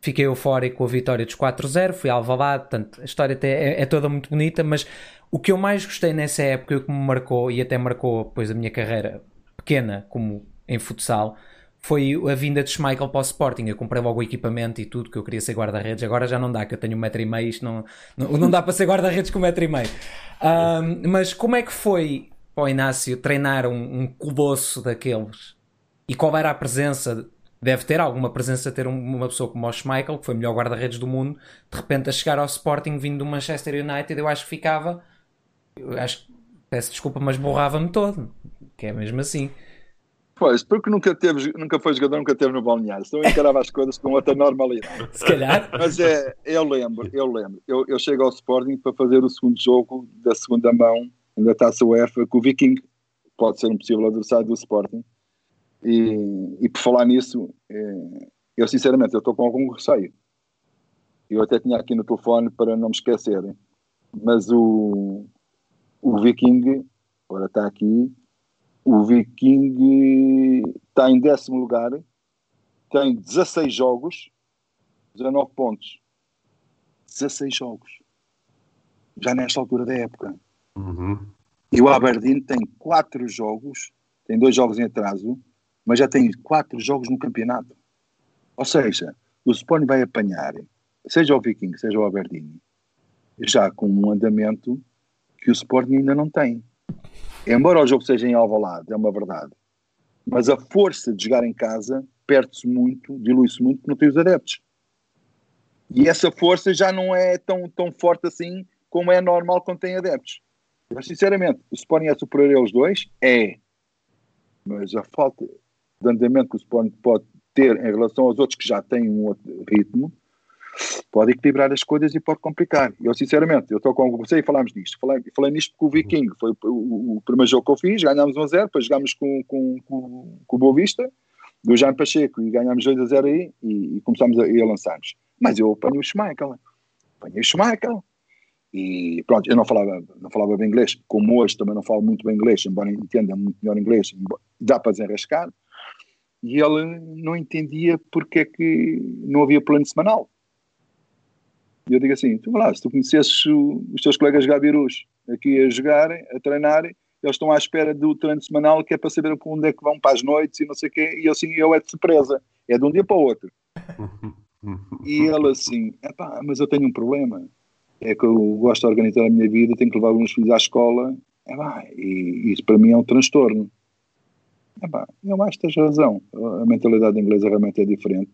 fiquei eufórico com a vitória dos 4-0. Fui alvalado, portanto, a história é, é, toda muito bonita. Mas o que eu mais gostei nessa época, o que me marcou e até marcou depois a minha carreira pequena como em futsal, foi a vinda de Schmeichel para o Sporting. Eu comprei logo o equipamento e tudo, que eu queria ser guarda-redes. Agora já não dá, que eu tenho um metro e meio, isto não, não, não dá para ser guarda-redes com um metro e meio. Um, mas como é que foi para o Inácio treinar um, um colosso daqueles? E qual era a presença? Deve ter alguma presença ter uma pessoa como o Schmeichel, que foi o melhor guarda-redes do mundo, de repente a chegar ao Sporting vindo do Manchester United, eu acho que ficava. Eu acho peço desculpa, mas borrava-me todo. Que é mesmo assim. Pois, porque nunca, teve, nunca foi jogador, nunca teve no balneário, então encarava as coisas com outra normalidade. [laughs] Se calhar. Mas é, eu lembro, eu lembro. Eu, eu chego ao Sporting para fazer o segundo jogo da segunda mão da Taça UEFA com o Viking, pode ser um possível adversário do Sporting. E, e por falar nisso, é, eu sinceramente eu estou com algum receio. Eu até tinha aqui no telefone para não me esquecer, mas o, o Viking, agora está aqui, o Viking está em décimo lugar, tem 16 jogos 19 pontos. 16 jogos. Já nesta altura da época. Uhum. E o Aberdeen tem 4 jogos, tem dois jogos em atraso, mas já tem 4 jogos no campeonato. Ou seja, o Sporting vai apanhar, seja o Viking, seja o Aberdeen, já com um andamento que o Sporting ainda não tem. Embora o jogo seja em Alvalade, é uma verdade. Mas a força de jogar em casa perde-se muito, dilui-se muito, porque não tem os adeptos. E essa força já não é tão, tão forte assim como é normal quando tem adeptos. Mas, sinceramente, o Sporting é superior aos dois? É. Mas a falta de andamento que o Sporting pode ter em relação aos outros que já têm um outro ritmo pode equilibrar as coisas e pode complicar. Eu, sinceramente, eu estou com você e falámos disto. Falei, falei nisto com o Viking. Foi o, o, primeiro jogo que eu fiz, ganhámos 1 a 0, depois jogámos com, com, com, com o Boa Vista, do Jaime Pacheco, e ganhámos 2 a 0 aí, e, e começámos a, a lançarmos. Mas eu apanhei o Schmeichel. Apanhei o Schmeichel. E pronto, eu não falava, não falava bem inglês, como hoje também não falo muito bem inglês, embora entenda muito melhor inglês, dá para desenrascar. E ele não entendia porque é que não havia plano semanal. E eu digo assim: tu lá, se tu conhecesses os teus colegas gabirus aqui a jogarem, a treinarem, eles estão à espera do treino semanal que é para saber onde é que vão para as noites e não sei o quê, e eu assim, eu é de surpresa, é de um dia para o outro. e ele assim, mas eu tenho um problema, é que eu gosto de organizar a minha vida, tenho que levar alguns filhos à escola, epá, e isso para mim é um transtorno. Epá, eu acho que tens razão, a mentalidade inglesa realmente é diferente.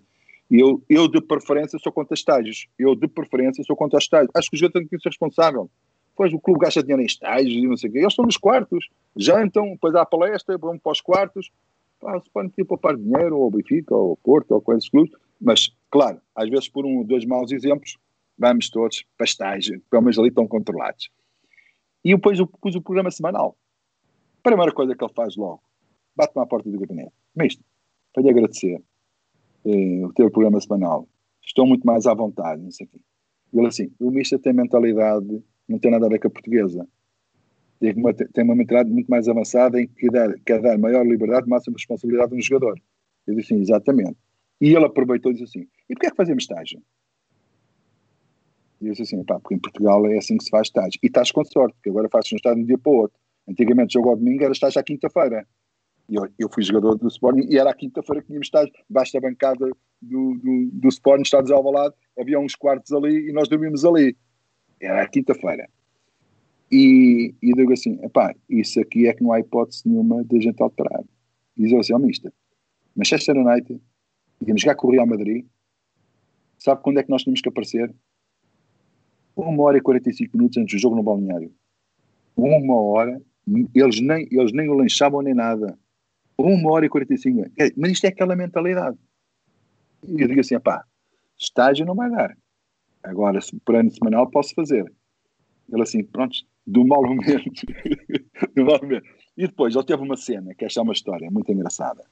E eu, eu, de preferência, sou contra estágios. Eu, de preferência, sou contra estágios. Acho que o jogador tem que ser responsável. Pois o clube gasta dinheiro em estágios e não sei o quê. Eles estão nos quartos. Jantam, depois há a palestra, vão para os quartos. Pá, se podem ter poupar dinheiro, ou Benfica, ou Porto, ou com clubes. Mas, claro, às vezes por um ou dois maus exemplos, vamos todos para estágio. Pelo menos ali estão controlados. E depois pus o programa semanal. A primeira coisa que ele faz logo, bate-me à porta do gabinete. Misto, para lhe agradecer eh, o teu programa semanal, estou muito mais à vontade, não sei o quê. Ele assim, o Mista tem mentalidade, não tem nada a ver com a portuguesa. Tem uma, tem uma mentalidade muito mais avançada em que quer, dar maior liberdade, máxima responsabilidade no jogador. Eu disse assim, exatamente. E ele aproveitou e disse assim, e porquê é que fazemos estágio? E eu disse assim, pá, porque em Portugal é assim que se faz estágio. E estás com sorte, porque agora fazes um estágio de um dia para o outro. Antigamente, jogo ao domingo, era estágio à quinta-feira. Eu, eu fui jogador do Sporting e era a quinta-feira que tínhamos estado debaixo da bancada do, do, do Sporting, Estados Alvalade, havia uns quartos ali e nós dormimos ali. Era a quinta-feira. E, e digo assim, epá, isso aqui é que não há hipótese nenhuma de a gente alterar. E diz assim, oh, mister, Manchester United, íamos jogar com o Real Madrid, sabe quando é que nós tínhamos que aparecer? Uma hora e 45 minutos antes do jogo no balneário. Uma hora, eles nem, eles nem o lanchavam nem nada uma hora e 45 Mas isto é aquela mentalidade. E eu digo assim, pá, estágio não vai dar. Agora, por ano semanal, posso fazer. Ele assim, pronto, do mal [laughs] do menos. E depois, ele teve uma cena, que esta é uma história muito engraçada.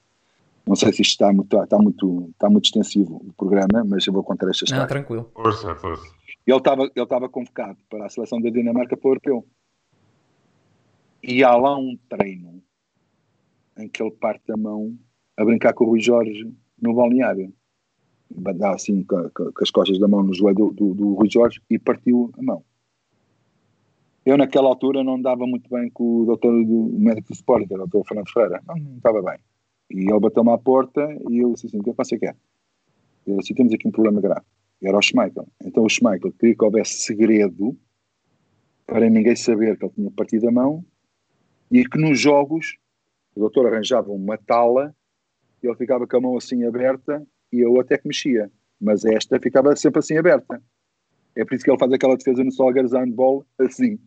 Não sei se isto está muito, está muito, está muito extensivo o programa, mas eu vou contar esta história. Não, tranquilo. Força, força. Ele estava, ele estava convocado para a seleção da Dinamarca para o Europeu. E há lá um treino em que ele parte a mão a brincar com o Rui Jorge no balneário. Dá assim com, com, as costas da mão no joelho do, do, do, Rui Jorge e partiu a mão. Eu, naquela altura, não dava muito bem com o doutor do médico do Sport, o doutor Fernando Ferreira. Não, não estava bem. E ele bateu-me à porta e eu disse assim: o que é que você quer? Ele disse: temos aqui um problema grave. Era o Schmeichel. Então o Schmeichel queria que houvesse segredo para ninguém saber que ele tinha partido a mão e que nos jogos o doutor arranjava uma tala e ele ficava com a mão assim aberta e eu até que mexia. Mas esta ficava sempre assim aberta. É por isso que ele faz aquela defesa no Solgers Handball assim.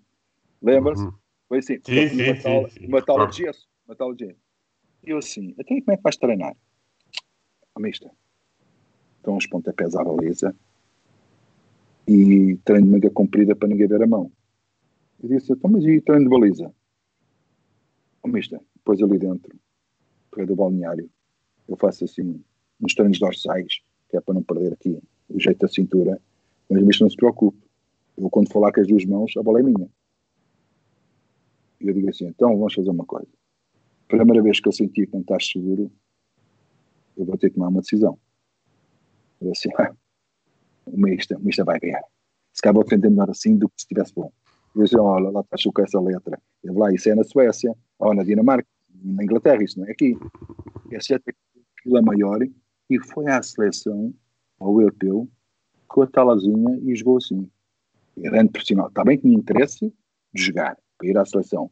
Lembra-se? Uhum. Foi assim. Sim, sim, uma, tala, sim, uma tala de gesso. Uma tala de gesso. E eu assim, até aí como é que vais treinar? A mista. Então uns pontapés à baliza e treino de manga comprida para ninguém ver a mão. Eu disse, então mas e treino de baliza? Ó mista, depois ali dentro, para do balneário, eu faço assim uns treinos dorsais, que é para não perder aqui o jeito da cintura, mas o não se preocupe. Eu quando lá com as duas mãos, a bola é minha. E eu digo assim, então vamos fazer uma coisa. Primeira vez que eu senti que não estás seguro, eu vou ter que tomar uma decisão. Eu assim, [laughs] o Mista vai ganhar. Se calhar vou defender melhor assim do que se estivesse bom. Disse, olha, lá está com essa letra. Ele lá, isso é na Suécia, ou na Dinamarca, na Inglaterra, isso não é aqui. É aquilo é maior e foi à seleção, ao europeu, com a talazinha e jogou assim. Grande profissional. Está bem que me interesse de jogar, para ir à seleção.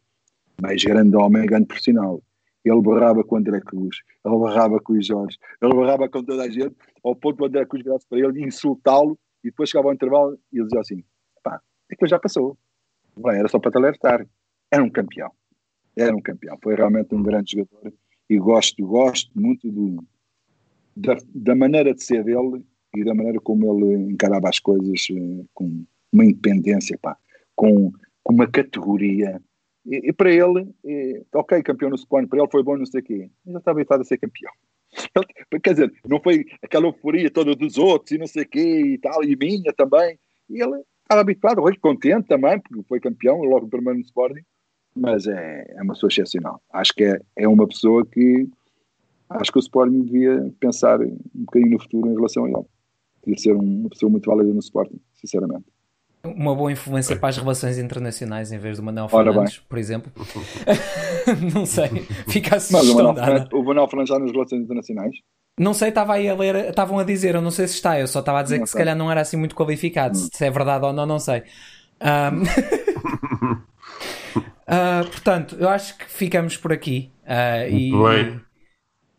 Mas grande homem, grande profissional. Ele barrava com o André Cruz, ele barrava com o Jorge, ele barrava com toda a gente, ao ponto do André Cruz virasse para ele insultá-lo e depois chegava ao intervalo e ele dizia assim: pá, aquilo já passou. Bem, era só para te alertar. Era um campeão. Era um campeão. Foi realmente um grande jogador e gosto, gosto muito do, da, da maneira de ser dele e da maneira como ele encarava as coisas eh, com uma independência, pá, com, com uma categoria e, e para ele, e, ok, campeão no Sporting, para ele foi bom, não sei o quê. Ele estava habituado a ser campeão. Ele, [laughs] quer dizer, não foi aquela euforia toda dos outros e não sei o quê e tal, e minha também. E ele estava habituado, hoje contente também, porque foi campeão, logo primeiro no Sporting. Mas é, é uma pessoa excepcional. Acho que é, é uma pessoa que acho que o Sporting devia pensar um bocadinho no futuro em relação a ele. Devia ser uma pessoa muito válida no Sporting, sinceramente uma boa influência para as relações internacionais em vez do Manuel Fernandes, por exemplo. [laughs] não sei, fica a sugestão Mas o Manuel Fernandes está nas relações internacionais? Não sei, estava aí a ler, estavam a dizer, eu não sei se está, eu só estava a dizer não que sei. se calhar não era assim muito qualificado, hum. se é verdade ou não, não sei. Um... uh, [laughs] portanto, eu acho que ficamos por aqui. Uh, e, bem.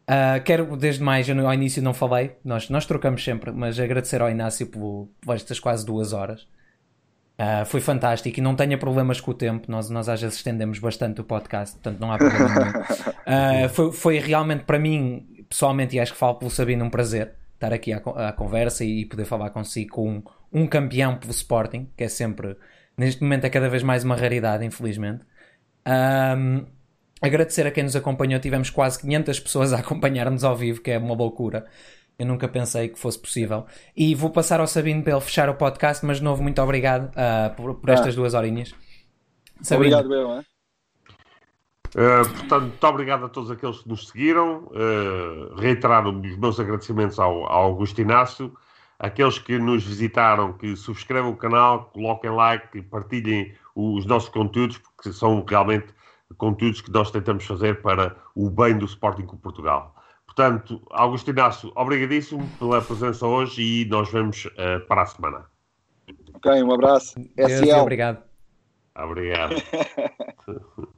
Uh, quero, desde mais, eu ao início não falei, nós, nós trocamos sempre, mas agradecer ao Inácio por, por estas quase duas horas. Uh, foi fantástico e não tenha problemas com o tempo. Nós, nós às vezes estendemos bastante o podcast, portanto não há problema nenhum. Uh, [laughs] foi, foi realmente para mim, pessoalmente, e acho que falo pelo Sabino, um prazer estar aqui à, à conversa e poder falar consigo com um, um, campeão pelo Sporting, que é sempre, neste momento, é cada vez mais uma raridade, infelizmente. Um, agradecer a quem nos acompanhou. Tivemos quase 500 pessoas a acompanhar-nos ao vivo, que é uma loucura. Eu nunca pensei que fosse possível. E vou passar ao Sabino para ele fechar o podcast, mas de novo, muito obrigado uh, por, por, estas ah. duas horinhas. Sabino. Obrigado, eu, é? Uh, portanto, muito obrigado a todos aqueles que nos seguiram. Uh, reiterar os meus agradecimentos ao, ao Augusto Inácio. Aqueles que nos visitaram, que subscrevam o canal, coloquem like e partilhem os nossos conteúdos, porque são realmente conteúdos que nós tentamos fazer para o bem do Sporting com Portugal. Portanto, Augusto Inácio, obrigadíssimo pela presença hoje e nós vemos uh, para a semana. Ok, um abraço. Deus, obrigado. Obrigado. [laughs]